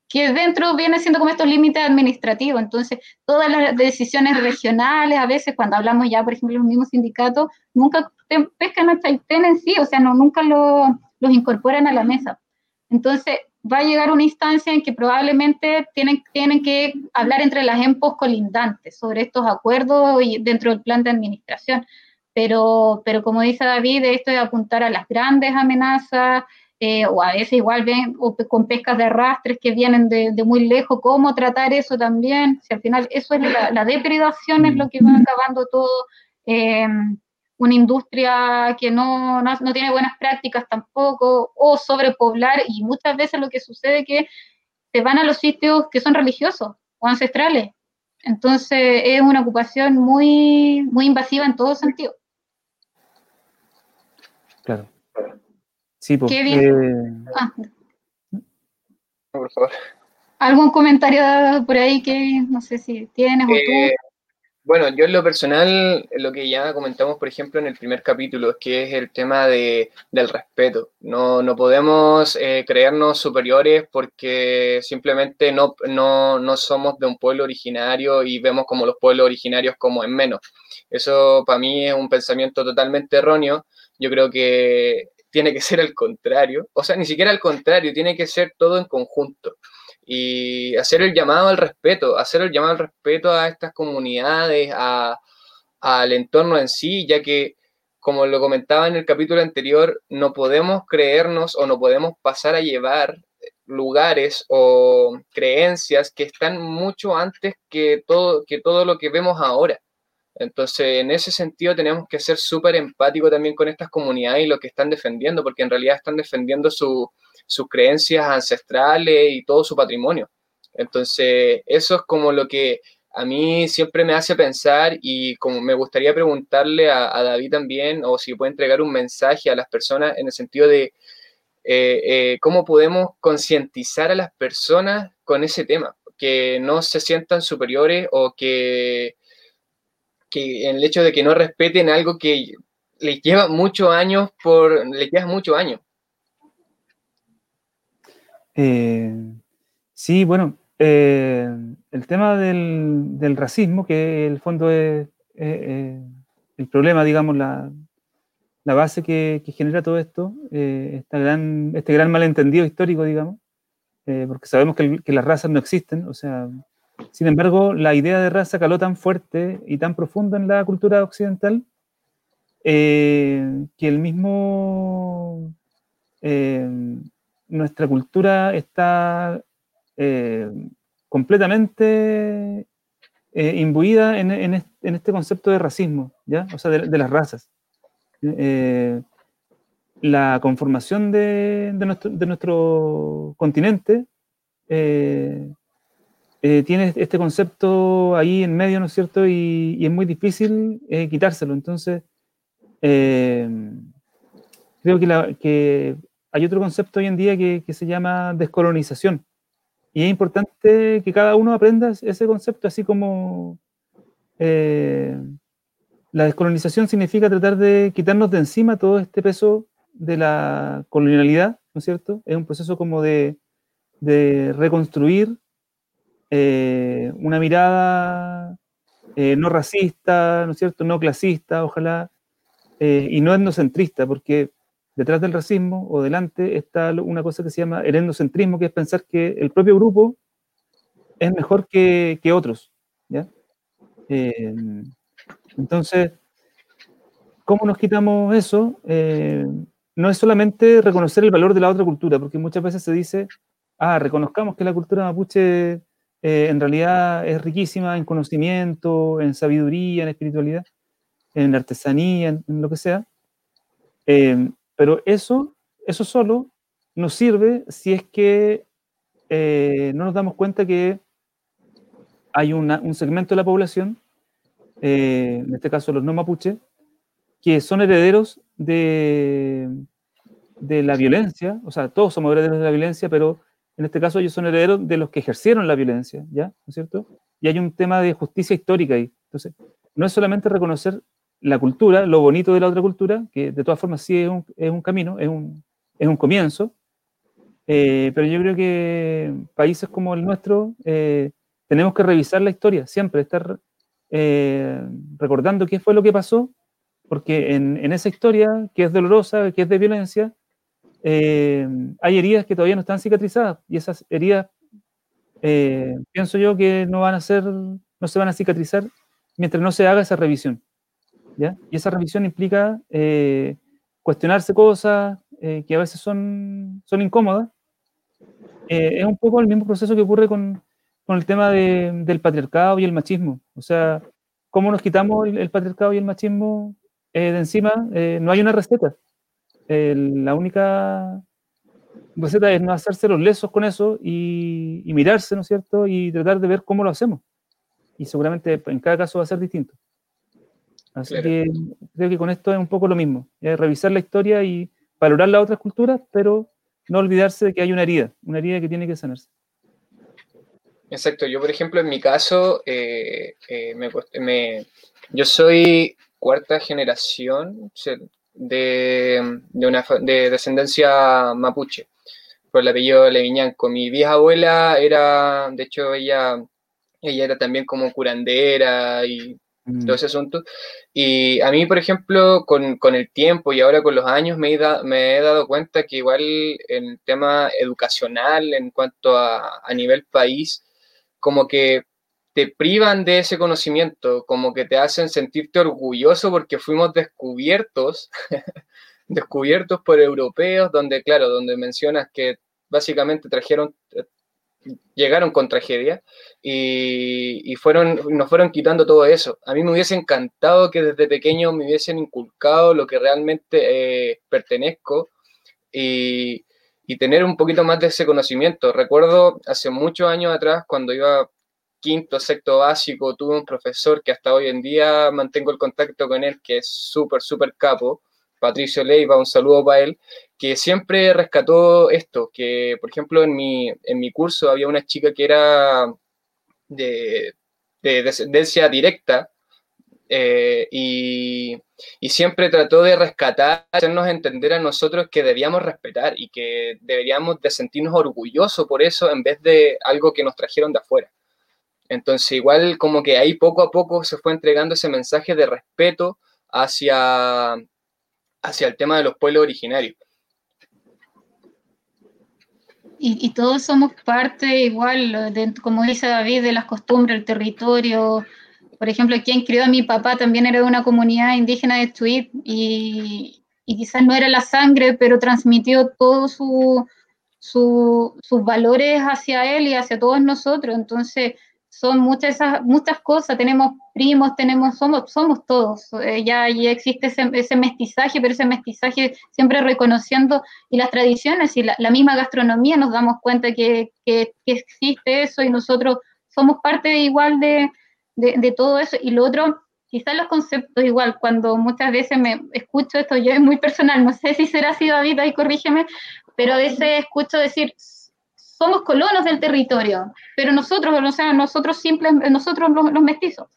que dentro viene siendo como estos límites administrativos. Entonces, todas las decisiones regionales, a veces cuando hablamos ya, por ejemplo, los mismos sindicatos, nunca pe- pescan a Chaitén en sí, o sea, no, nunca lo- los incorporan a la mesa. Entonces, va a llegar una instancia en que probablemente tienen, tienen que hablar entre las EMPOS colindantes sobre estos acuerdos y dentro del plan de administración. Pero, pero como dice David, esto de apuntar a las grandes amenazas, eh, o a veces igual ven o con pescas de arrastres que vienen de, de muy lejos, cómo tratar eso también, si al final eso es la, la depredación es lo que va acabando todo, eh, una industria que no, no, no tiene buenas prácticas tampoco, o sobrepoblar, y muchas veces lo que sucede es que se van a los sitios que son religiosos o ancestrales. Entonces es una ocupación muy, muy invasiva en todo sentido. Sí, pues. Kevin. eh, Ah, Por favor. ¿Algún comentario por ahí que no sé si tienes o tú? Eh, bueno, yo en lo personal, lo que ya comentamos, por ejemplo, en el primer capítulo, que es el tema de, del respeto. No, no podemos eh, creernos superiores porque simplemente no, no, no somos de un pueblo originario y vemos como los pueblos originarios como en menos. Eso para mí es un pensamiento totalmente erróneo. Yo creo que tiene que ser al contrario. O sea, ni siquiera al contrario, tiene que ser todo en conjunto y hacer el llamado al respeto, hacer el llamado al respeto a estas comunidades, al entorno en sí, ya que, como lo comentaba en el capítulo anterior, no podemos creernos o no podemos pasar a llevar lugares o creencias que están mucho antes que todo, que todo lo que vemos ahora. Entonces, en ese sentido, tenemos que ser súper empáticos también con estas comunidades y lo que están defendiendo, porque en realidad están defendiendo su, sus creencias ancestrales y todo su patrimonio. Entonces, eso es como lo que a mí siempre me hace pensar y como me gustaría preguntarle a, David también, o si puede entregar un mensaje a las personas en el sentido de eh, eh, cómo podemos concientizar a las personas con ese tema, que no se sientan superiores o que, que en el hecho de que no respeten algo que les lleva muchos años por, les lleva muchos años. Eh, sí, bueno, eh, el tema del, racismo, que el fondo es el problema, digamos, la, base que, genera todo esto, eh, esta gran, este gran malentendido histórico, digamos, porque sabemos que, las razas no existen, o sea, sin embargo, la idea de raza caló tan fuerte y tan profundo en la cultura occidental que el mismo nuestra cultura está eh, completamente eh, imbuida en, en est- en este concepto de racismo, ¿ya? O sea, de, las razas. Eh, la conformación de, nuestro, continente tiene este concepto ahí en medio, ¿no es cierto? Y, y es muy difícil quitárselo. Entonces, creo que, la- que hay otro concepto hoy en día que, se llama descolonización. Y es importante que cada uno aprenda ese concepto, así como eh, la descolonización significa tratar de quitarnos de encima todo este peso de la colonialidad, ¿no es cierto? Es un proceso como de, reconstruir eh, una mirada eh, no racista, ¿no es cierto? No clasista, ojalá, y no etnocentrista, porque detrás del racismo o delante está una cosa que se llama el que es pensar que el propio grupo es mejor que, que otros. ¿ya? Eh, entonces, ¿cómo nos quitamos eso? Eh, no es solamente reconocer el valor de la otra cultura, porque muchas veces se dice, ah, reconozcamos que la cultura mapuche eh, en realidad es riquísima en conocimiento, en sabiduría, en espiritualidad, en artesanía, en, lo que sea. Eh, pero eso, eso solo nos sirve si es que eh, no nos damos cuenta que hay un segmento de la población, en este caso los no mapuche, que son herederos de, de la violencia, o sea, todos somos herederos de la violencia, pero en este caso ellos son herederos de los que ejercieron la violencia, ¿ya? ¿No es cierto? Y hay un tema de justicia histórica ahí. Entonces, no es solamente reconocer la cultura, lo bonito de la otra cultura, que de todas formas sí es un, es un camino, es un, es un comienzo, eh, pero yo creo que países como el nuestro eh, tenemos que revisar la historia, siempre estar eh, recordando qué fue lo que pasó porque en, esa historia, que es dolorosa, que es de violencia, eh, hay heridas que todavía no están cicatrizadas y esas heridas pienso yo que no van a ser, no se van a cicatrizar mientras no se haga esa revisión. ¿Ya? Y esa revisión implica eh, cuestionarse cosas que a veces son, son incómodas. es un poco el mismo proceso que ocurre con, con el tema de, del patriarcado y el machismo. O sea, cómo nos quitamos el patriarcado y el machismo eh, de encima, eh, no hay una receta. la única receta es no hacerse los lesos con eso y, mirarse, ¿no es cierto? Y tratar de ver cómo lo hacemos. Y seguramente en cada caso va a ser distinto. Así que creo que con esto es un poco lo mismo. Es revisar la historia y valorar las otras culturas, pero no olvidarse de que hay una herida, una herida que tiene que sanarse. Exacto, yo por ejemplo en mi caso, eh, me, yo soy cuarta generación de, de, una, de descendencia mapuche, por el apellido Leviñanco. Mi vieja abuela era, de hecho, ella, ella era también como curandera y mm. todo. Y a mí, por ejemplo, con, con el tiempo y ahora con los años me he, me he, dado cuenta que igual en el tema educacional, en cuanto a, a nivel país, como que te privan de ese conocimiento, como que te hacen sentirte orgulloso porque fuimos descubiertos, descubiertos por europeos, donde, claro, donde mencionas que básicamente trajeron, llegaron con tragedia y, fueron, nos fueron quitando todo eso. A mí me hubiese encantado que desde pequeño me hubiesen inculcado lo que realmente eh, pertenezco y, y tener un poquito más de ese conocimiento. Recuerdo hace muchos años atrás, cuando iba quinto, sexto básico, tuve un profesor que hasta hoy en día mantengo el contacto con él, que es súper, súper capo, Patricio Leiva, un saludo para él, que siempre rescató esto, que por ejemplo en mi, en mi curso había una chica que era de, descendencia directa eh, y, y, siempre trató de rescatar, hacernos entender a nosotros que debíamos respetar y que deberíamos de sentirnos orgullosos por eso en vez de algo que nos trajeron de afuera. Entonces, igual como que ahí poco a poco se fue entregando ese mensaje de respeto hacia, hacia el tema de los pueblos originarios. Y, todos somos parte igual, como dice David, de las costumbres, el territorio. Por ejemplo, quien crió a mi papá también era de una comunidad indígena de Tweed y, y quizás no era la sangre, pero transmitió todos su, su, sus valores hacia él y hacia todos nosotros. Entonces, son muchas, muchas cosas, tenemos primos, tenemos, somos, somos todos, eh, ya, ya, existe ese, mestizaje, pero ese mestizaje siempre reconociendo y las tradiciones y la, misma gastronomía nos damos cuenta que, que, existe eso y nosotros somos parte igual de, de, todo eso. Y lo otro, quizás los conceptos igual, cuando muchas veces me escucho esto, yo es muy personal, no sé si será así David, ahí corrígeme, pero a veces escucho decir, somos colonos del territorio, pero nosotros, o sea, nosotros simples, nosotros los, mestizos.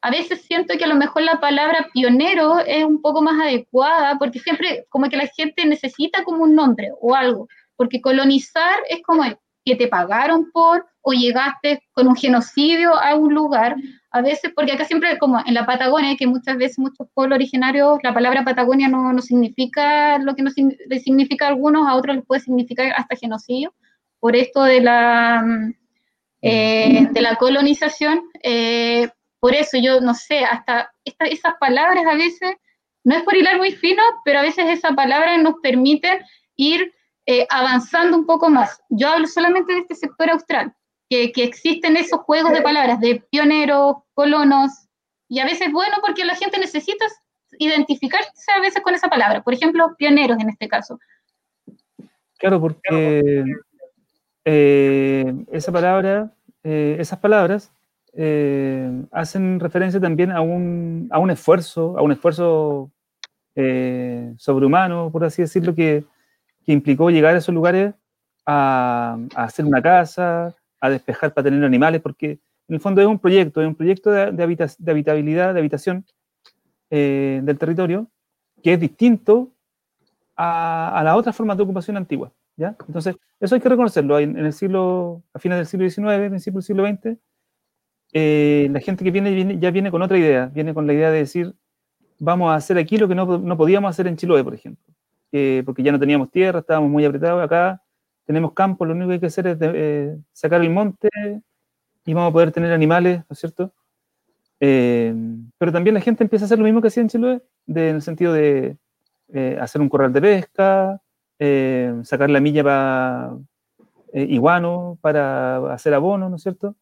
A veces siento que a lo mejor la palabra pionero es un poco más adecuada, porque siempre como que la gente necesita como un nombre o algo, porque colonizar es como que te pagaron por o llegaste con un genocidio a un lugar, a veces, porque acá siempre como en la Patagonia, que muchas veces muchos pueblos originarios, la palabra Patagonia no, no significa lo que no significa a algunos, a otros les puede significar hasta genocidio por esto de la, eh, de la colonización. Eh, por eso yo no sé, hasta esas palabras a veces no es por hilar muy fino, pero a veces esa palabra nos permite ir eh, avanzando un poco más. Yo hablo solamente de este sector austral, que, que existen esos juegos de palabras de pioneros, colonos, y a veces bueno porque la gente necesita identificarse a veces con esa palabra. Por ejemplo, pioneros en este caso. Claro, porque eh, esa palabra, eh, esas palabras eh, hacen referencia también a un, a un esfuerzo, a un esfuerzo sobrehumano, por así decirlo, que, que, implicó llegar a esos lugares a, hacer una casa, a despejar para tener animales, porque en el fondo es un proyecto, es un proyecto de, de, de habitabilidad, de habitación del territorio, que es distinto a, a las otras formas de ocupación antigua. ¿Ya? Entonces, eso hay que reconocerlo. En, el siglo, a fines del siglo XIX, principio del siglo XX, eh, la gente que viene, viene, ya viene con otra idea, viene con la idea de decir, vamos a hacer aquí lo que no, no podíamos hacer en Chiloé, por ejemplo, eh, porque ya no teníamos tierra, estábamos muy apretados acá, tenemos campo, lo único que hay que hacer es de, eh, sacar el monte y vamos a poder tener animales, ¿no es cierto? Eh, pero también la gente empieza a hacer lo mismo que hacía en Chiloé, de, en el sentido de eh, hacer un corral de pesca, eh, sacar la milla para iguano, para hacer abono, ¿no es cierto?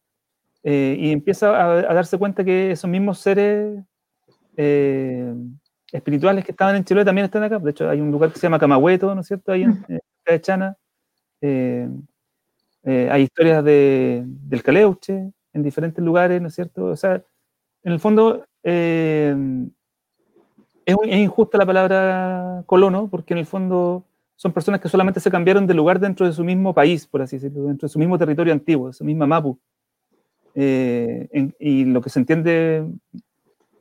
y empieza a, a, darse cuenta que esos mismos seres espirituales que estaban en Chiloé también están acá. De hecho, hay un lugar que se llama Camahueto, ¿no es cierto? Ahí en, en Chana. hay historias de, del Caleuche en diferentes lugares, ¿no es cierto? O sea, en el fondo, eh, es, injusta la palabra colono, porque en el fondo son personas que solamente se cambiaron de lugar dentro de su mismo país, por así decirlo, dentro de su mismo territorio antiguo, de su misma Mapu. Eh, en, y lo que se entiende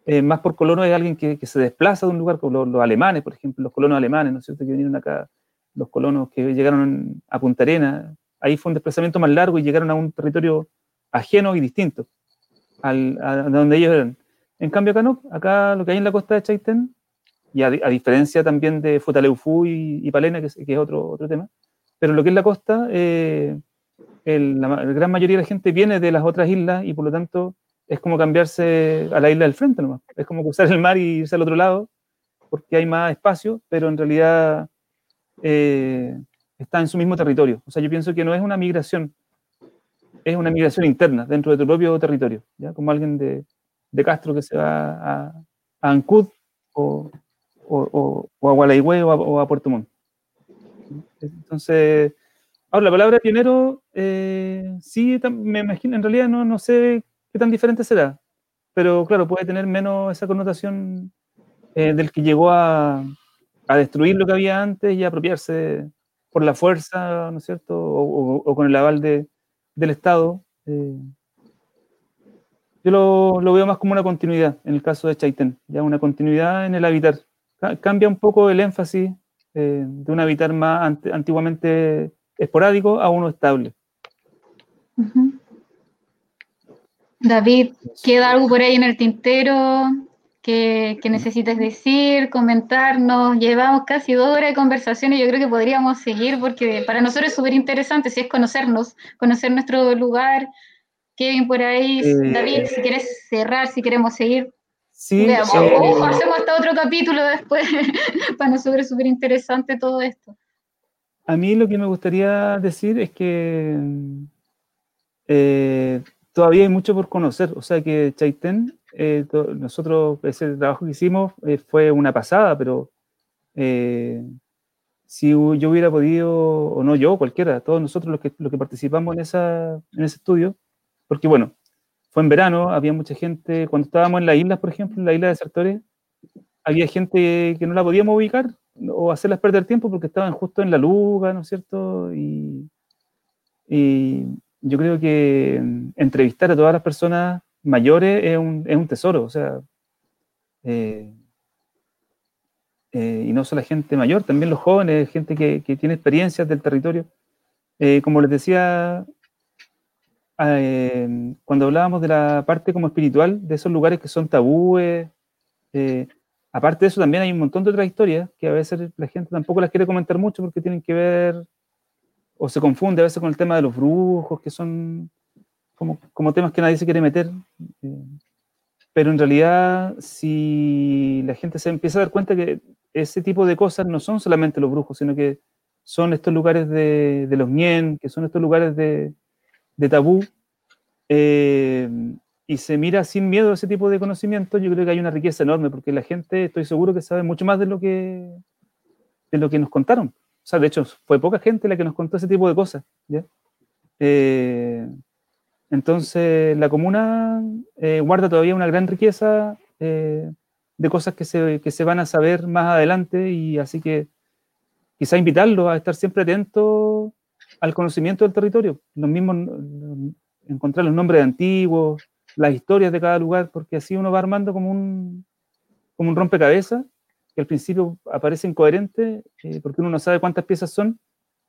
eh, más por colono es alguien que, que, se desplaza de un lugar, como los, los, alemanes, por ejemplo, los colonos alemanes, ¿no es cierto?, que vinieron acá, los colonos que llegaron a Punta Arena, ahí fue un desplazamiento más largo y llegaron a un territorio ajeno y distinto al, a donde ellos eran. En cambio acá no, acá lo que hay en la costa de Chaitén, y a, a diferencia también de Futaleufú y, y Palena, que que es, otro, otro tema, pero lo que es la costa, eh, el, la, la, gran mayoría de la gente viene de las otras islas y por lo tanto es como cambiarse a la isla del frente nomás. Es como cruzar el mar y irse al otro lado, porque hay más espacio, pero en realidad eh, está en su mismo territorio. O sea, yo pienso que no es una migración, es una migración interna dentro de tu propio territorio, ¿ya? como alguien de, de Castro que se va a, a Ancud o, o, o, a Gualaigüe o a, Puerto Montt. Entonces, ahora la palabra pionero, eh, sí, me imagino, en realidad no, no sé qué tan diferente será, pero claro, puede tener menos esa connotación eh, del que llegó a, a, destruir lo que había antes y a apropiarse por la fuerza, ¿no es cierto? O, o con el aval de, del Estado. Eh, yo lo, lo, veo más como una continuidad en el caso de Chaitén, ya una continuidad en el habitar. Cambia un poco el énfasis eh, de un habitar más ant antiguamente esporádico a uno estable. Uh -huh. David, ¿queda algo por ahí en el tintero que, que, necesites decir, comentarnos? Llevamos casi dos horas de conversación y yo creo que podríamos seguir porque para nosotros es súper interesante, si es conocernos, conocer nuestro lugar. Kevin, por ahí, eh, David, si quieres cerrar, si queremos seguir. Sí, Veamos, eh, ojo, hacemos hasta otro capítulo después. para nosotros es súper interesante todo esto. A mí lo que me gustaría decir es que eh, todavía hay mucho por conocer. O sea que Chaitén, eh, nosotros, ese trabajo que hicimos eh, fue una pasada, pero eh, si yo hubiera podido, o no yo, cualquiera, todos nosotros los que, los que participamos en, esa, en ese estudio, porque bueno, fue en verano, había mucha gente, cuando estábamos en las islas, por ejemplo, en la isla de Sartores, había gente que no la podíamos ubicar o hacerlas perder tiempo porque estaban justo en la luga, ¿no es cierto? Y, yo creo que entrevistar a todas las personas mayores es un, es un tesoro, o sea, eh, eh, y no solo la gente mayor, también los jóvenes, gente que, que tiene experiencias del territorio. Eh, como les decía, eh, cuando hablábamos de la parte como espiritual, de esos lugares que son tabúes, eh, aparte de eso también hay un montón de otras historias que a veces la gente tampoco las quiere comentar mucho porque tienen que ver o se confunde a veces con el tema de los brujos, que son como, como temas que nadie se quiere meter. Eh, pero en realidad si la gente se empieza a dar cuenta que ese tipo de cosas no son solamente los brujos, sino que son estos lugares de, los mien, que son estos lugares de, tabú, eh, y se mira sin miedo a ese tipo de conocimiento, yo creo que hay una riqueza enorme, porque la gente, estoy seguro que sabe mucho más de lo que, de lo que nos contaron. O sea, de hecho, fue poca gente la que nos contó ese tipo de cosas. Eh, entonces, la comuna eh, guarda todavía una gran riqueza de cosas que se, que se van a saber más adelante, y así que quizá invitarlos a estar siempre atentos al conocimiento del territorio, los mismos, encontrar los nombres antiguos, las historias de cada lugar, porque así uno va armando como un, como un rompecabezas, que al principio aparece incoherente, eh, porque uno no sabe cuántas piezas son,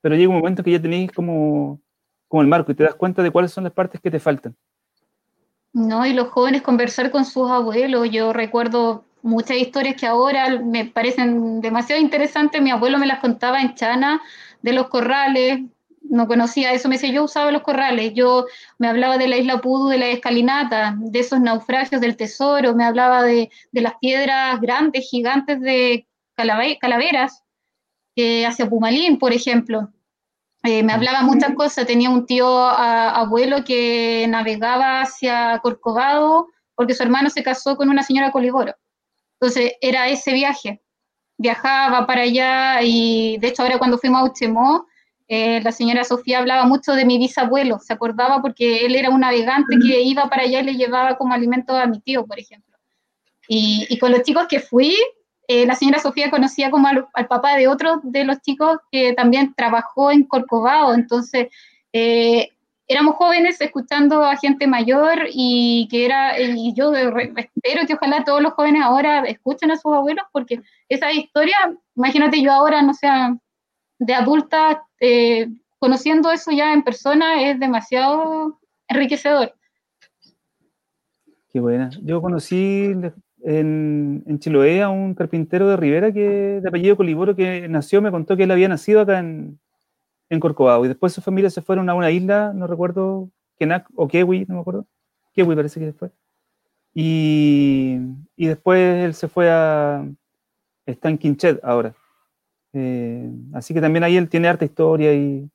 pero llega un momento que ya tenéis como, como el marco y te das cuenta de cuáles son las partes que te faltan. No, y los jóvenes conversar con sus abuelos. Yo recuerdo muchas historias que ahora me parecen demasiado interesantes. Mi abuelo me las contaba en Chana, de los corrales, no conocía eso, me decía, yo usaba los corrales, yo me hablaba de la isla Pudu, de la escalinata, de esos naufragios del tesoro, me hablaba de, las piedras grandes, gigantes de calaveras, hacia Pumalín, por ejemplo. Eh, me hablaba muchas cosas, tenía un tío abuelo que navegaba hacia Corcovado porque su hermano se casó con una señora Coligoro. Entonces era ese viaje. Viajaba para allá y de hecho ahora cuando fuimos a Uchemó, eh, la señora Sofía hablaba mucho de mi bisabuelo, se acordaba porque él era un navegante que iba para allá y le llevaba como alimento a mi tío, por ejemplo. Y, con los chicos que fui, eh, la señora Sofía conocía como al, papá de otro de los chicos que también trabajó en Corcovado, entonces eh, éramos jóvenes escuchando a gente mayor y que era, y yo espero que ojalá todos los jóvenes ahora escuchen a sus abuelos, porque esa historia, imagínate yo ahora, no sea, de adulta, eh, conociendo eso ya en persona es demasiado enriquecedor. Qué buena. Yo conocí en, en Chiloé a un carpintero de Rivera que de apellido Coliboro que nació, me contó que él había nacido acá en, en Corcovado. Y después su familia se fueron a una isla, no recuerdo, Kenak o Kewi, no me acuerdo. Kewi parece que después. Y, y después él se fue a. Está en Quinchet ahora. Eh, así que también ahí él tiene harta historia y,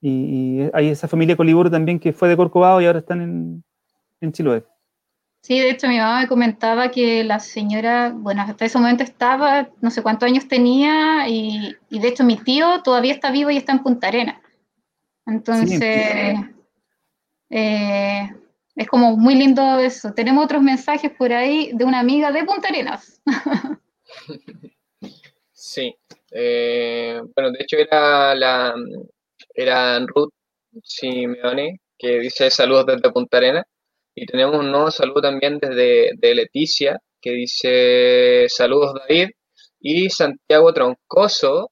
y, hay esa familia Coliboro también que fue de Corcovado y ahora están en, en Chiloé. Sí, de hecho mi mamá me comentaba que la señora, bueno, hasta ese momento estaba, no sé cuántos años tenía, y, de hecho mi tío todavía está vivo y está en Punta Arena. Entonces, eh, es como muy lindo eso. Tenemos otros mensajes por ahí de una amiga de Punta Arenas. Sí, eh, bueno, de hecho era la era Ruth Simeone que dice saludos desde Punta Arenas. Y tenemos un nuevo saludo también desde de Leticia, que dice saludos David. Y Santiago Troncoso,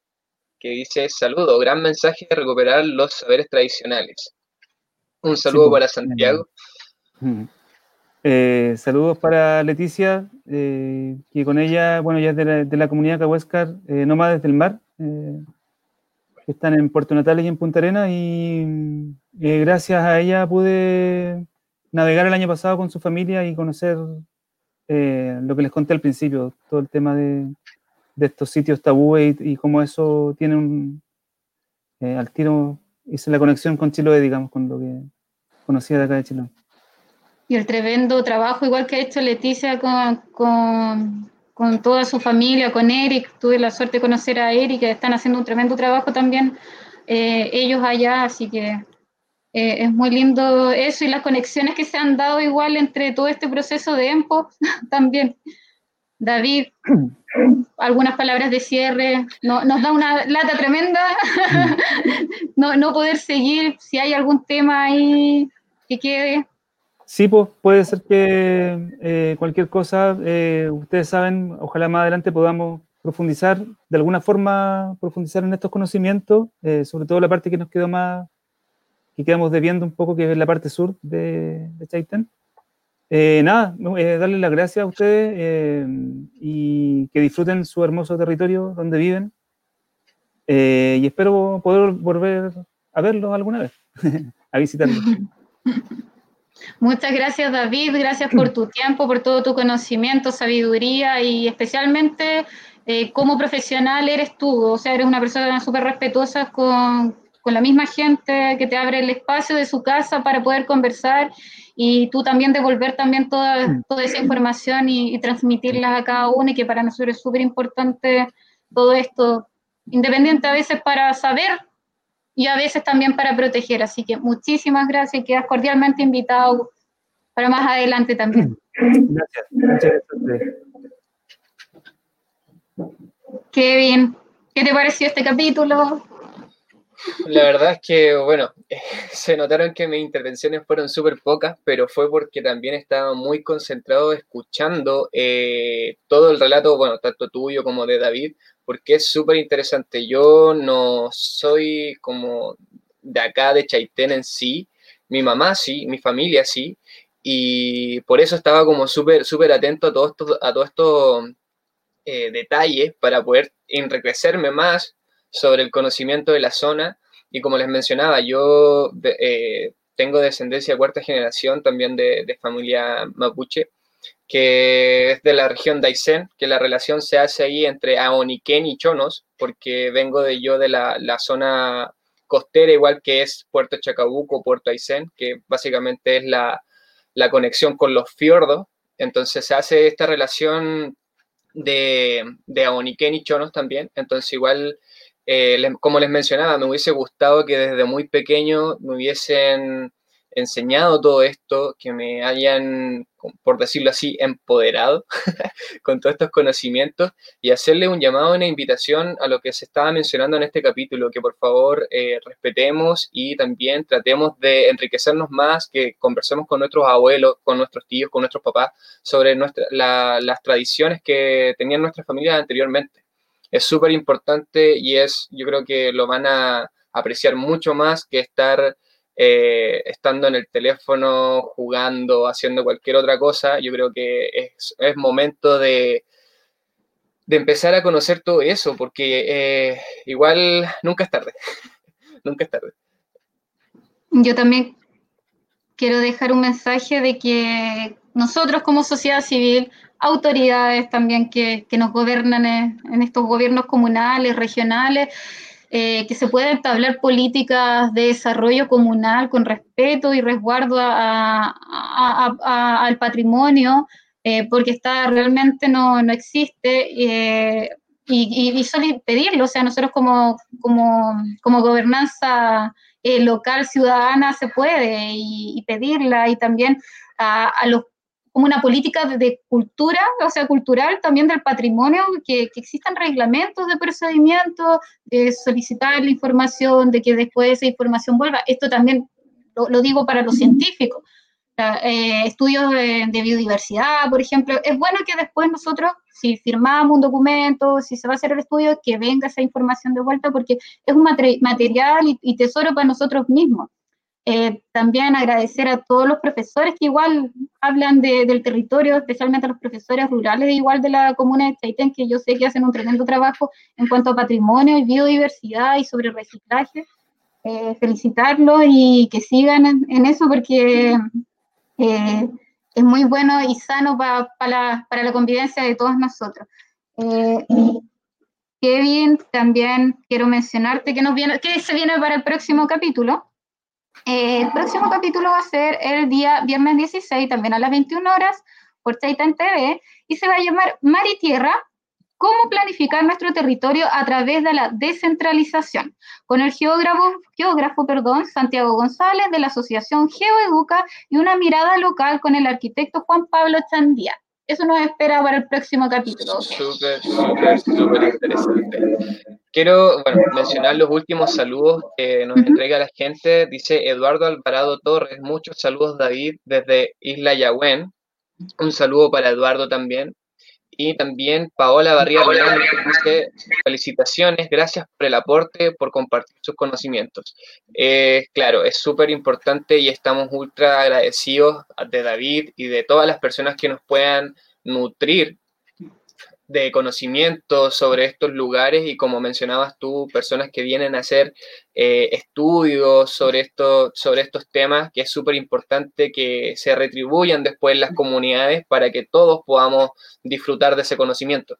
que dice saludo, gran mensaje de recuperar los saberes tradicionales. Un saludo pues, para Santiago. Eh, saludos para Leticia, eh, que con ella, bueno, ya es de la, de la comunidad Cahuéscar, eh, Nómades del Mar, eh, están en Puerto Natales y en Punta Arenas, y gracias a ella pude navegar el año pasado con su familia y conocer lo que les conté al principio, todo el tema de, estos sitios tabúes y, cómo eso tiene un... Al tiro hice la conexión con Chiloé, digamos, con lo que conocía de acá de Chiloé. Y el tremendo trabajo, igual que ha hecho Leticia con, con, toda su familia, con Eric, tuve la suerte de conocer a Eric, que están haciendo un tremendo trabajo también eh, ellos allá, así que eh, es muy lindo eso y las conexiones que se han dado igual entre todo este proceso de EMPO también. David, algunas palabras de cierre, no, nos da una lata tremenda no, no poder seguir, si hay algún tema ahí que quede. Sí, pues puede ser que eh, cualquier cosa, eh, ustedes saben, ojalá más adelante podamos profundizar, de alguna forma profundizar en estos conocimientos, sobre todo la parte que nos quedó más, que quedamos debiendo un poco, que es la parte sur de, de Chaitén. Eh, nada, eh, darles las gracias a ustedes eh, y que disfruten su hermoso territorio donde viven. y espero poder volver a verlos alguna vez, a visitarlos. Muchas gracias David, gracias por tu tiempo, por todo tu conocimiento, sabiduría y especialmente eh, como profesional eres tú, o sea, eres una persona súper respetuosa con, con la misma gente que te abre el espacio de su casa para poder conversar y tú también devolver también toda, toda esa información y, transmitirla a cada uno y que para nosotros es súper importante todo esto, independiente a veces para saber y a veces también para proteger. Así que muchísimas gracias y quedas cordialmente invitado para más adelante también. Gracias, gracias. Kevin, ¿qué te pareció este capítulo? La verdad es que, bueno, se notaron que mis intervenciones fueron súper pocas, pero fue porque también estaba muy concentrado escuchando eh, todo el relato, bueno, tanto tuyo como de David, porque es súper interesante. Yo no soy como de acá, de Chaitén en sí, mi mamá sí, mi familia sí, y por eso estaba como súper, súper atento a todos estos, a todos estos eh, detalles para poder enriquecerme más sobre el conocimiento de la zona. Y como les mencionaba, yo eh, tengo descendencia cuarta generación también de, familia mapuche, que es de la región de Aysén, que la relación se hace ahí entre Aoniquén y Chonos, porque vengo de yo de la, zona costera, igual que es Puerto Chacabuco, Puerto Aysén, que básicamente es la, la conexión con los fiordos. Entonces se hace esta relación de, de Aoniquén y Chonos también. Entonces igual eh, como les mencionaba, me hubiese gustado que desde muy pequeño me hubiesen enseñado todo esto, que me hayan, por decirlo así, empoderado con todos estos conocimientos y hacerle un llamado, una invitación a lo que se estaba mencionando en este capítulo, que por favor eh, respetemos y también tratemos de enriquecernos más, que conversemos con nuestros abuelos, con nuestros tíos, con nuestros papás sobre nuestra, las tradiciones que tenían nuestras familias anteriormente. Es súper importante y es, yo creo que lo van a apreciar mucho más que estar eh, estando en el teléfono, jugando, haciendo cualquier otra cosa. Yo creo que es, momento de, de, empezar a conocer todo eso, porque eh, igual nunca es tarde, nunca es tarde. Yo también quiero dejar un mensaje de que nosotros como sociedad civil autoridades también que, nos gobiernan en, estos gobiernos comunales, regionales, eh, que se puedan establecer políticas de desarrollo comunal con respeto y resguardo al patrimonio, eh, porque está realmente no, existe. Eh, y, y, solo pedirlo, o sea, nosotros como, como, como gobernanza local, ciudadana, se puede y, pedirla y también a, a, los como una política de, cultura, o sea, cultural también del patrimonio, que, que existan reglamentos de procedimiento, de solicitar la información, de que después esa información vuelva. Esto también lo, digo para los científicos. Eh, estudios de, biodiversidad, por ejemplo, es bueno que después nosotros, si firmamos un documento, si se va a hacer el estudio, que venga esa información de vuelta, porque es un material y tesoro para nosotros mismos. Eh, también agradecer a todos los profesores que igual hablan del territorio, especialmente a los profesores rurales igual de la comuna de Chaitén, que yo sé que hacen un tremendo trabajo en cuanto a patrimonio y biodiversidad y sobre reciclaje. Eh, felicitarlos y que sigan en, eso porque eh, es muy bueno y sano para, la, convivencia de todos nosotros. Kevin, también quiero mencionarte que, nos viene, que se viene para el próximo capítulo. Eh, el próximo capítulo va a ser el día viernes 16, también a las 21 horas, por Titan TV, y se va a llamar Mar y Tierra, cómo planificar nuestro territorio a través de la descentralización, con el geógrafo, geógrafo perdón, Santiago González de la Asociación GeoEduca y una mirada local con el arquitecto Juan Pablo Chandía. Eso nos espera para el próximo capítulo. Súper, súper, súper interesante. Quiero mencionar los últimos saludos que nos entrega la gente. Dice Eduardo Alvarado Torres, muchos saludos David desde Isla Yahuen. Un saludo para Eduardo también. Y también Paola Barría dice felicitaciones, gracias por el aporte, por compartir sus conocimientos. Eh, claro, es súper importante y estamos ultra agradecidos de David y de todas las personas que nos puedan nutrir de conocimiento sobre estos lugares y como mencionabas tú, personas que vienen a hacer eh, estudios sobre, esto, sobre estos temas, que es súper importante que se retribuyan después las comunidades para que todos podamos disfrutar de ese conocimiento.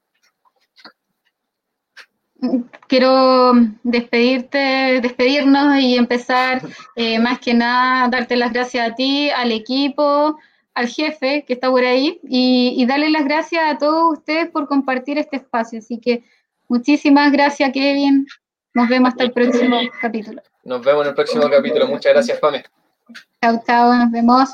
Quiero despedirte, despedirnos y empezar eh, más que nada darte las gracias a ti, al equipo, al jefe que está por ahí y, darle las gracias a todos ustedes por compartir este espacio. Así que muchísimas gracias, Kevin. Nos vemos hasta el próximo capítulo. Nos vemos en el próximo capítulo. Muchas gracias, Pame. Chao, chao, nos vemos.